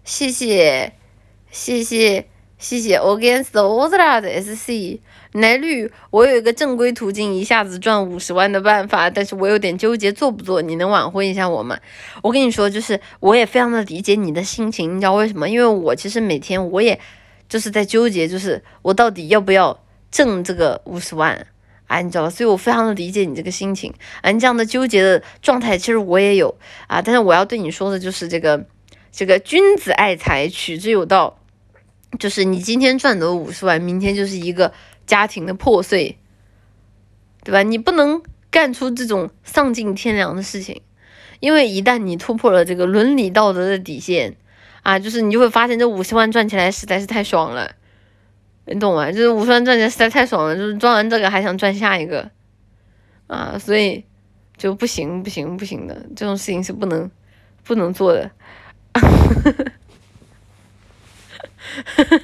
谢谢，谢谢。谢谢 Against all that SC 奶绿，我有一个正规途径一下子赚五十万的办法，但是我有点纠结做不做，你能挽回一下我吗？我跟你说，就是我也非常的理解你的心情，你知道为什么？因为我其实每天我也就是在纠结，就是我到底要不要挣这个五十万啊？你知道吧所以我非常的理解你这个心情啊，你这样的纠结的状态，其实我也有啊。但是我要对你说的就是这个，这个君子爱财，取之有道。就是你今天赚的五十万，明天就是一个家庭的破碎，对吧？你不能干出这种丧尽天良的事情，因为一旦你突破了这个伦理道德的底线啊，就是你就会发现这五十万赚起来实在是太爽了，你懂吗？就是五十万赚起来实在太爽了，就是赚完这个还想赚下一个啊，所以就不行不行不行的，这种事情是不能不能做的。呵呵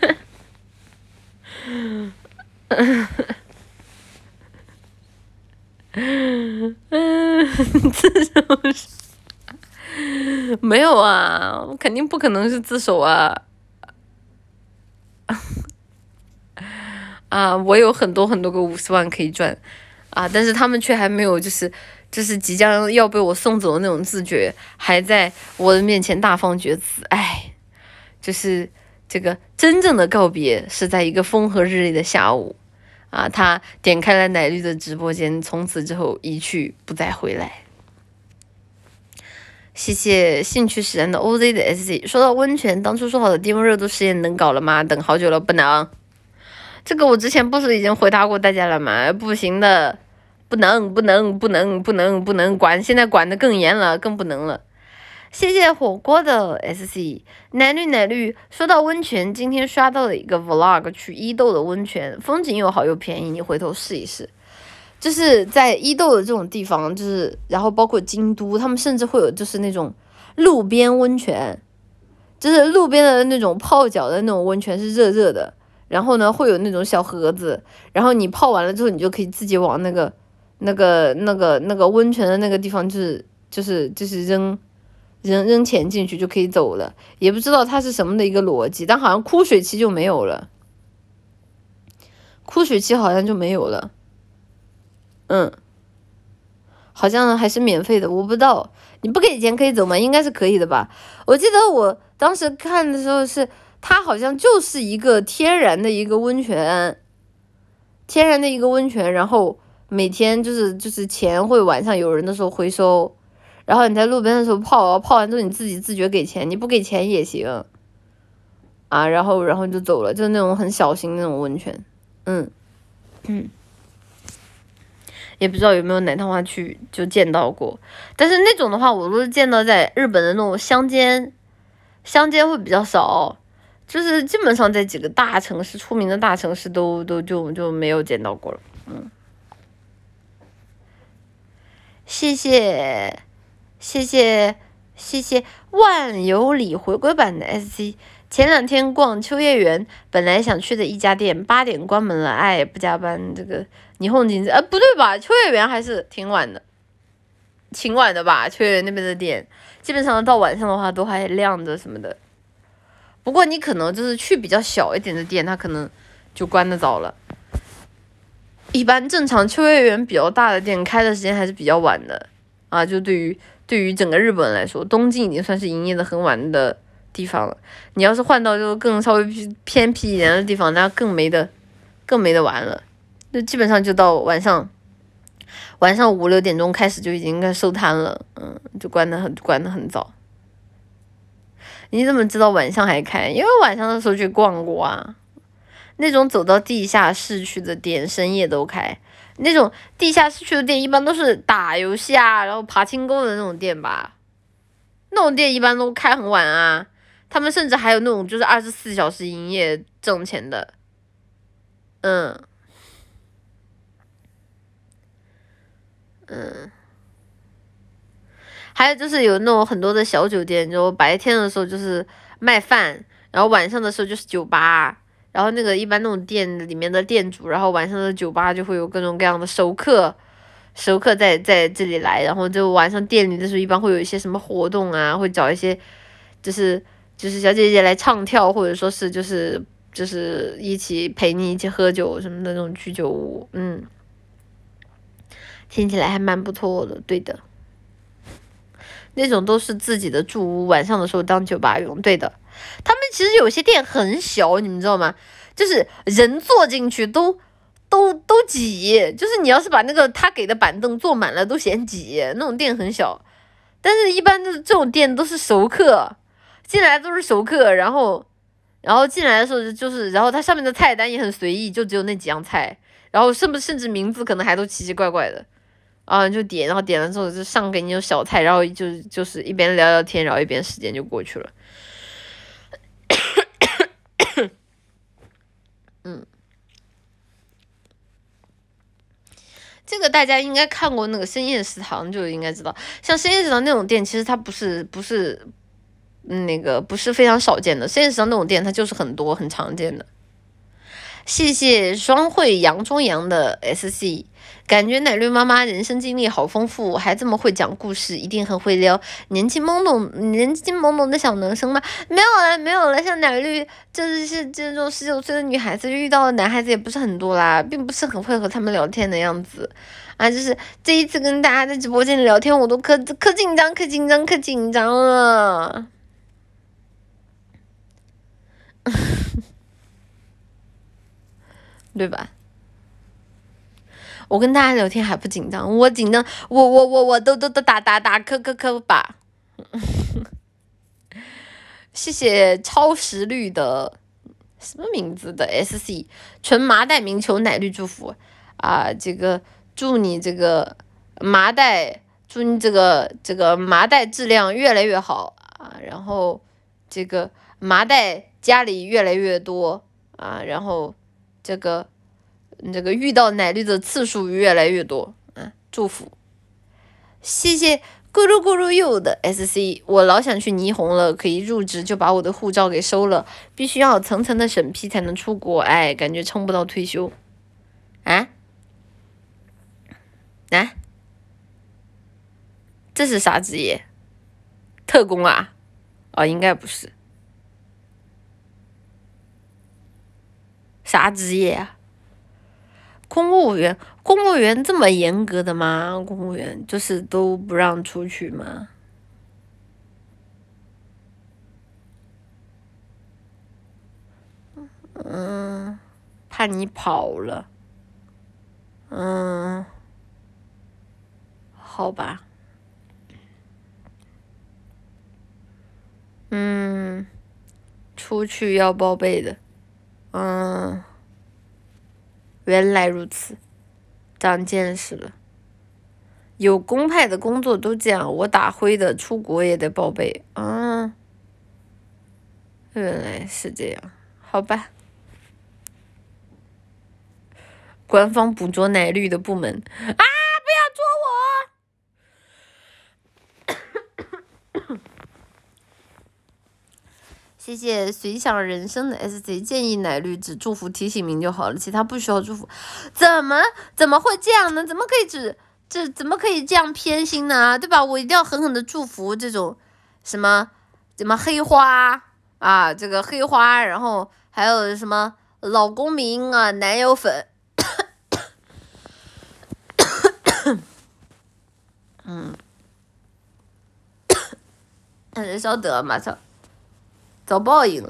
呵，嗯，[laughs] 嗯，自首是没有啊，肯定不可能是自首啊！[laughs] 啊，我有很多很多个五十万可以赚啊，但是他们却还没有，就是就是即将要被我送走的那种自觉，还在我的面前大放厥词，哎，就是。这个真正的告别是在一个风和日丽的下午，啊，他点开了奶绿的直播间，从此之后一去不再回来。谢谢兴趣使然的 OZ 的 SC。说到温泉，当初说好的低温热度实验能搞了吗？等好久了，不能。这个我之前不是已经回答过大家了吗？不行的，不能，不能，不能，不能，不能管，现在管的更严了，更不能了。谢谢火锅的 SC 奶绿奶绿。说到温泉，今天刷到了一个 vlog，去伊豆的温泉，风景又好又便宜，你回头试一试。就是在伊豆的这种地方，就是然后包括京都，他们甚至会有就是那种路边温泉，就是路边的那种泡脚的那种温泉是热热的，然后呢会有那种小盒子，然后你泡完了之后，你就可以自己往那个那个那个那个温泉的那个地方，就是就是就是扔。扔扔钱进去就可以走了，也不知道它是什么的一个逻辑，但好像枯水期就没有了，枯水期好像就没有了，嗯，好像还是免费的，我不知道，你不给钱可以走吗？应该是可以的吧？我记得我当时看的时候是，它好像就是一个天然的一个温泉，天然的一个温泉，然后每天就是就是钱会晚上有人的时候回收。然后你在路边的时候泡，泡完之后你自己自觉给钱，你不给钱也行，啊，然后然后就走了，就是那种很小型那种温泉，嗯。嗯，也不知道有没有奶糖花去就见到过，但是那种的话，我都是见到在日本的那种乡间，乡间会比较少，就是基本上在几个大城市出名的大城市都都就就没有见到过了，嗯，谢谢。谢谢谢谢万有里回归版的 SC。前两天逛秋叶原，本来想去的一家店八点关门了，哎，不加班。这个霓虹景呃不对吧？秋叶原还是挺晚的，挺晚的吧？秋叶原那边的店，基本上到晚上的话都还亮着什么的。不过你可能就是去比较小一点的店，它可能就关的早了。一般正常秋叶原比较大的店开的时间还是比较晚的啊，就对于。对于整个日本来说，东京已经算是营业的很晚的地方了。你要是换到就更稍微偏僻一点的地方，那更没得，更没得玩了。那基本上就到晚上，晚上五六点钟开始就已经该收摊了，嗯，就关的很关的很早。你怎么知道晚上还开？因为晚上的时候去逛过啊。那种走到地下室去的店，深夜都开。那种地下室区的店一般都是打游戏啊，然后爬清沟的那种店吧，那种店一般都开很晚啊。他们甚至还有那种就是二十四小时营业挣钱的，嗯，嗯，还有就是有那种很多的小酒店，就白天的时候就是卖饭，然后晚上的时候就是酒吧。然后那个一般那种店里面的店主，然后晚上的酒吧就会有各种各样的熟客，熟客在在这里来，然后就晚上店里的时候一般会有一些什么活动啊，会找一些就是就是小姐姐来唱跳，或者说是就是就是一起陪你一起喝酒什么的那种居酒屋，嗯，听起来还蛮不错的，对的，那种都是自己的住屋，晚上的时候当酒吧用，对的。他们其实有些店很小，你们知道吗？就是人坐进去都都都挤，就是你要是把那个他给的板凳坐满了，都嫌挤。那种店很小，但是一般的这种店都是熟客，进来都是熟客，然后然后进来的时候就是，然后它上面的菜单也很随意，就只有那几样菜，然后甚不甚至名字可能还都奇奇怪怪的，啊，就点，然后点了之后就上给你有小菜，然后就就是一边聊聊天，然后一边时间就过去了。嗯，这个大家应该看过那个深夜食堂就应该知道，像深夜食堂那种店，其实它不是不是。那个不是非常少见的，深夜食堂那种店它就是很多很常见的。谢谢双汇杨中杨的 SC，感觉奶绿妈妈人生经历好丰富，还这么会讲故事，一定很会撩年轻懵懂、年轻懵懂的小男生吗？没有了，没有了，像奶绿就是是这种十九岁的女孩子遇到的男孩子也不是很多啦，并不是很会和他们聊天的样子啊。就是这一次跟大家在直播间里聊天，我都可可紧张、可紧张、可紧张了。[laughs] 对吧？我跟大家聊天还不紧张，我紧张，我我我我都都都打打打磕磕磕吧。[laughs] 谢谢超时绿的什么名字的 SC 纯麻袋名球奶绿祝福啊，这个祝你这个麻袋，祝你这个这个麻袋质量越来越好啊，然后这个麻袋。家里越来越多啊，然后这个这个遇到奶绿的次数越来越多嗯，祝福，谢谢咕噜咕噜柚的 SC，我老想去霓虹了，可以入职就把我的护照给收了，必须要层层的审批才能出国，哎，感觉撑不到退休，啊啊，这是啥职业？特工啊？哦，应该不是。啥职业啊？公务员？公务员这么严格的吗？公务员就是都不让出去吗？嗯，怕你跑了。嗯，好吧。嗯，出去要报备的。嗯，原来如此，长见识了。有公派的工作都这样，我打灰的出国也得报备。嗯，原来是这样，好吧。官方捕捉奶绿的部门啊！谢谢随想人生的 S C 建议奶绿只祝福提醒名就好了，其他不需要祝福。怎么怎么会这样呢？怎么可以只这怎么可以这样偏心呢？对吧？我一定要狠狠的祝福这种什么什么黑花啊，这个黑花，然后还有什么老公民啊，男友粉。[coughs] 嗯，人晓得马上。遭报应。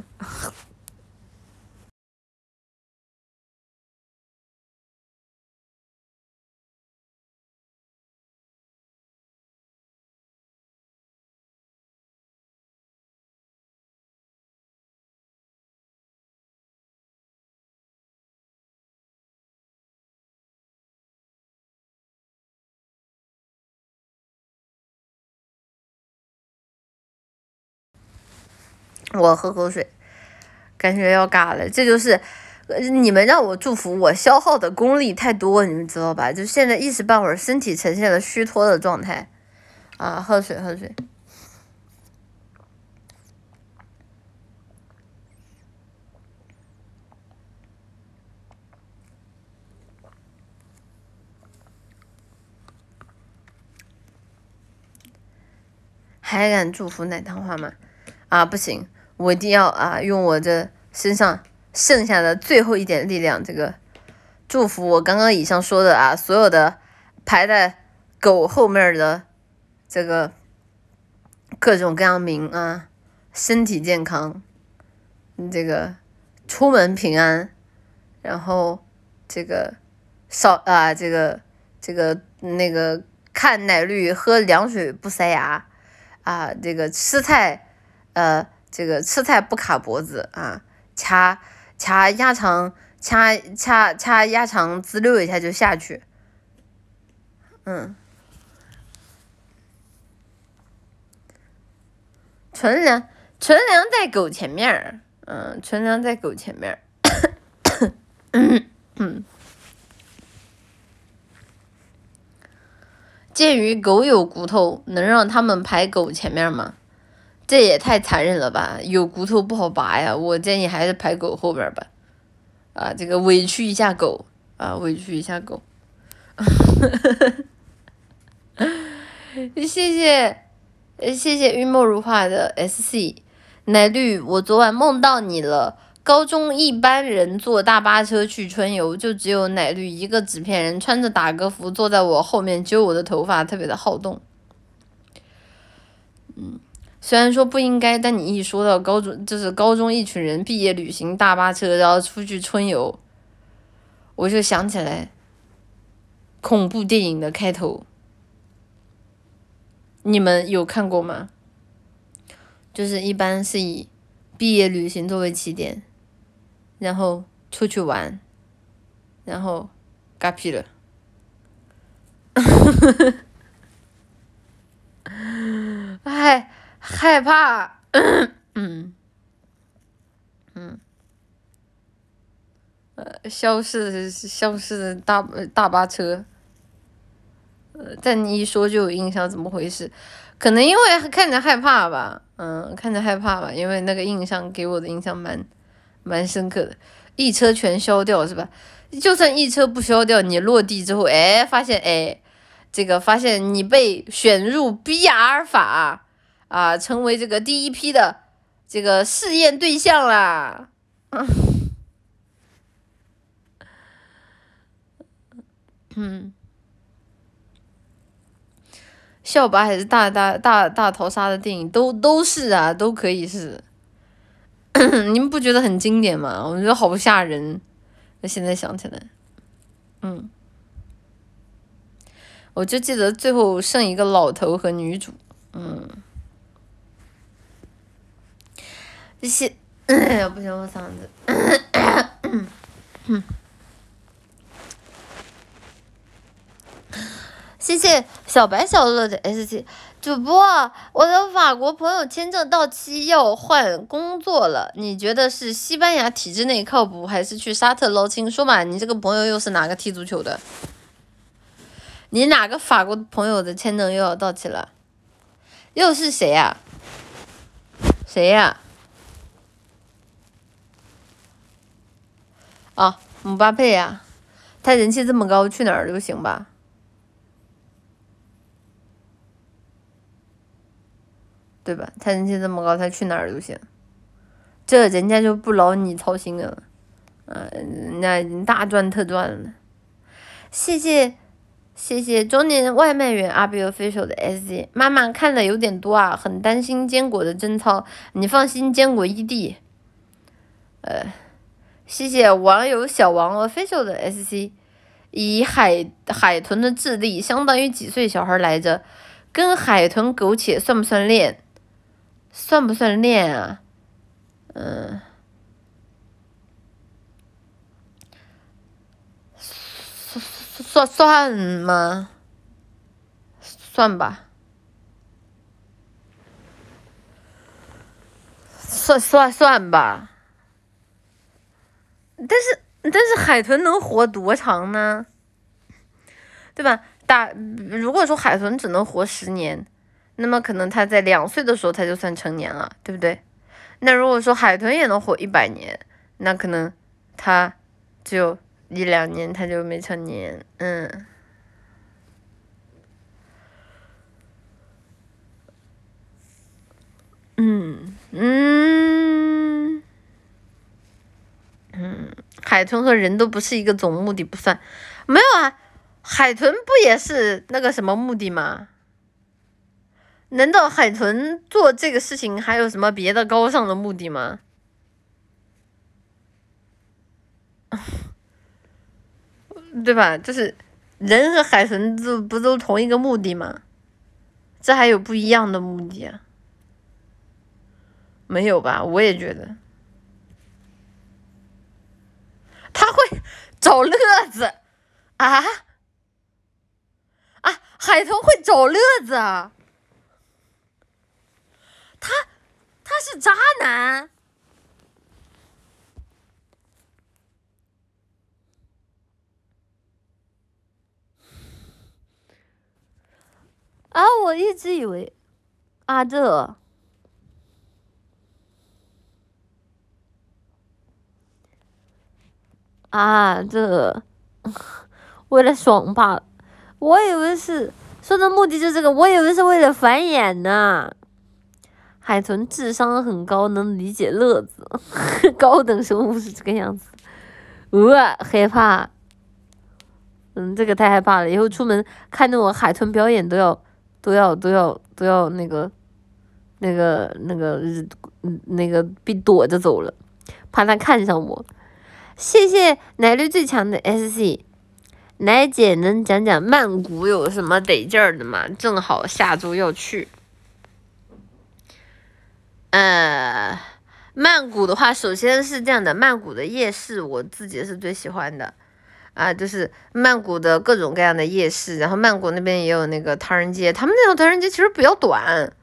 我喝口水，感觉要嘎了。这就是你们让我祝福，我消耗的功力太多，你们知道吧？就现在一时半会儿身体呈现了虚脱的状态。啊，喝水，喝水。还敢祝福奶糖花吗？啊，不行。我一定要啊，用我这身上剩下的最后一点力量，这个祝福我刚刚以上说的啊，所有的排在狗后面的这个各种各样名啊，身体健康，这个出门平安，然后这个少啊，这个这个那个看奶绿，喝凉水不塞牙啊，这个吃菜呃。这个吃菜不卡脖子啊，掐掐鸭肠，掐掐掐鸭肠，滋溜一下就下去。嗯，纯良纯良在狗前面儿，嗯，纯良在狗前面儿。嗯。[coughs] [coughs] 鉴于狗有骨头，能让他们排狗前面吗？这也太残忍了吧！有骨头不好拔呀，我建议还是排狗后边吧。啊，这个委屈一下狗啊，委屈一下狗。[laughs] 谢谢，谢谢玉墨如画的 S C 奶绿，我昨晚梦到你了。高中一班人坐大巴车去春游，就只有奶绿一个纸片人，穿着打歌服坐在我后面揪我的头发，特别的好动。嗯，虽然说不应该，但你一说到高中，就是高中一群人毕业旅行大巴车，然后出去春游，我就想起来恐怖电影的开头。你们有看过吗？就是一般是以毕业旅行作为起点。然后出去玩，然后嘎屁了，[laughs] 哎害怕，[coughs] 嗯嗯，呃，消失消失的大大巴车，呃，但你一说就有印象，怎么回事？可能因为看着害怕吧，嗯，看着害怕吧，因为那个印象给我的印象蛮。蛮深刻的，一车全消掉是吧？就算一车不消掉，你落地之后，哎，发现哎，这个发现你被选入 B 阿尔法啊，成为这个第一批的这个试验对象啦。嗯，校霸还是大大大大逃杀的电影都都是啊，都可以是。[coughs] 你们不觉得很经典吗？我觉得好吓人。我现在想起来，嗯，我就记得最后剩一个老头和女主，嗯，这谢谢，[coughs] 不行，我嗓子。[coughs] 谢谢小白小乐的 S G 主播，我的法国朋友签证到期要换工作了，你觉得是西班牙体制内靠谱，还是去沙特捞金？说嘛，你这个朋友又是哪个踢足球的？你哪个法国朋友的签证又要到期了？又是谁呀？谁呀？啊姆巴佩呀，他人气这么高，去哪儿都行吧？对吧？他人气这么高，他去哪儿都行，这人家就不劳你操心了，嗯，那大赚特赚了。谢谢谢谢中年外卖员阿比 official 的 S Z 妈妈看的有点多啊，很担心坚果的贞操，你放心，坚果异地。呃，谢谢网友小王 official 的 S C，以海海豚的智力相当于几岁小孩来着？跟海豚苟且算不算恋？算不算恋啊？嗯，算算算吗？算吧，算算算吧。但是但是海豚能活多长呢？对吧？大如果说海豚只能活十年。那么可能它在两岁的时候它就算成年了，对不对？那如果说海豚也能活一百年，那可能它只有一两年它就没成年，嗯，嗯嗯嗯，海豚和人都不是一个总目的不算，没有啊，海豚不也是那个什么目的吗？难道海豚做这个事情还有什么别的高尚的目的吗？[laughs] 对吧？就是人和海豚都不都同一个目的吗？这还有不一样的目的啊？没有吧？我也觉得。他会找乐子啊啊！海豚会找乐子啊！他他是渣男啊！我一直以为啊这。啊这为了爽吧，我以为是说的目的就这个，我以为是为了繁衍呢。海豚智商很高，能理解乐子，[laughs] 高等生物是这个样子。呃，害怕，嗯，这个太害怕了，以后出门看那种海豚表演都要都要都要都要那个那个那个嗯那个被躲着走了，怕他看上我。谢谢奶绿最强的 SC，奶姐能讲讲曼谷有什么得劲儿的吗？正好下周要去。呃，曼谷的话，首先是这样的，曼谷的夜市我自己是最喜欢的，啊，就是曼谷的各种各样的夜市，然后曼谷那边也有那个唐人街，他们那条唐人街其实比较短，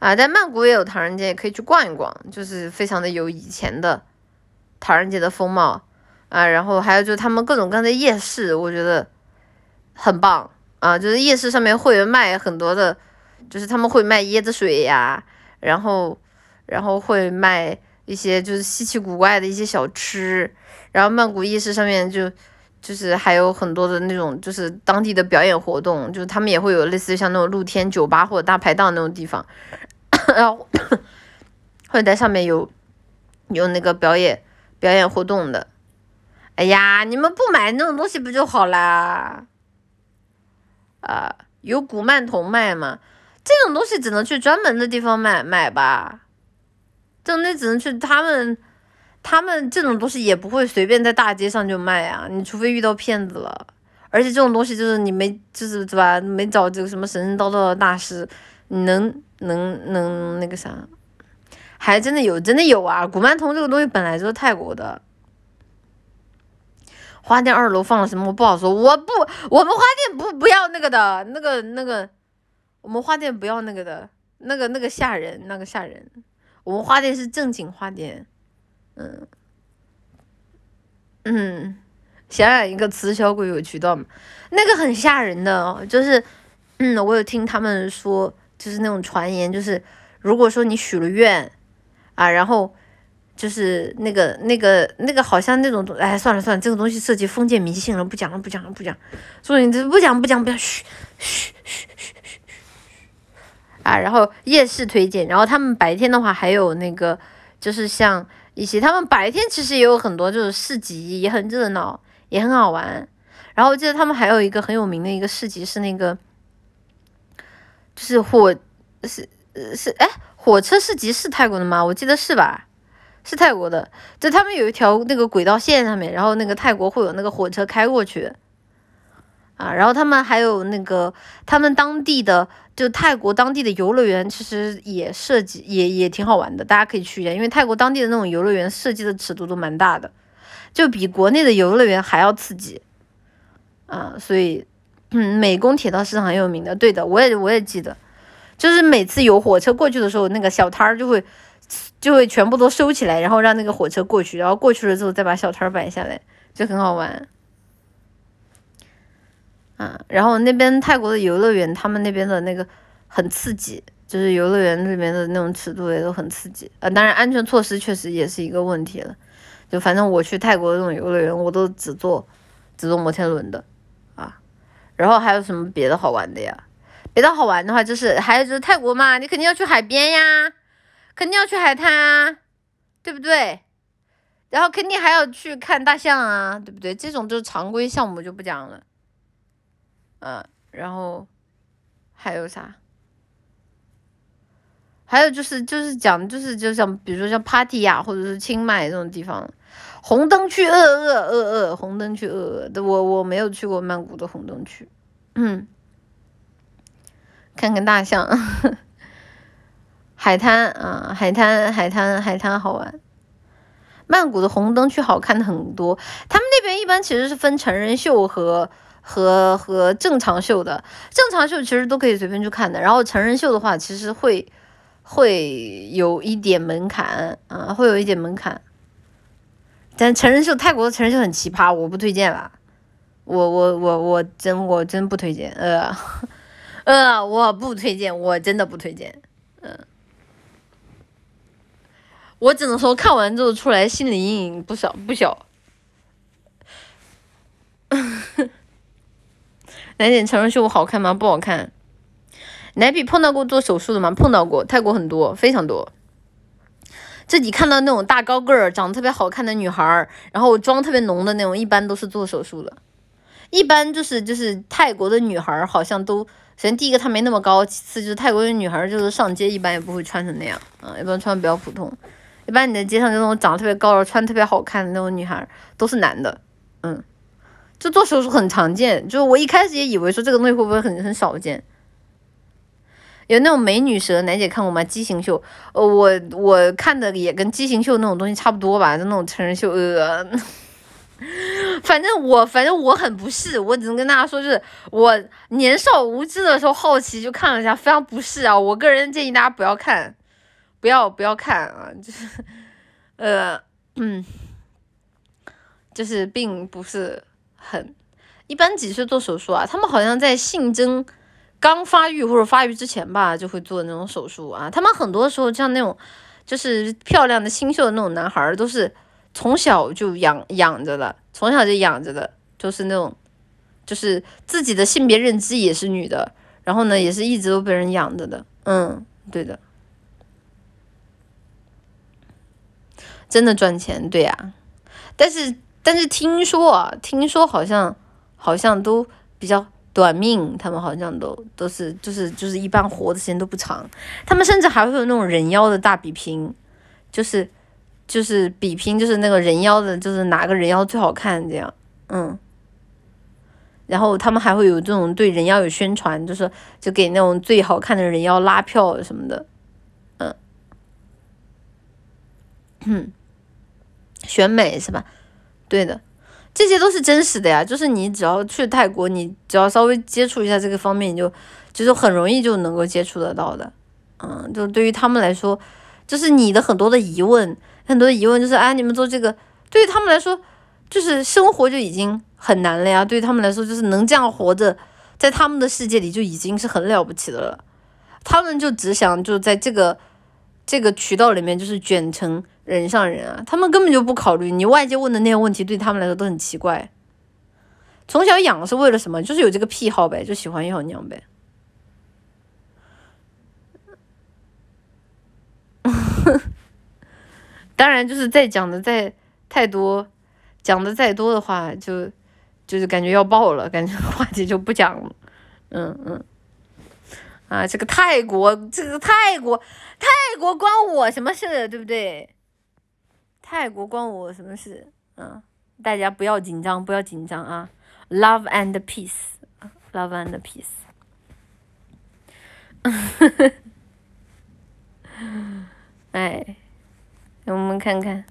啊，在曼谷也有唐人街，可以去逛一逛，就是非常的有以前的。唐人街的风貌啊，然后还有就是他们各种各样的夜市，我觉得很棒啊。就是夜市上面会卖很多的，就是他们会卖椰子水呀，然后然后会卖一些就是稀奇古怪的一些小吃。然后曼谷夜市上面就就是还有很多的那种就是当地的表演活动，就是他们也会有类似于像那种露天酒吧或者大排档那种地方，然后 [coughs] 会在上面有有那个表演。表演活动的，哎呀，你们不买那种东西不就好啦？啊，有古曼童卖吗？这种东西只能去专门的地方买买吧。这种东西只能去他们，他们这种东西也不会随便在大街上就卖啊。你除非遇到骗子了，而且这种东西就是你没，就是对吧？没找这个什么神神叨叨的大师，你能能能那个啥？还真的有，真的有啊！古曼童这个东西本来就是泰国的。花店二楼放了什么我不好说，我不，我们花店不不要那个的，那个那个，我们花店不要那个的，那个那个吓人，那个吓人。我们花店是正经花店，嗯嗯，想想一个雌小鬼有渠道嘛，那个很吓人的，就是嗯，我有听他们说，就是那种传言，就是如果说你许了愿。啊，然后就是那个、那个、那个，好像那种东，哎，算了算了，这个东西涉及封建迷信了，不讲了，不讲了，不讲。所以这不讲不讲不讲，嘘嘘嘘嘘嘘嘘啊，然后夜市推荐，然后他们白天的话还有那个，就是像一些他们白天其实也有很多就是市集，也很热闹，也很好玩。然后我记得他们还有一个很有名的一个市集是那个，就是火是是哎。火车市集是泰国的吗？我记得是吧，是泰国的。就他们有一条那个轨道线上面，然后那个泰国会有那个火车开过去，啊，然后他们还有那个他们当地的就泰国当地的游乐园，其实也设计也也挺好玩的，大家可以去一下。因为泰国当地的那种游乐园设计的尺度都蛮大的，就比国内的游乐园还要刺激，啊，所以嗯，美工铁道是很有名的，对的，我也我也记得。就是每次有火车过去的时候，那个小摊儿就会就会全部都收起来，然后让那个火车过去，然后过去了之后再把小摊儿摆下来，就很好玩。啊，然后那边泰国的游乐园，他们那边的那个很刺激，就是游乐园里面的那种尺度也都很刺激。啊，当然安全措施确实也是一个问题了。就反正我去泰国的那种游乐园，我都只坐只坐摩天轮的啊。然后还有什么别的好玩的呀？别的好玩的话，就是还有就是泰国嘛，你肯定要去海边呀，肯定要去海滩啊，对不对？然后肯定还要去看大象啊，对不对？这种就是常规项目就不讲了。嗯，然后还有啥？还有就是就是讲就是就像比如说像 party 呀，或者是清迈这种地方，红灯区呃呃呃呃，红灯区呃呃，我我没有去过曼谷的红灯区，嗯。看看大象，[laughs] 海滩啊，海滩，海滩，海滩好玩。曼谷的红灯区好看的很多，他们那边一般其实是分成人秀和和和正常秀的，正常秀其实都可以随便去看的，然后成人秀的话其实会会有一点门槛啊，会有一点门槛。但成人秀泰国的成人秀很奇葩，我不推荐了，我我我我真我真不推荐，呃。呃我不推荐，我真的不推荐，嗯。我只能说，看完之后出来心理阴影不小不小。[laughs] 奶姐成人秀好看吗？不好看。奶比碰到过做手术的吗？碰到过，泰国很多，非常多。自己看到那种大高个儿、长得特别好看的女孩儿，然后妆特别浓的那种，一般都是做手术的。一般就是就是泰国的女孩儿，好像都首先第一个她没那么高，其次就是泰国的女孩就是上街一般也不会穿成那样啊，一般穿的比较普通。一般你在街上就那种长得特别高、穿特别好看的那种女孩，都是男的，嗯，就做手术很常见。就我一开始也以为说这个东西会不会很很少见。有那种美女蛇，楠姐看过吗？畸形秀，呃，我我看的也跟畸形秀那种东西差不多吧，就那种成人秀，呃，[laughs] 反正我反正我很不适，我只能跟大家说，就是我年少无知的时候好奇就看了一下，非常不适啊！我个人建议大家不要看。不要不要看啊，就是，呃，嗯，就是并不是很一般几岁做手术啊？他们好像在性征刚发育或者发育之前吧，就会做那种手术啊。他们很多时候像那种就是漂亮的清秀的那种男孩儿，都是从小就养养着的，从小就养着的，就是那种就是自己的性别认知也是女的，然后呢，也是一直都被人养着的。嗯，对的。真的赚钱，对呀，但是但是听说啊，听说好像好像都比较短命，他们好像都都是就是就是一般活的时间都不长，他们甚至还会有那种人妖的大比拼，就是就是比拼就是那个人妖的，就是哪个人妖最好看这样，嗯，然后他们还会有这种对人妖有宣传，就是就给那种最好看的人妖拉票什么的，嗯，嗯。选美是吧？对的，这些都是真实的呀。就是你只要去泰国，你只要稍微接触一下这个方面，你就就是很容易就能够接触得到的。嗯，就对于他们来说，就是你的很多的疑问，很多疑问就是啊，你们做这个，对于他们来说，就是生活就已经很难了呀。对于他们来说，就是能这样活着，在他们的世界里就已经是很了不起的了。他们就只想就在这个这个渠道里面，就是卷成。人上人啊，他们根本就不考虑你外界问的那些问题，对他们来说都很奇怪。从小养是为了什么？就是有这个癖好呗，就喜欢要娘呗。[laughs] 当然，就是再讲的再太多，讲的再多的话，就就是感觉要爆了，感觉话题就不讲了。嗯嗯。啊，这个泰国，这个泰国，泰国关我什么事，对不对？泰国关我什么事？嗯，大家不要紧张，不要紧张啊！Love and peace，love and peace。[laughs] 哎，我们看看，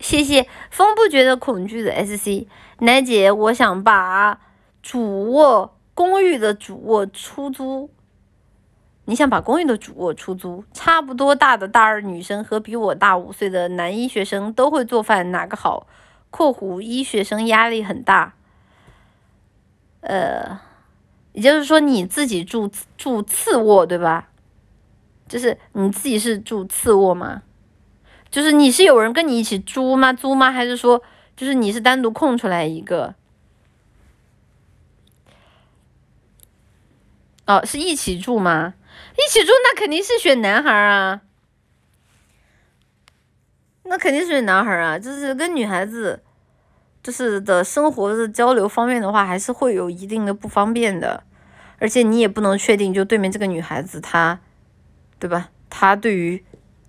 谢谢风不觉得恐惧的 SC 奶姐，我想把主卧公寓的主卧出租。你想把公寓的主卧出租？差不多大的大二女生和比我大五岁的男医学生都会做饭，哪个好？（括弧医学生压力很大。）呃，也就是说你自己住住次卧对吧？就是你自己是住次卧吗？就是你是有人跟你一起租吗？租吗？还是说就是你是单独空出来一个？哦，是一起住吗？一起住那肯定是选男孩啊，那肯定是选男孩啊，就是跟女孩子，就是的生活的交流方面的话，还是会有一定的不方便的，而且你也不能确定，就对面这个女孩子她，对吧？她对于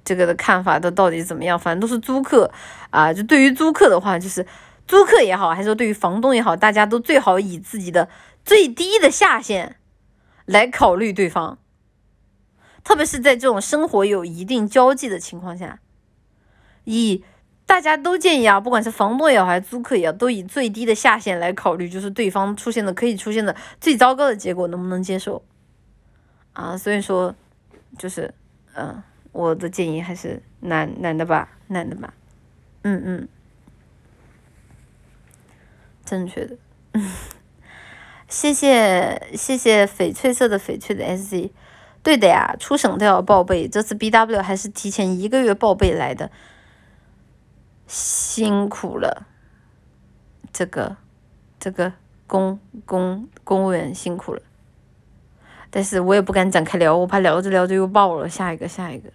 这个的看法都到底怎么样？反正都是租客啊，就对于租客的话，就是租客也好，还是说对于房东也好，大家都最好以自己的最低的下限来考虑对方。特别是在这种生活有一定交际的情况下，以大家都建议啊，不管是房东也好，还是租客也好，都以最低的下限来考虑，就是对方出现的可以出现的最糟糕的结果能不能接受啊？所以说，就是嗯，我的建议还是男男的吧，男的吧，嗯嗯，正确的，[laughs] 谢谢谢谢翡翠色的翡翠的 S Z。对的呀，出省都要报备。这次 B W 还是提前一个月报备来的，辛苦了。这个，这个公公公务员辛苦了。但是我也不敢展开聊，我怕聊着聊着又爆了。下一个，下一个。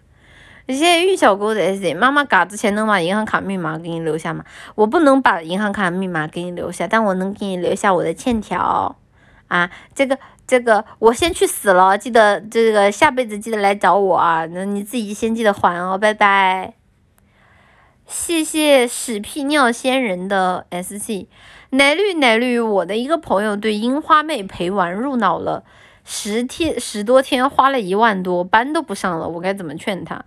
谢谢玉小狗的 S Z。妈妈嘎之前能把银行卡密码给你留下吗？我不能把银行卡密码给你留下，但我能给你留下我的欠条。啊，这个。这个我先去死了，记得这个下辈子记得来找我啊！那你自己先记得还哦，拜拜。谢谢屎屁尿仙人的 S C，奶绿奶绿，我的一个朋友对樱花妹陪玩入脑了，十天十多天花了一万多，班都不上了，我该怎么劝他？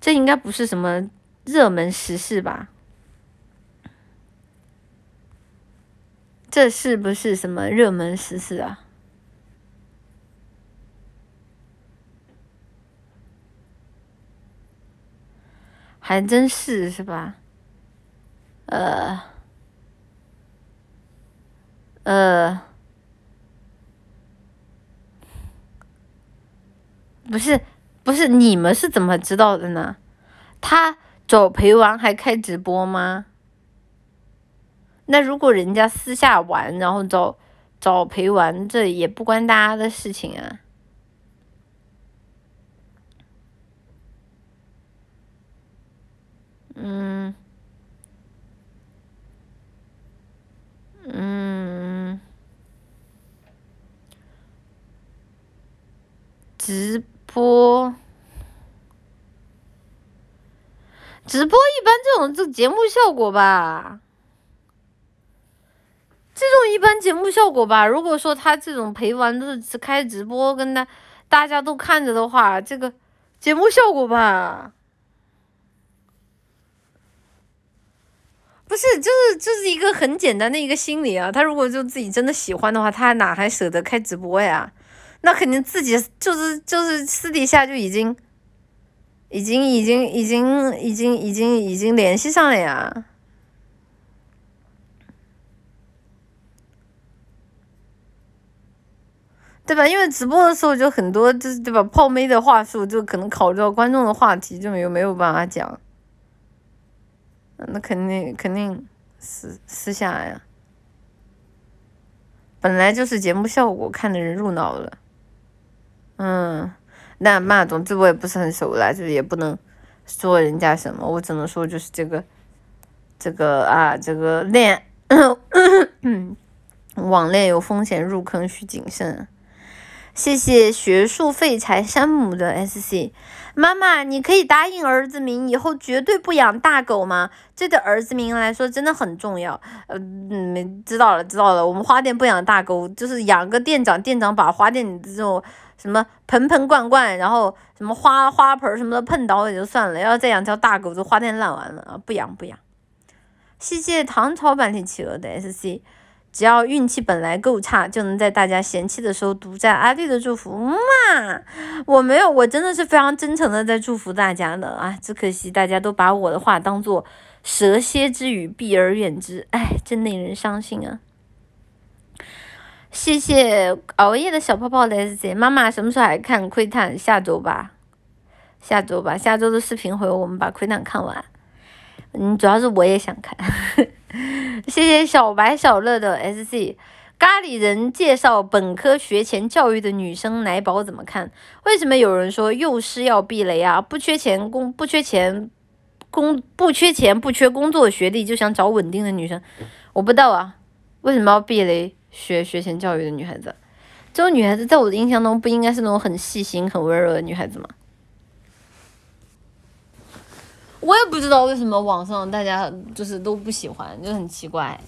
这应该不是什么热门时事吧？这是不是什么热门时事啊？还真是是吧？呃，呃，不是，不是，你们是怎么知道的呢？他找陪玩还开直播吗？那如果人家私下玩，然后找找陪玩，这也不关大家的事情啊。嗯，嗯，直播，直播一般这种就节目效果吧。这种一般节目效果吧，如果说他这种陪玩都是开直播，跟他大家都看着的话，这个节目效果吧，不是，就是就是一个很简单的一个心理啊。他如果就自己真的喜欢的话，他哪还舍得开直播呀？那肯定自己就是就是私底下就已经，已经已经已经已经已经已经联系上了呀。对吧？因为直播的时候就很多，就是对吧？泡妹的话术就可能考虑到观众的话题，就没有没有办法讲。那肯定肯定私私下呀，本来就是节目效果，看的人入脑了。嗯，那马总之我也不是很熟啦，就是也不能说人家什么，我只能说就是这个这个啊，这个恋 [coughs] 网恋有风险，入坑需谨慎。谢谢学术废柴山姆的 S C，妈妈，你可以答应儿子名以后绝对不养大狗吗？这对儿子名来说真的很重要。呃，嗯，知道了，知道了。我们花店不养大狗，就是养个店长，店长把花店这种什么盆盆罐罐，然后什么花花盆什么的碰倒也就算了，要再养条大狗，就花店烂完了啊！不养不养。谢谢唐朝版体企鹅的 S C。只要运气本来够差，就能在大家嫌弃的时候独占阿绿的祝福嘛？我没有，我真的是非常真诚的在祝福大家的啊！只可惜大家都把我的话当做蛇蝎之语，避而远之，哎，真令人伤心啊！谢谢熬夜的小泡泡的 S J 妈妈，什么时候还看窥探？下周吧，下周吧，下周的视频回我们把窥探看完。嗯，主要是我也想看。[laughs] 谢谢小白小乐的 S C，咖喱人介绍本科学前教育的女生奶宝怎么看？为什么有人说幼师要避雷啊？不缺钱工，不缺钱工，不缺钱不缺工作学历就想找稳定的女生？我不知道啊，为什么要避雷学学前教育的女孩子。这种女孩子在我的印象中不应该是那种很细心、很温柔的女孩子吗？我也不知道为什么网上大家就是都不喜欢，就很奇怪。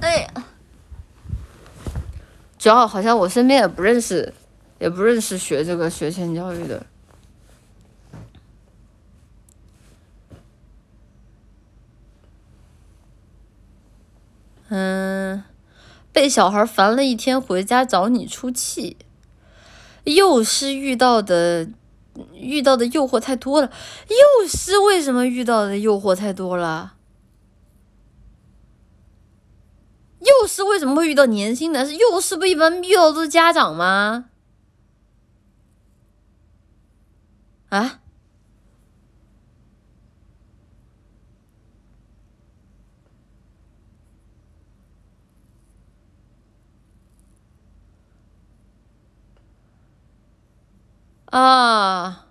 哎，主要好像我身边也不认识，也不认识学这个学前教育的。嗯。被小孩烦了一天，回家找你出气。幼师遇到的遇到的诱惑太多了。幼师为什么遇到的诱惑太多了？幼师为什么会遇到年轻男？幼师不一般遇到都是家长吗？啊？啊，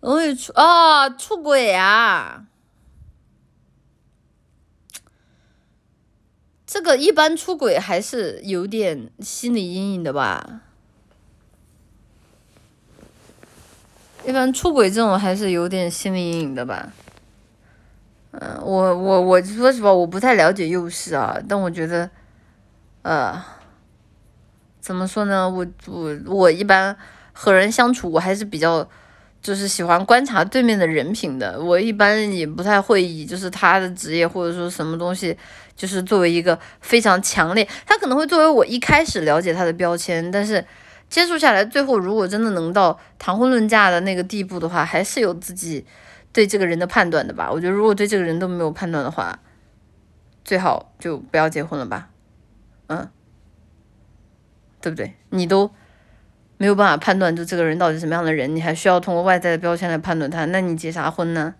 容易出啊出轨啊！这个一般出轨还是有点心理阴影的吧？一般出轨这种还是有点心理阴影的吧？嗯，我我我说实话，我不太了解幼师啊，但我觉得，呃。怎么说呢？我我我一般和人相处，我还是比较就是喜欢观察对面的人品的。我一般也不太会以就是他的职业或者说什么东西，就是作为一个非常强烈，他可能会作为我一开始了解他的标签。但是接触下来，最后如果真的能到谈婚论嫁的那个地步的话，还是有自己对这个人的判断的吧。我觉得如果对这个人都没有判断的话，最好就不要结婚了吧。嗯。对不对？你都没有办法判断，就这个人到底什么样的人，你还需要通过外在的标签来判断他，那你结啥婚呢？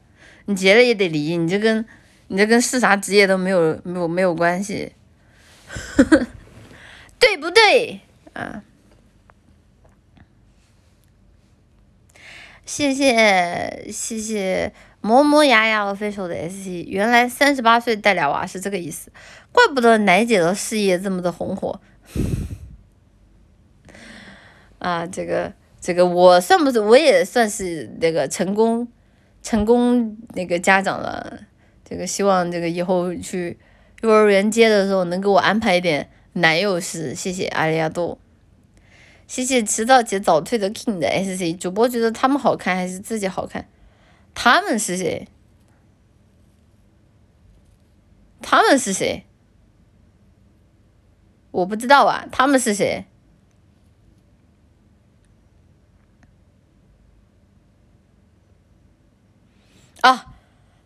你结了也得离，你这跟你这跟是啥职业都没有没有没有关系，[laughs] 对不对？啊！谢谢谢谢磨磨牙牙和分手的 S C，原来三十八岁带俩娃是这个意思，怪不得奶姐的事业这么的红火。啊，这个这个我算不是，我也算是那个成功成功那个家长了。这个希望这个以后去幼儿园接的时候能给我安排一点男幼师，谢谢阿里亚多，谢谢迟到且早退的 King 的 SC 主播觉得他们好看还是自己好看？他们是谁？他们是谁？我不知道啊，他们是谁？啊，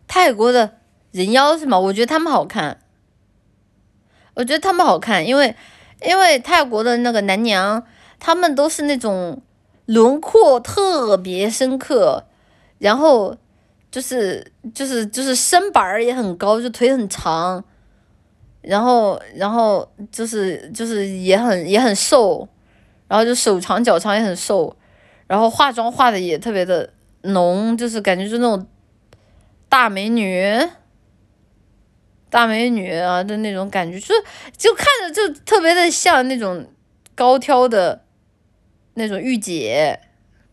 泰国的人妖是吗？我觉得他们好看，我觉得他们好看，因为因为泰国的那个男娘，他们都是那种轮廓特别深刻，然后就是就是就是身板儿也很高，就腿很长，然后然后就是就是也很也很瘦，然后就手长脚长也很瘦，然后化妆化的也特别的浓，就是感觉就那种。大美女，大美女啊的那种感觉，就是就看着就特别的像那种高挑的那种御姐，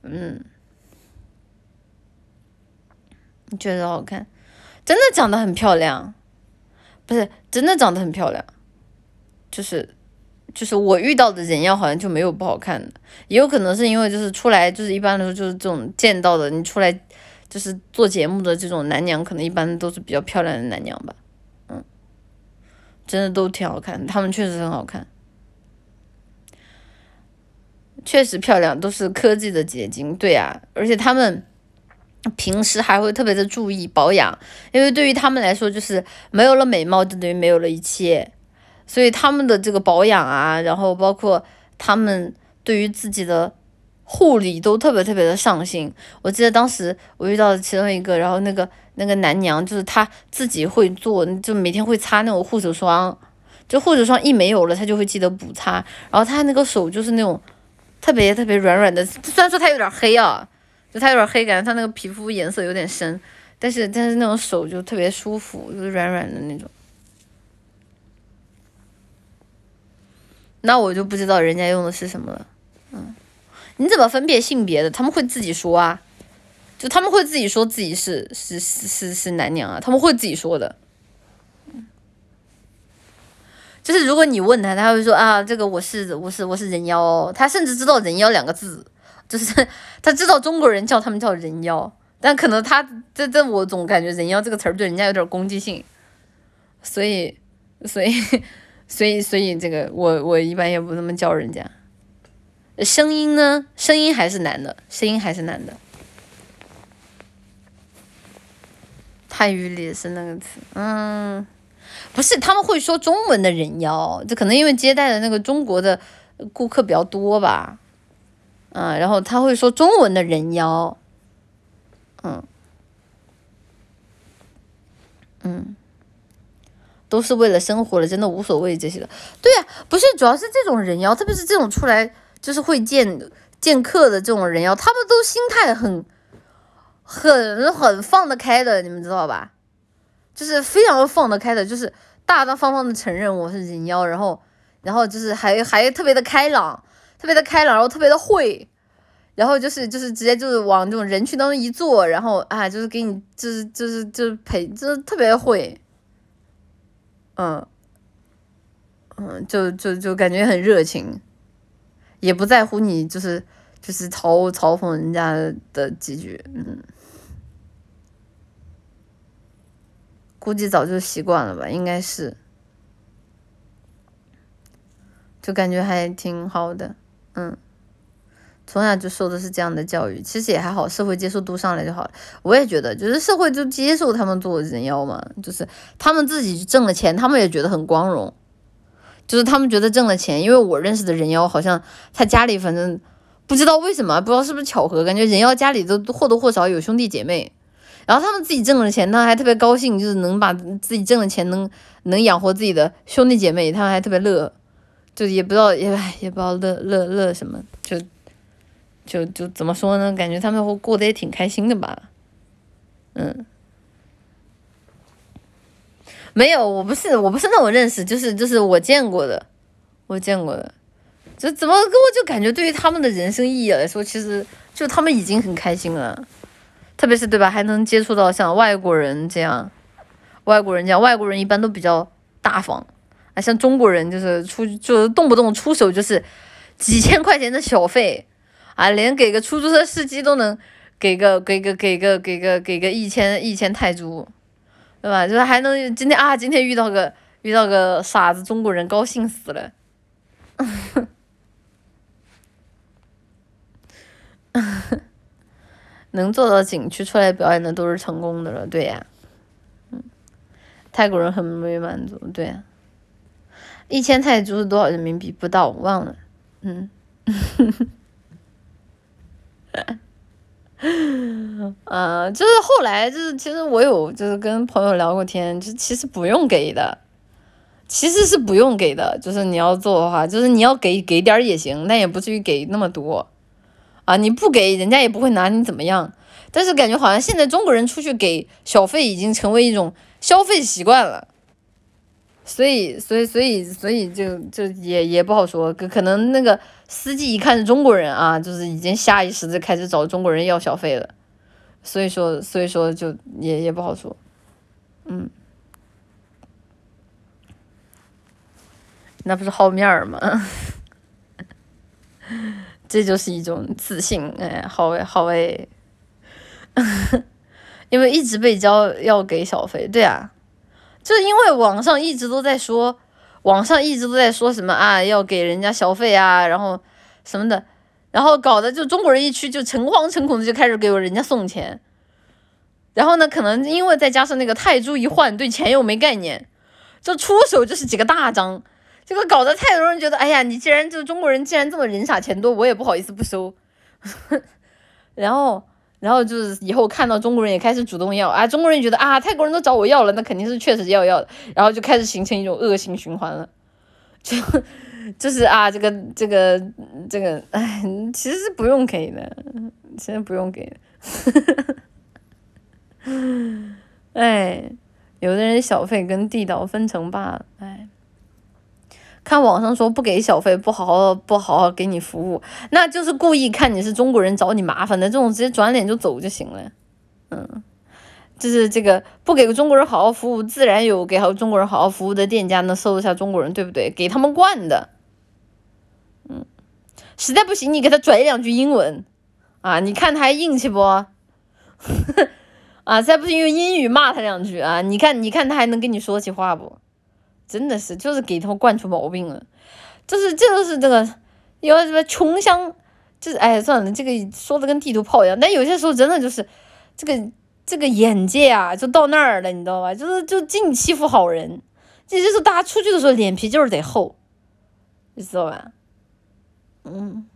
嗯，觉得好看，真的长得很漂亮，不是真的长得很漂亮，就是就是我遇到的人妖好像就没有不好看的，也有可能是因为就是出来就是一般来说就是这种见到的你出来。就是做节目的这种男娘，可能一般都是比较漂亮的男娘吧，嗯，真的都挺好看，他们确实很好看，确实漂亮，都是科技的结晶，对呀，而且他们平时还会特别的注意保养，因为对于他们来说，就是没有了美貌就等于没有了一切，所以他们的这个保养啊，然后包括他们对于自己的。护理都特别特别的上心，我记得当时我遇到的其中一个，然后那个那个男娘就是他自己会做，就每天会擦那种护手霜，就护手霜一没有了，他就会记得补擦。然后他那个手就是那种特别特别软软的，虽然说他有点黑啊，就他有点黑，感觉他那个皮肤颜色有点深，但是但是那种手就特别舒服，就是软软的那种。那我就不知道人家用的是什么了，嗯。你怎么分辨性别的？他们会自己说啊，就他们会自己说自己是是是是是男娘啊，他们会自己说的。就是如果你问他，他会说啊，这个我是我是我是人妖，他甚至知道人妖两个字，就是 [laughs] 他知道中国人叫他们叫人妖，但可能他这这我总感觉人妖这个词儿对人家有点攻击性，所以，所以，[laughs] 所以，所以这个我我一般也不这么叫人家。声音呢？声音还是男的，声音还是男的。泰语里是那个词，嗯，不是，他们会说中文的人妖，这可能因为接待的那个中国的顾客比较多吧，嗯，然后他会说中文的人妖，嗯，嗯，都是为了生活了，真的无所谓这些的，对呀，不是，主要是这种人妖，特别是这种出来就是会见见客的这种人妖，他们都心态很。很很放得开的，你们知道吧？就是非常放得开的，就是大大方方的承认我是人妖，然后，然后就是还还特别的开朗，特别的开朗，然后特别的会，然后就是就是直接就是往这种人群当中一坐，然后啊，就是给你就是就是就是陪，就是特别会，嗯，嗯，就就就感觉很热情，也不在乎你就是就是嘲嘲讽人家的几句，嗯。估计早就习惯了吧，应该是，就感觉还挺好的，嗯，从小就受的是这样的教育，其实也还好，社会接受度上来就好了。我也觉得，就是社会就接受他们做人妖嘛，就是他们自己挣了钱，他们也觉得很光荣，就是他们觉得挣了钱，因为我认识的人妖好像他家里反正不知道为什么，不知道是不是巧合，感觉人妖家里都或多或少有兄弟姐妹。然后他们自己挣了钱，他还特别高兴，就是能把自己挣的钱能能养活自己的兄弟姐妹，他们还特别乐，就也不知道也也不知道乐乐乐什么，就就就怎么说呢？感觉他们会过得也挺开心的吧，嗯，没有，我不是我不是那种认识，就是就是我见过的，我见过的，就怎么跟我就感觉对于他们的人生意义来说，其实就他们已经很开心了。特别是对吧，还能接触到像外国人这样，外国人这样，外国人一般都比较大方。啊，像中国人就是出就是动不动出手就是几千块钱的小费啊，连给个出租车司机都能给个给个给个给个给个一千一千泰铢，对吧？就是还能今天啊，今天遇到个遇到个傻子中国人，高兴死了。[laughs] 能做到景区出来表演的都是成功的了，对呀，嗯，泰国人很没满足，对呀，一千泰铢是多少人民币？不到，忘了，嗯，[laughs] 呃，就是后来就是其实我有就是跟朋友聊过天，就其实不用给的，其实是不用给的，就是你要做的话，就是你要给给点也行，但也不至于给那么多。啊，你不给人家也不会拿你怎么样，但是感觉好像现在中国人出去给小费已经成为一种消费习惯了，所以，所以，所以，所以就就也也不好说，可可能那个司机一看是中国人啊，就是已经下意识的开始找中国人要小费了，所以说，所以说就也也不好说，嗯，那不是好面儿吗？[laughs] 这就是一种自信，哎，好诶，好诶，[laughs] 因为一直被教要给小费，对啊，就是因为网上一直都在说，网上一直都在说什么啊，要给人家小费啊，然后什么的，然后搞得就中国人一去就诚惶诚恐的就开始给我人家送钱，然后呢，可能因为再加上那个泰铢一换，对钱又没概念，就出手就是几个大张。这个搞得太多人觉得，哎呀，你既然就中国人，既然这么人傻钱多，我也不好意思不收。[laughs] 然后，然后就是以后看到中国人也开始主动要啊，中国人觉得啊，泰国人都找我要了，那肯定是确实要要的，然后就开始形成一种恶性循环了。[laughs] 就就是啊，这个这个这个，哎，其实是不用给的，其实不用给。[laughs] 哎，有的人小费跟地道分成罢了，哎。看网上说不给小费，不好好不好好给你服务，那就是故意看你是中国人找你麻烦的，这种直接转脸就走就行了。嗯，就是这个不给个中国人好好服务，自然有给好中国人好好服务的店家能收得下中国人，对不对？给他们惯的。嗯，实在不行你给他拽两句英文，啊，你看他还硬气不？[laughs] 啊，再不行用英语骂他两句啊！你看，你看他还能跟你说起话不？真的是，就是给他惯出毛病了，就是这就是这个，因为什么穷乡，就是哎，算了，这个说的跟地图炮一样。但有些时候真的就是这个这个眼界啊，就到那儿了，你知道吧？就是就净欺负好人，这就是大家出去的时候脸皮就是得厚，你知道吧？嗯。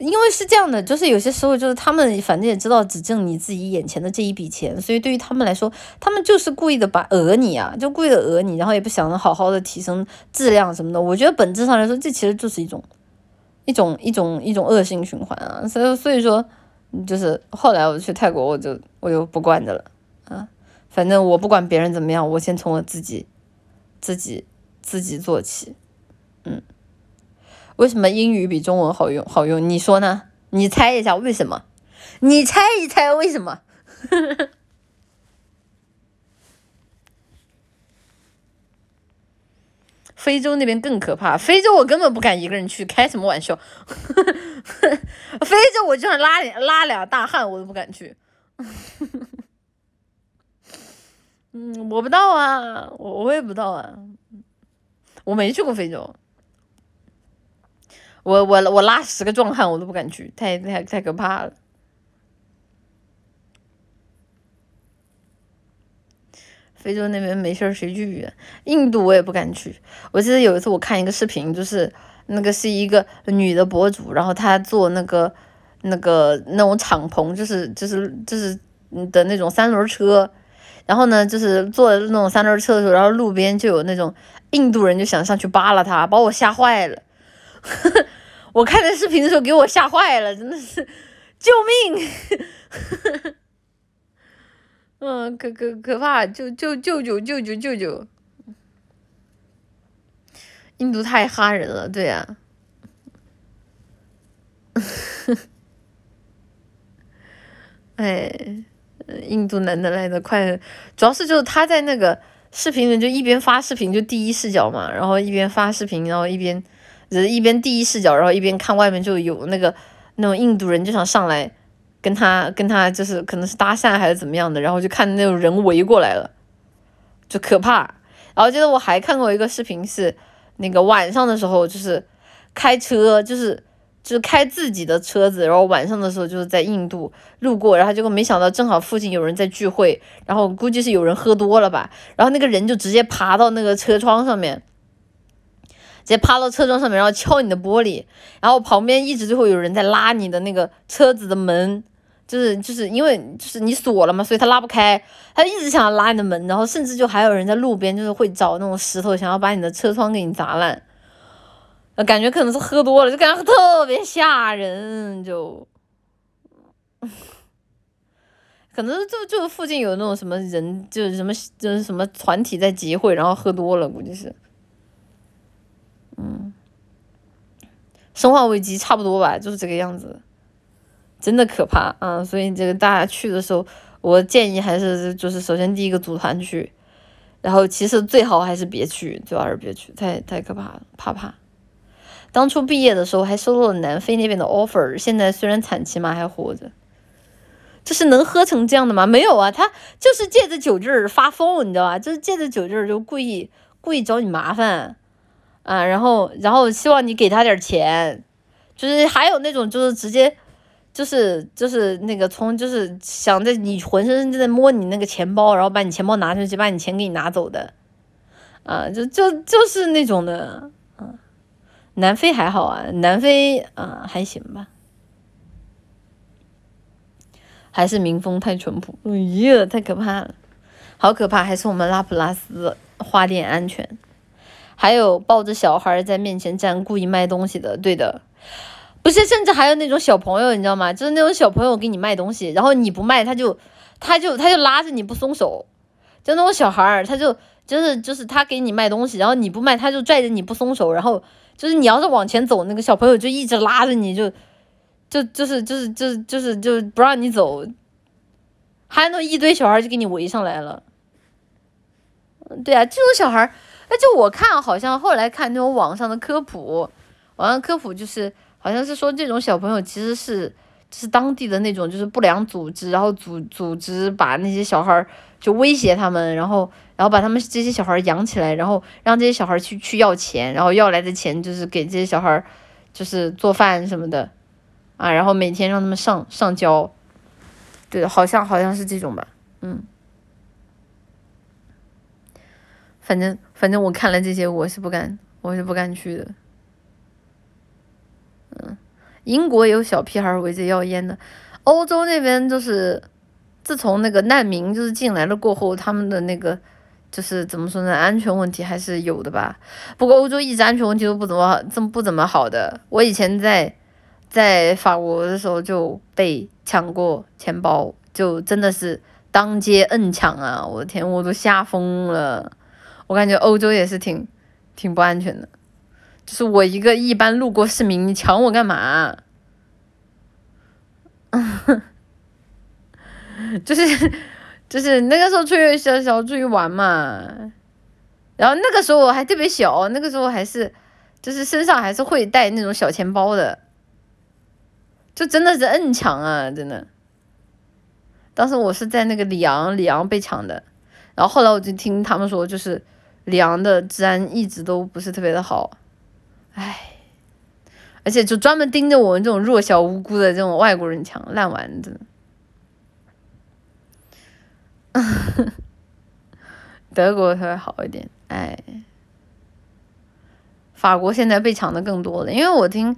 因为是这样的，就是有些时候，就是他们反正也知道只挣你自己眼前的这一笔钱，所以对于他们来说，他们就是故意的把讹你啊，就故意的讹你，然后也不想着好好的提升质量什么的。我觉得本质上来说，这其实就是一种一种一种一种恶性循环啊。所以所以说，就是后来我去泰国，我就我就不惯着了啊，反正我不管别人怎么样，我先从我自己自己自己做起，嗯。为什么英语比中文好用？好用，你说呢？你猜一下为什么？你猜一猜为什么？[laughs] 非洲那边更可怕，非洲我根本不敢一个人去，开什么玩笑？[laughs] 非洲我就算拉拉俩大汉我都不敢去。[laughs] 嗯，我不到啊，我我也不知道啊，我没去过非洲。我我我拉十个壮汉我都不敢去，太太太可怕了。非洲那边没事儿谁去？印度我也不敢去。我记得有一次我看一个视频，就是那个是一个女的博主，然后她坐那个那个那种敞篷，就是就是就是的那种三轮车，然后呢就是坐那种三轮车的时候，然后路边就有那种印度人就想上去扒拉她，把我吓坏了。我看那视频的时候，给我吓坏了，真的是，救命！[laughs] 嗯，可可可怕，救救救救救救救救！印度太吓人了，对呀。[laughs] 哎，印度男的来的快，主要是就是他在那个视频里就一边发视频就第一视角嘛，然后一边发视频，然后一边。只是一边第一视角，然后一边看外面就有那个那种印度人就想上来跟他跟他就是可能是搭讪还是怎么样的，然后就看那种人围过来了，就可怕。然后记得我还看过一个视频，是那个晚上的时候就是开车，就是就是开自己的车子，然后晚上的时候就是在印度路过，然后结果没想到正好附近有人在聚会，然后估计是有人喝多了吧，然后那个人就直接爬到那个车窗上面。直接趴到车窗上面，然后敲你的玻璃，然后旁边一直就会有人在拉你的那个车子的门，就是就是因为就是你锁了嘛，所以他拉不开，他一直想要拉你的门，然后甚至就还有人在路边就是会找那种石头，想要把你的车窗给你砸烂，感觉可能是喝多了，就感觉特别吓人，就，可能就就附近有那种什么人，就是什么就是什么团体在集会，然后喝多了，估计是。嗯，生化危机差不多吧，就是这个样子，真的可怕啊！所以这个大家去的时候，我建议还是就是首先第一个组团去，然后其实最好还是别去，最好是别去，太太可怕了，怕怕。当初毕业的时候还收到了南非那边的 offer，现在虽然惨，起码还活着。这是能喝成这样的吗？没有啊，他就是借着酒劲儿发疯，你知道吧？就是借着酒劲儿就故意故意找你麻烦。啊，然后，然后希望你给他点钱，就是还有那种就是直接，就是就是那个从就是想在你浑身就在摸你那个钱包，然后把你钱包拿出去，把你钱给你拿走的，啊，就就就是那种的，啊，南非还好啊，南非啊还行吧，还是民风太淳朴，哎呀，太可怕了，好可怕，还是我们拉普拉斯花店安全。还有抱着小孩在面前站，故意卖东西的，对的，不是，甚至还有那种小朋友，你知道吗？就是那种小朋友给你卖东西，然后你不卖，他就，他就，他就拉着你不松手，就那种小孩儿，他就，就是就是他给你卖东西，然后你不卖，他就拽着你不松手，然后就是你要是往前走，那个小朋友就一直拉着你，就，就就是就是就是就是就不让你走，还有那一堆小孩就给你围上来了，对啊，这种小孩。那就我看好像后来看那种网上的科普，网上科普就是好像是说这种小朋友其实是是当地的那种就是不良组织，然后组组织把那些小孩儿就威胁他们，然后然后把他们这些小孩儿养起来，然后让这些小孩儿去去要钱，然后要来的钱就是给这些小孩儿就是做饭什么的啊，然后每天让他们上上交，对，好像好像是这种吧，嗯。反正反正我看了这些，我是不敢，我是不敢去的。嗯，英国有小屁孩围着要烟的，欧洲那边就是自从那个难民就是进来了过后，他们的那个就是怎么说呢，安全问题还是有的吧。不过欧洲一直安全问题都不怎么这么不怎么好的。我以前在在法国的时候就被抢过钱包，就真的是当街摁抢啊！我的天，我都吓疯了。我感觉欧洲也是挺挺不安全的，就是我一个一般路过市民，你抢我干嘛？[laughs] 就是就是那个时候出去小小出去玩嘛，然后那个时候我还特别小，那个时候还是就是身上还是会带那种小钱包的，就真的是摁抢啊，真的。当时我是在那个里昂，里昂被抢的，然后后来我就听他们说，就是。凉的治安一直都不是特别的好，唉，而且就专门盯着我们这种弱小无辜的这种外国人抢烂丸子。[laughs] 德国稍微好一点，唉，法国现在被抢的更多了，因为我听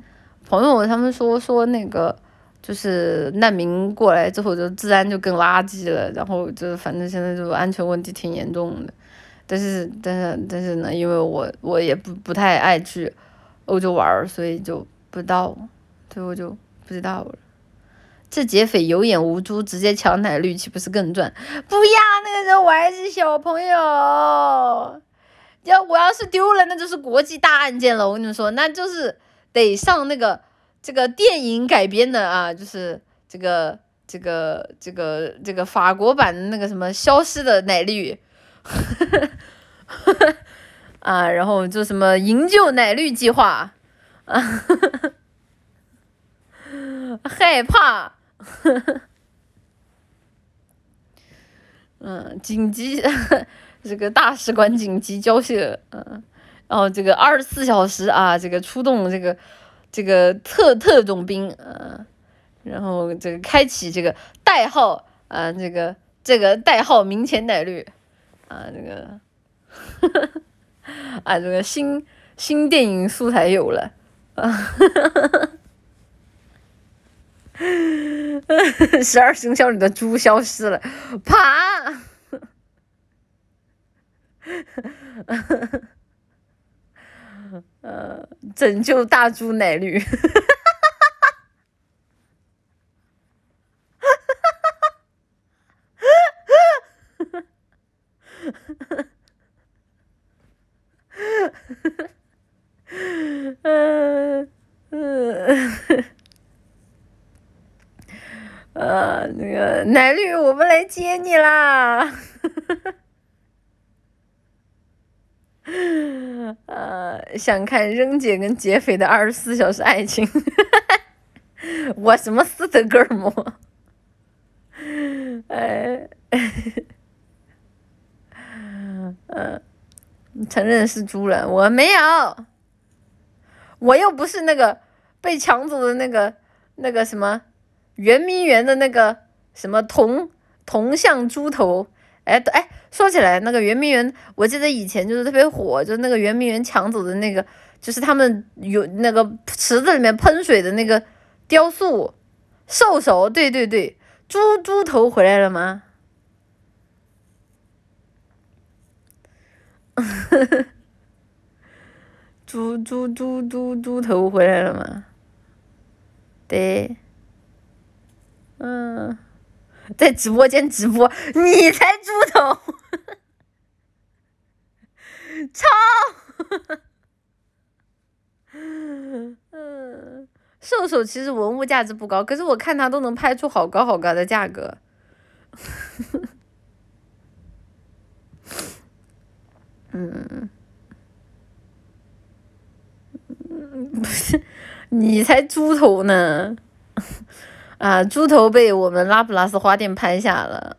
朋友他们说说那个就是难民过来之后就治安就更垃圾了，然后就反正现在就安全问题挺严重的。但是，但是，但是呢，因为我我也不不太爱去欧洲玩儿，所以就不知道，所以我就不知道了。这劫匪有眼无珠，直接抢奶绿，岂不是更赚？不要，那个时候我还是小朋友，要我要是丢了，那就是国际大案件了。我跟你们说，那就是得上那个这个电影改编的啊，就是这个这个这个这个法国版的那个什么消失的奶绿。[laughs] 啊，然后就什么营救奶绿计划，啊，[laughs] 害怕，[laughs] 嗯，紧急这个大使馆紧急交涉，嗯，然后这个二十四小时啊，这个出动这个这个特特种兵，啊，然后这个开启这个代号啊，这个这个代号明前奶绿。啊，这个，[laughs] 啊，这个新新电影素材有了，啊，[laughs] 十二生肖里的猪消失了，爬，[laughs] 呃，拯救大猪奶绿。嗯嗯，呃，那个奶绿，我们来接你啦！呃，想看扔姐跟劫匪的二十四小时爱情？我什么斯德哥尔摩？哎。嗯，承认是猪人，我没有，我又不是那个被抢走的那个那个什么圆明园的那个什么铜铜像猪头，哎哎，说起来那个圆明园，我记得以前就是特别火，就是那个圆明园抢走的那个，就是他们有那个池子里面喷水的那个雕塑。兽首，对对对，猪猪头回来了吗？[laughs] 猪猪猪猪猪头回来了吗？对，嗯，在直播间直播，你才猪头，操！[laughs] 嗯，兽首其实文物价值不高，可是我看他都能拍出好高好高的价格。[laughs] 嗯，不是，你才猪头呢！[laughs] 啊，猪头被我们拉普拉斯花店拍下了，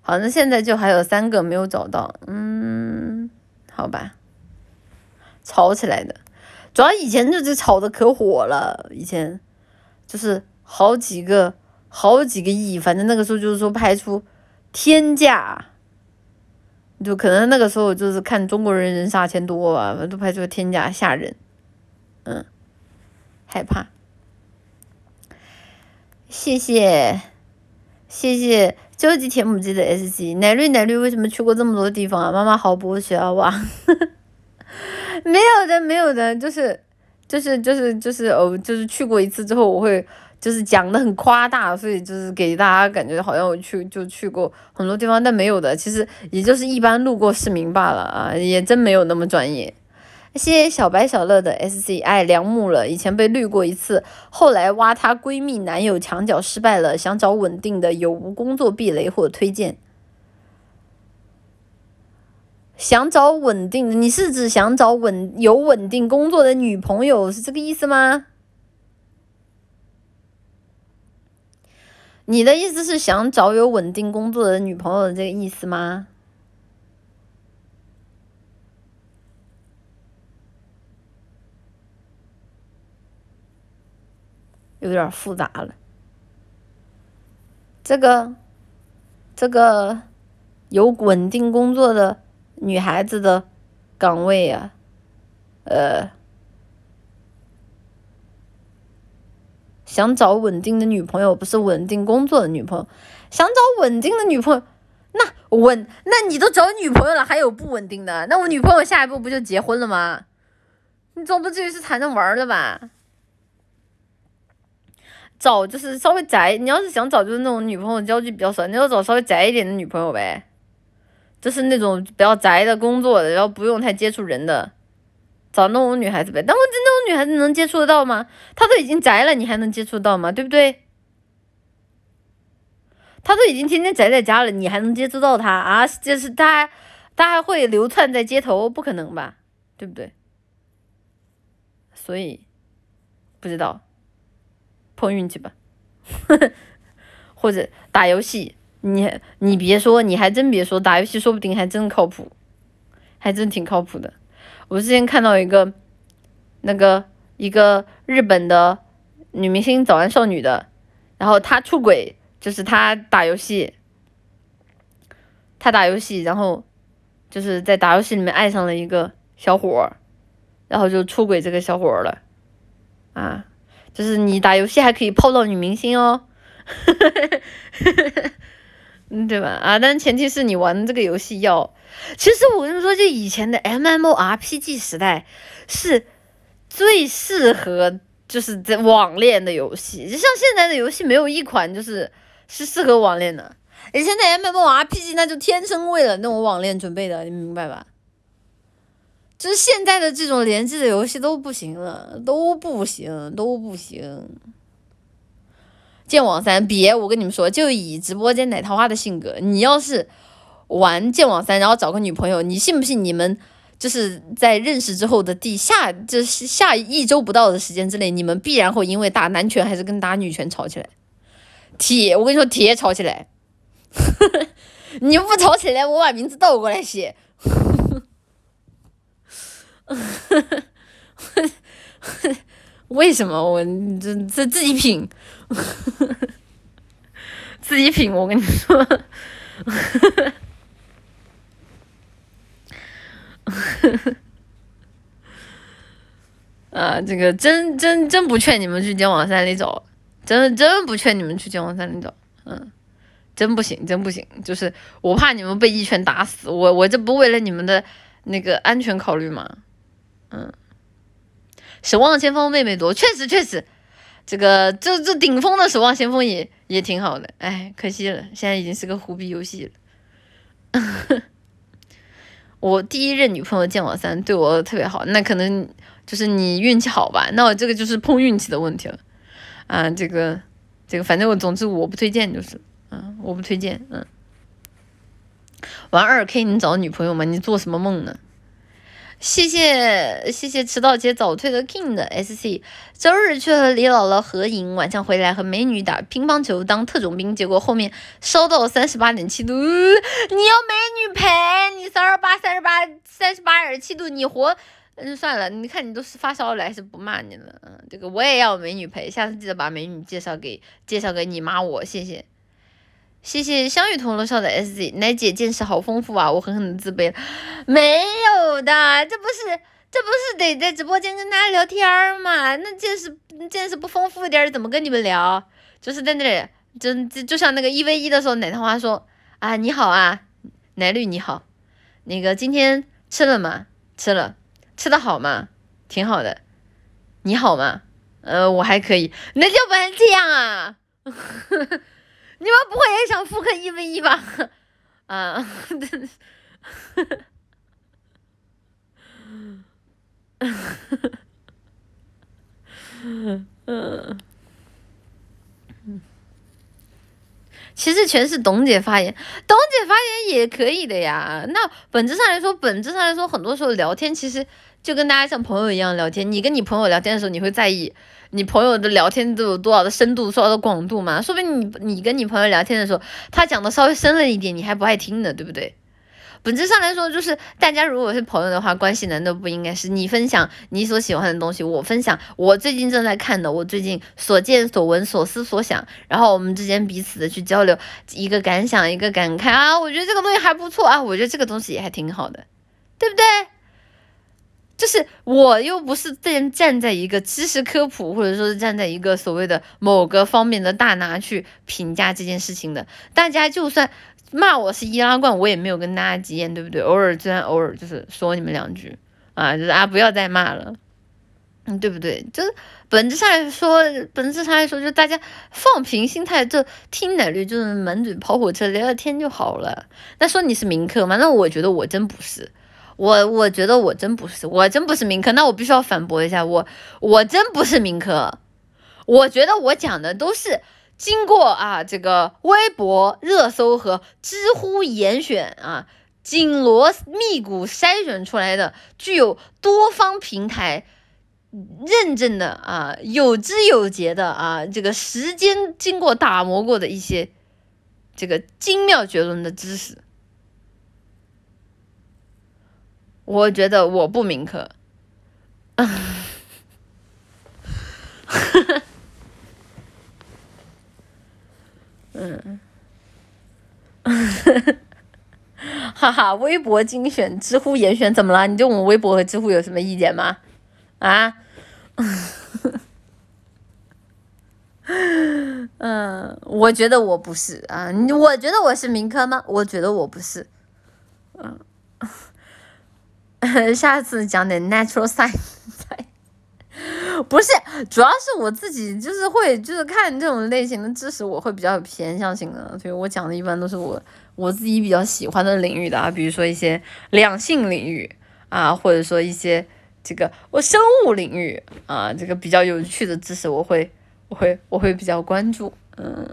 好像现在就还有三个没有找到。嗯，好吧，炒起来的，主要以前就是炒的可火了，以前就是好几个好几个亿，反正那个时候就是说拍出天价。就可能那个时候就是看中国人人傻钱多吧，都拍出天价吓人，嗯，害怕。谢谢，谢谢究极铁母鸡的 S G 奶绿奶绿为什么去过这么多地方啊？妈妈好博学啊！哇，[laughs] 没有的没有的，就是就是就是就是哦，就是去过一次之后我会。就是讲的很夸大，所以就是给大家感觉好像我去就去过很多地方，但没有的，其实也就是一般路过市民罢了啊，也真没有那么专业。谢谢小白小乐的 S C，爱良木了，以前被绿过一次，后来挖她闺蜜男友墙角失败了，想找稳定的有无工作避雷或推荐？想找稳定的，你是指想找稳有稳定工作的女朋友是这个意思吗？你的意思是想找有稳定工作的女朋友的这个意思吗？有点复杂了。这个，这个有稳定工作的女孩子的岗位啊，呃。想找稳定的女朋友，不是稳定工作的女朋友。想找稳定的女朋友，那稳，那你都找女朋友了，还有不稳定的？那我女朋友下一步不就结婚了吗？你总不至于是谈着玩的吧？找就是稍微宅，你要是想找就是那种女朋友交际比较少，你要找稍微宅一点的女朋友呗，就是那种比较宅的工作的，然后不用太接触人的。找那种女孩子呗，但问题那种女孩子能接触得到吗？她都已经宅了，你还能接触到吗？对不对？她都已经天天宅在家了，你还能接触到她啊？就是她，她还会流窜在街头，不可能吧？对不对？所以不知道，碰运气吧，[laughs] 或者打游戏，你你别说，你还真别说，打游戏说不定还真靠谱，还真挺靠谱的。我之前看到一个，那个一个日本的女明星早安少女的，然后她出轨，就是她打游戏，她打游戏，然后就是在打游戏里面爱上了一个小伙，然后就出轨这个小伙了，啊，就是你打游戏还可以泡到女明星哦，[laughs] 嗯，对吧？啊，但前提是你玩这个游戏要。其实我跟你说，就以前的 M M O R P G 时代是最适合就是在网恋的游戏，就像现在的游戏没有一款就是是适合网恋的。以前的 M M O R P G 那就天生为了那种网恋准备的，你明白吧？就是现在的这种联机的游戏都不行了，都不行，都不行。剑网三，别我跟你们说，就以直播间奶桃花的性格，你要是。玩剑网三，然后找个女朋友，你信不信？你们就是在认识之后的第下，就是下一周不到的时间之内，你们必然会因为打男拳还是跟打女拳吵起来。铁，我跟你说，铁吵起来。[laughs] 你不吵起来，我把名字倒过来写。[laughs] 为什么？我这这自己品，[laughs] 自己品。我跟你说。[laughs] 啊，这个真真真不劝你们去剑网三里走，真真不劝你们去剑网三里走，嗯，真不行，真不行，就是我怕你们被一拳打死，我我这不为了你们的那个安全考虑吗？嗯，守望先锋妹妹多，确实确实，这个这这顶峰的守望先锋也也挺好的，哎，可惜了，现在已经是个虎逼游戏了。[laughs] 我第一任女朋友剑网三对我特别好，那可能就是你运气好吧？那我这个就是碰运气的问题了，啊，这个这个反正我总之我不推荐就是，嗯，我不推荐，嗯。玩二 K 你找女朋友吗？你做什么梦呢？谢谢谢谢迟到姐早退的 King 的 SC，周日去和李姥姥合影，晚上回来和美女打乒乓球当特种兵，结果后面烧到三十八点七度，你要美女陪？你三十八三十八三十八点七度，你活？嗯算了，你看你都是发烧了还是不骂你了，嗯，这个我也要美女陪，下次记得把美女介绍给介绍给你妈我，谢谢。谢谢相遇同楼笑的 S Z 奶姐见识好丰富啊，我狠狠的自卑了，没有的，这不是这不是得在直播间跟大家聊天吗？那见识见识不丰富一点怎么跟你们聊？就是在那里，就就就像那个一 v 一的时候，奶糖花说啊你好啊，奶绿你好，那个今天吃了吗？吃了，吃的好吗？挺好的，你好吗？呃我还可以，那就不能这样啊。呵 [laughs] 呵你们不会也想复刻一 v 一吧？[laughs] 啊，嗯，[laughs] 其实全是董姐发言，董姐发言也可以的呀。那本质上来说，本质上来说，很多时候聊天其实就跟大家像朋友一样聊天。你跟你朋友聊天的时候，你会在意。你朋友的聊天都有多少的深度，多少的广度嘛？说不定你你跟你朋友聊天的时候，他讲的稍微深了一点，你还不爱听呢，对不对？本质上来说，就是大家如果是朋友的话，关系难道不应该是你分享你所喜欢的东西，我分享我最近正在看的，我最近所见所闻所思所想，然后我们之间彼此的去交流一个感想，一个感慨啊，我觉得这个东西还不错啊，我觉得这个东西也还挺好的，对不对？就是我又不是站站在一个知识科普，或者说是站在一个所谓的某个方面的大拿去评价这件事情的。大家就算骂我是易拉罐，我也没有跟大家急眼，对不对？偶尔虽然偶尔就是说你们两句啊，就是啊不要再骂了，嗯，对不对？就是本质上来说，本质上来说，就大家放平心态，就听奶绿，就是满嘴跑火车聊聊天就好了。那说你是名客吗？那我觉得我真不是。我我觉得我真不是，我真不是民科，那我必须要反驳一下，我我真不是民科，我觉得我讲的都是经过啊这个微博热搜和知乎严选啊紧锣密鼓筛选出来的，具有多方平台认证的啊有知有节的啊这个时间经过打磨过的一些这个精妙绝伦的知识。我觉得我不明科，嗯，[laughs] 哈哈，微博精选，知乎严选，怎么了？你对我们微博和知乎有什么意见吗？啊？[laughs] 嗯，我觉得我不是啊，我觉得我是民科吗？我觉得我不是，嗯。[laughs] 下次讲点 natural science，[laughs] 不是，主要是我自己就是会就是看这种类型的知识，我会比较有偏向性的，所以我讲的一般都是我我自己比较喜欢的领域的啊，比如说一些两性领域啊，或者说一些这个我生物领域啊，这个比较有趣的知识，我会我会我会比较关注，嗯。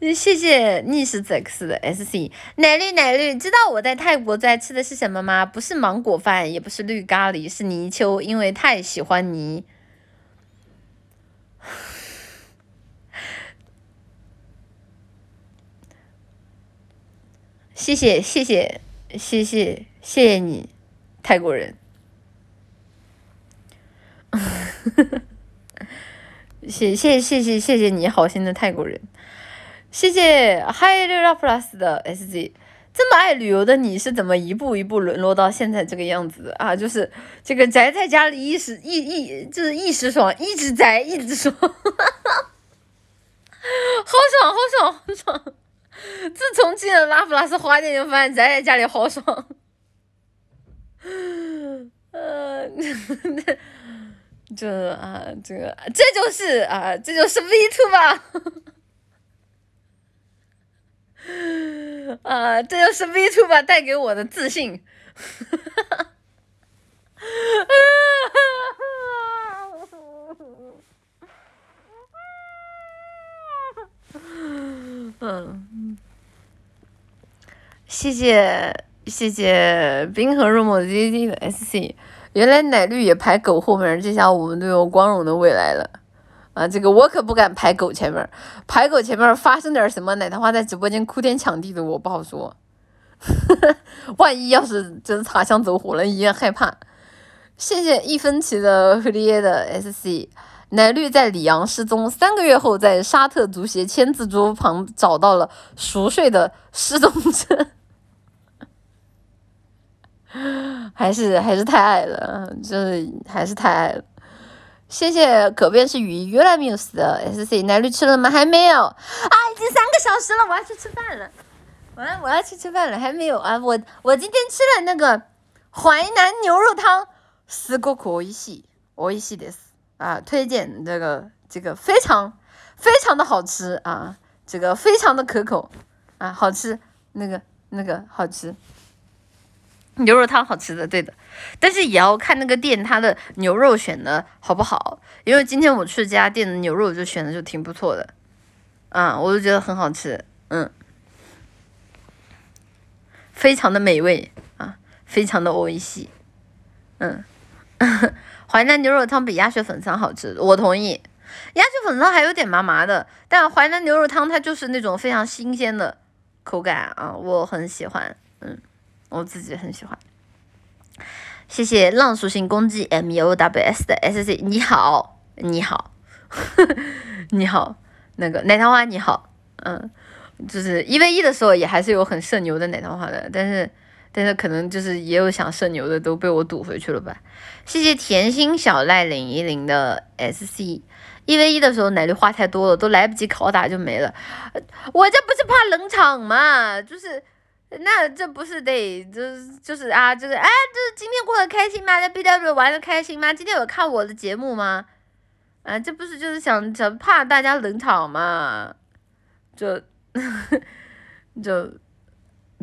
谢谢逆时 x 的 sc 奶绿奶绿，知道我在泰国最爱吃的是什么吗？不是芒果饭，也不是绿咖喱，是泥鳅，因为太喜欢泥。[laughs] 谢谢谢谢谢谢谢谢你，泰国人。[laughs] 谢谢谢谢谢谢你好心的泰国人。谢谢 Hi 六 Plus 的 SZ，这么爱旅游的你是怎么一步一步沦落到现在这个样子啊？就是这个宅在家里一时一一就是一时爽，一直宅一直爽，[laughs] 好爽好爽好爽！自从进了拉普拉斯花店，就发现宅在家里好爽。[laughs] 呃，[laughs] 这啊这个这就是啊这就是 V two 吧。啊，[laughs] 这就是 VTuber 带给我的自信。[laughs] 嗯，谢谢谢谢冰河入梦 Z Z 的 S C。原来奶绿也排狗后面，这下我们都有光荣的未来了。啊，这个我可不敢排狗前面，排狗前面发生点什么，奶糖花在直播间哭天抢地的，我不好说。[laughs] 万一要是真擦枪走火了，一样害怕。谢谢一分钱的赫利耶的 S C。奶绿在里昂失踪，三个月后在沙特足协签字桌旁找到了熟睡的失踪者，[laughs] 还是还是太爱了，就是还是太爱了。谢谢可便是鱼，原来没有死的 S C。奶绿吃了吗？还没有啊，已经三个小时了，我要去吃饭了。我要我要去吃饭了，还没有啊。我我今天吃了那个淮南牛肉汤，すごく美味しい、美味しいです。啊，推荐这个这个非常非常的好吃啊，这个非常的可口啊，好吃，那个那个好吃，牛肉汤好吃的，对的， 但是也要看那个店它的牛肉选的好不好，因为今天我去这家店的牛肉就选的就挺不错的，啊，我就觉得很好吃，嗯，非常的美味啊，非常的美味し嗯。[laughs] 淮南牛肉汤比鸭血粉丝汤好吃，我同意。鸭血粉丝汤还有点麻麻的，但淮南牛肉汤它就是那种非常新鲜的口感啊，我很喜欢。嗯，我自己很喜欢。谢谢浪属性攻击 M U W S 的 S C，你好，你好，[laughs] 你好，那个奶糖花你好，嗯，就是一 v 一的时候也还是有很社牛的奶糖花的，但是。但是可能就是也有想射牛的，都被我堵回去了吧？谢谢甜心小赖零一零的 S C，一 v 一的时候奶绿话太多了，都来不及拷打就没了。我这不是怕冷场吗？就是那这不是得就是就是啊，就是哎，就是今天过得开心吗？在 B W 玩的开心吗？今天有看我的节目吗？啊，这不是就是想想怕大家冷场嘛？就 [laughs] 就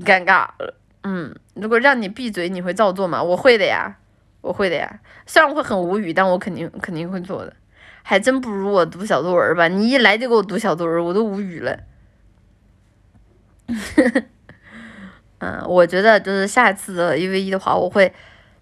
尴尬了。嗯，如果让你闭嘴，你会照做吗？我会的呀，我会的呀。虽然我会很无语，但我肯定肯定会做的。还真不如我读小作文吧？你一来就给我读小作文，我都无语了。[laughs] 嗯，我觉得就是下一次的一 v 一的话，我会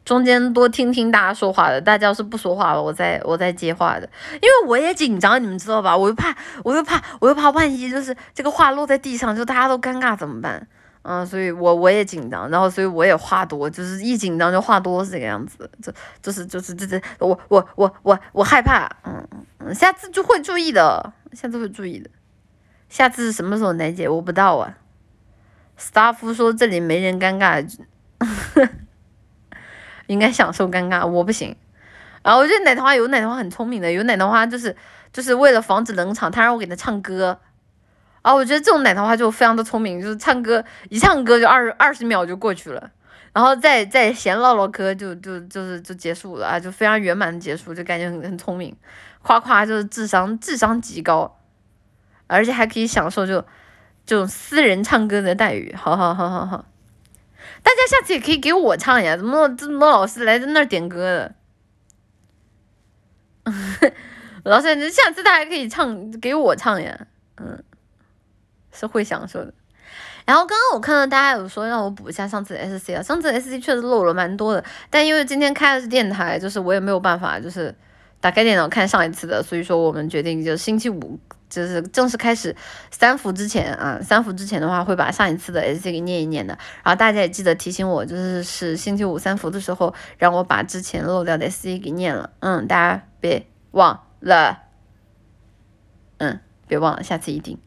中间多听听大家说话的。大家要是不说话了，我再我再接话的。因为我也紧张，你们知道吧？我又怕，我又怕，我又怕万一就是这个话落在地上，就大家都尴尬怎么办？嗯，所以我我也紧张，然后所以我也话多，就是一紧张就话多是这个样子，这就是就是这这我我我我我害怕，嗯嗯，下次就会注意的，下次会注意的，下次什么时候来姐我不知道啊 staff 说这里没人尴尬，[laughs] 应该享受尴尬，我不行。然后我觉得奶糖花有奶糖花很聪明的，有奶糖花就是就是为了防止冷场，他让我给他唱歌。啊，我觉得这种奶糖花就非常的聪明，就是唱歌一唱歌就二二十秒就过去了，然后再再闲唠唠嗑就就就是就结束了啊，就非常圆满的结束，就感觉很很聪明，夸夸就是智商智商极高，而且还可以享受就这种私人唱歌的待遇，好好好好好，大家下次也可以给我唱呀，怎么这么老师来在那儿点歌的？[laughs] 老师，你下次他还可以唱给我唱呀，嗯。是会享受的，然后刚刚我看到大家有说让我补一下上次的 S C 啊，上次 S C 确实漏了蛮多的，但因为今天开的是电台，就是我也没有办法，就是打开电脑看上一次的，所以说我们决定就星期五就是正式开始三伏之前啊，三伏之前的话会把上一次的 S C 给念一念的，然后大家也记得提醒我，就是是星期五三伏的时候让我把之前漏掉的 S C 给念了，嗯，大家别忘了，嗯，别忘了，下次一定。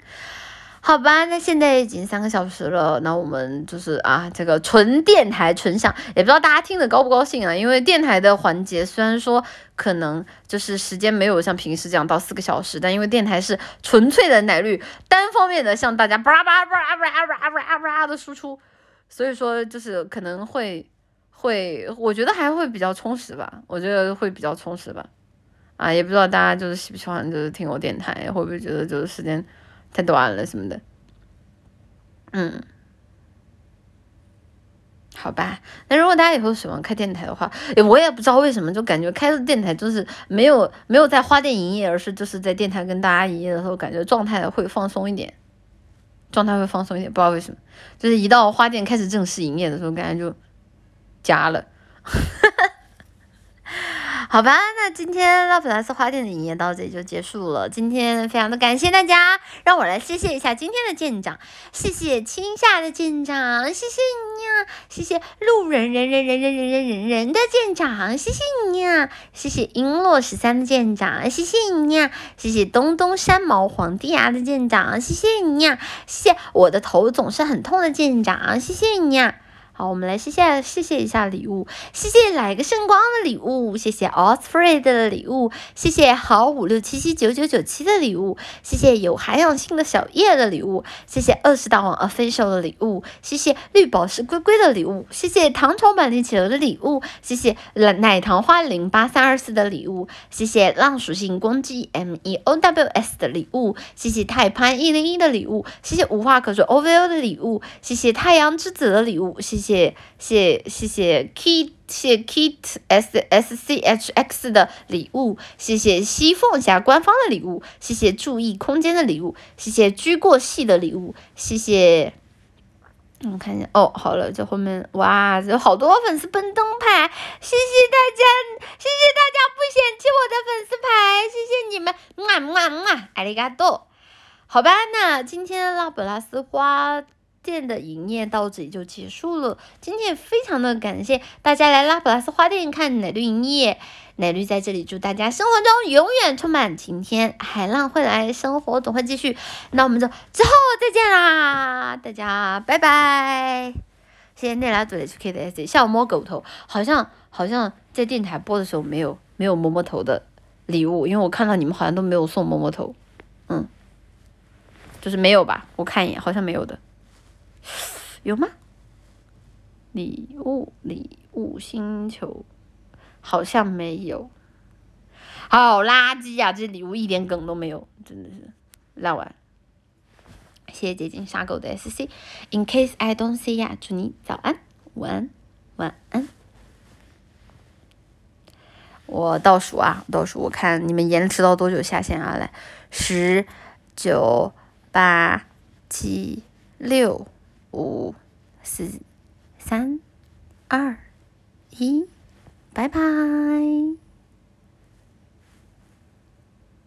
好吧，那现在已经三个小时了，那我们就是啊，这个纯电台纯享，也不知道大家听得高不高兴啊。因为电台的环节虽然说可能就是时间没有像平时这样到四个小时，但因为电台是纯粹的奶绿，单方面的向大家叭叭叭叭叭叭叭叭的输出，所以说就是可能会会，我觉得还会比较充实吧，我觉得会比较充实吧。啊，也不知道大家就是喜不喜欢，就是听我电台，会不会觉得就是时间。太短了什么的，嗯，好吧。那如果大家以后喜欢开电台的话，我也不知道为什么，就感觉开的电台就是没有没有在花店营业，而是就是在电台跟大家营业的时候，感觉状态会放松一点。状态会放松一点，不知道为什么，就是一到花店开始正式营业的时候，感觉就加了。好吧，那今天拉普拉斯花店的营业到这里就结束了。今天非常的感谢大家，让我来谢谢一下今天的舰长，谢谢青夏的舰长，谢谢你啊，谢谢路人人人人人人人人人的舰长，谢谢你啊，谢谢璎珞十三的舰长，谢谢你啊，谢谢东东山毛皇帝啊的舰长，谢谢你啊，谢我的头总是很痛的舰长，谢谢你啊。好，我们来谢谢谢谢一下礼物，谢谢来个圣光的礼物，谢谢 Osprey 的礼物，谢谢好五六七七九九九七的礼物，谢谢有涵养性的小叶的礼物，谢谢二十大王 official 的礼物，谢谢绿宝石龟龟的礼物，谢谢糖炒板栗企鹅的礼物，谢谢奶奶糖花零八三二四的礼物，谢谢浪属性攻击 M E O W S 的礼物，谢谢太潘一零一的礼物，谢谢无话可说 O V O 的礼物，谢谢太阳之子的礼物，谢谢。谢谢谢谢 Kit 谢 Kit S S C H X 的礼物，谢谢西凤霞官方的礼物，谢谢注意空间的礼物，谢谢居过系的礼物，谢谢，我看一下哦，好了，这后面哇，有好多粉丝奔灯牌，谢谢大家，谢谢大家不嫌弃我的粉丝牌，谢谢你们，么么么，阿里嘎多，好吧，那今天拉本拉斯花。店的营业到这里就结束了。今天也非常的感谢大家来拉普拉斯花店看奶绿营业。奶绿在这里祝大家生活中永远充满晴天，海浪会来，生活总会继续。那我们就之后再见啦，大家拜拜。谢谢内拉组的 HK 的 S，像我摸狗头，好像好像在电台播的时候没有没有摸摸头的礼物，因为我看到你们好像都没有送摸摸头，嗯，就是没有吧？我看一眼，好像没有的。[sighs] 有吗？礼物礼物星球好像没有，好垃圾呀！这礼物一点梗都没有，真的是烂完。谢谢接近杀狗的 SC，In case I don't see 呀，祝你早安、晚安、晚安。我倒数啊，倒数，我看你们延迟到多久下线啊？来，十、九、八、七、六。五、四、三、二、一，拜拜。